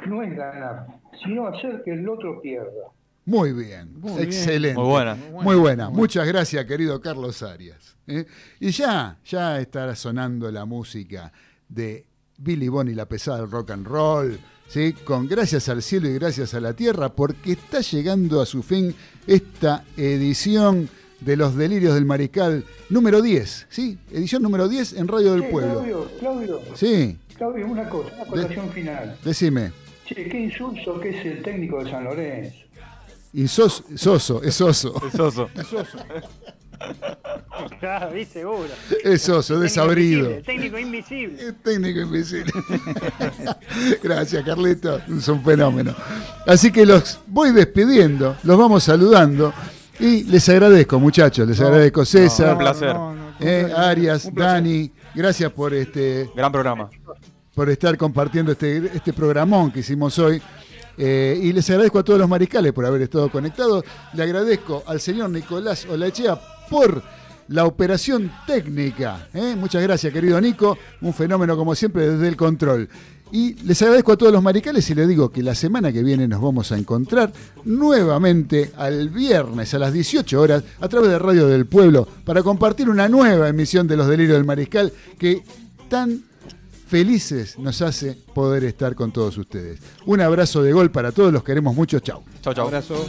no es ganar, sino hacer que el otro pierda. Muy bien, Muy bien. excelente. Muy buena. Muy buena. Muchas gracias, querido Carlos Arias. ¿eh? Y ya, ya estará sonando la música de Billy Bonnie, la pesada del rock and roll, ¿sí? con Gracias al cielo y gracias a la tierra, porque está llegando a su fin esta edición de Los Delirios del Mariscal número 10, ¿sí? Edición número 10 en Radio del Che, Pueblo. Claudio, Claudio, Sí, Claudio, una cosa, una acotación final. decime. Che, qué insulso que es el técnico de San Lorenzo. Y sos, soso, es oso. Es oso. Claro, vi seguro. Es oso, desabrido. Invisible, técnico invisible. Técnico invisible. Gracias, Carlito. Es un fenómeno. Así que los voy despidiendo, los vamos saludando. Y les agradezco, muchachos, les agradezco César, un placer. eh, Arias, Dani, gracias por este Gran programa. por estar compartiendo este, este programón que hicimos hoy. Eh, y les agradezco a todos los mariscales por haber estado conectados. Le agradezco al señor Nicolás Olachea por la operación técnica. ¿eh? Muchas gracias, querido Nico. Un fenómeno, como siempre, desde el control. Y les agradezco a todos los maricales y les digo que la semana que viene nos vamos a encontrar nuevamente al viernes a las 18 horas a través de Radio del Pueblo para compartir una nueva emisión de Los Delirios del Mariscal que tan felices nos hace poder estar con todos ustedes. Un abrazo de gol para todos, los queremos mucho, chau. Chau, chau. Abrazo.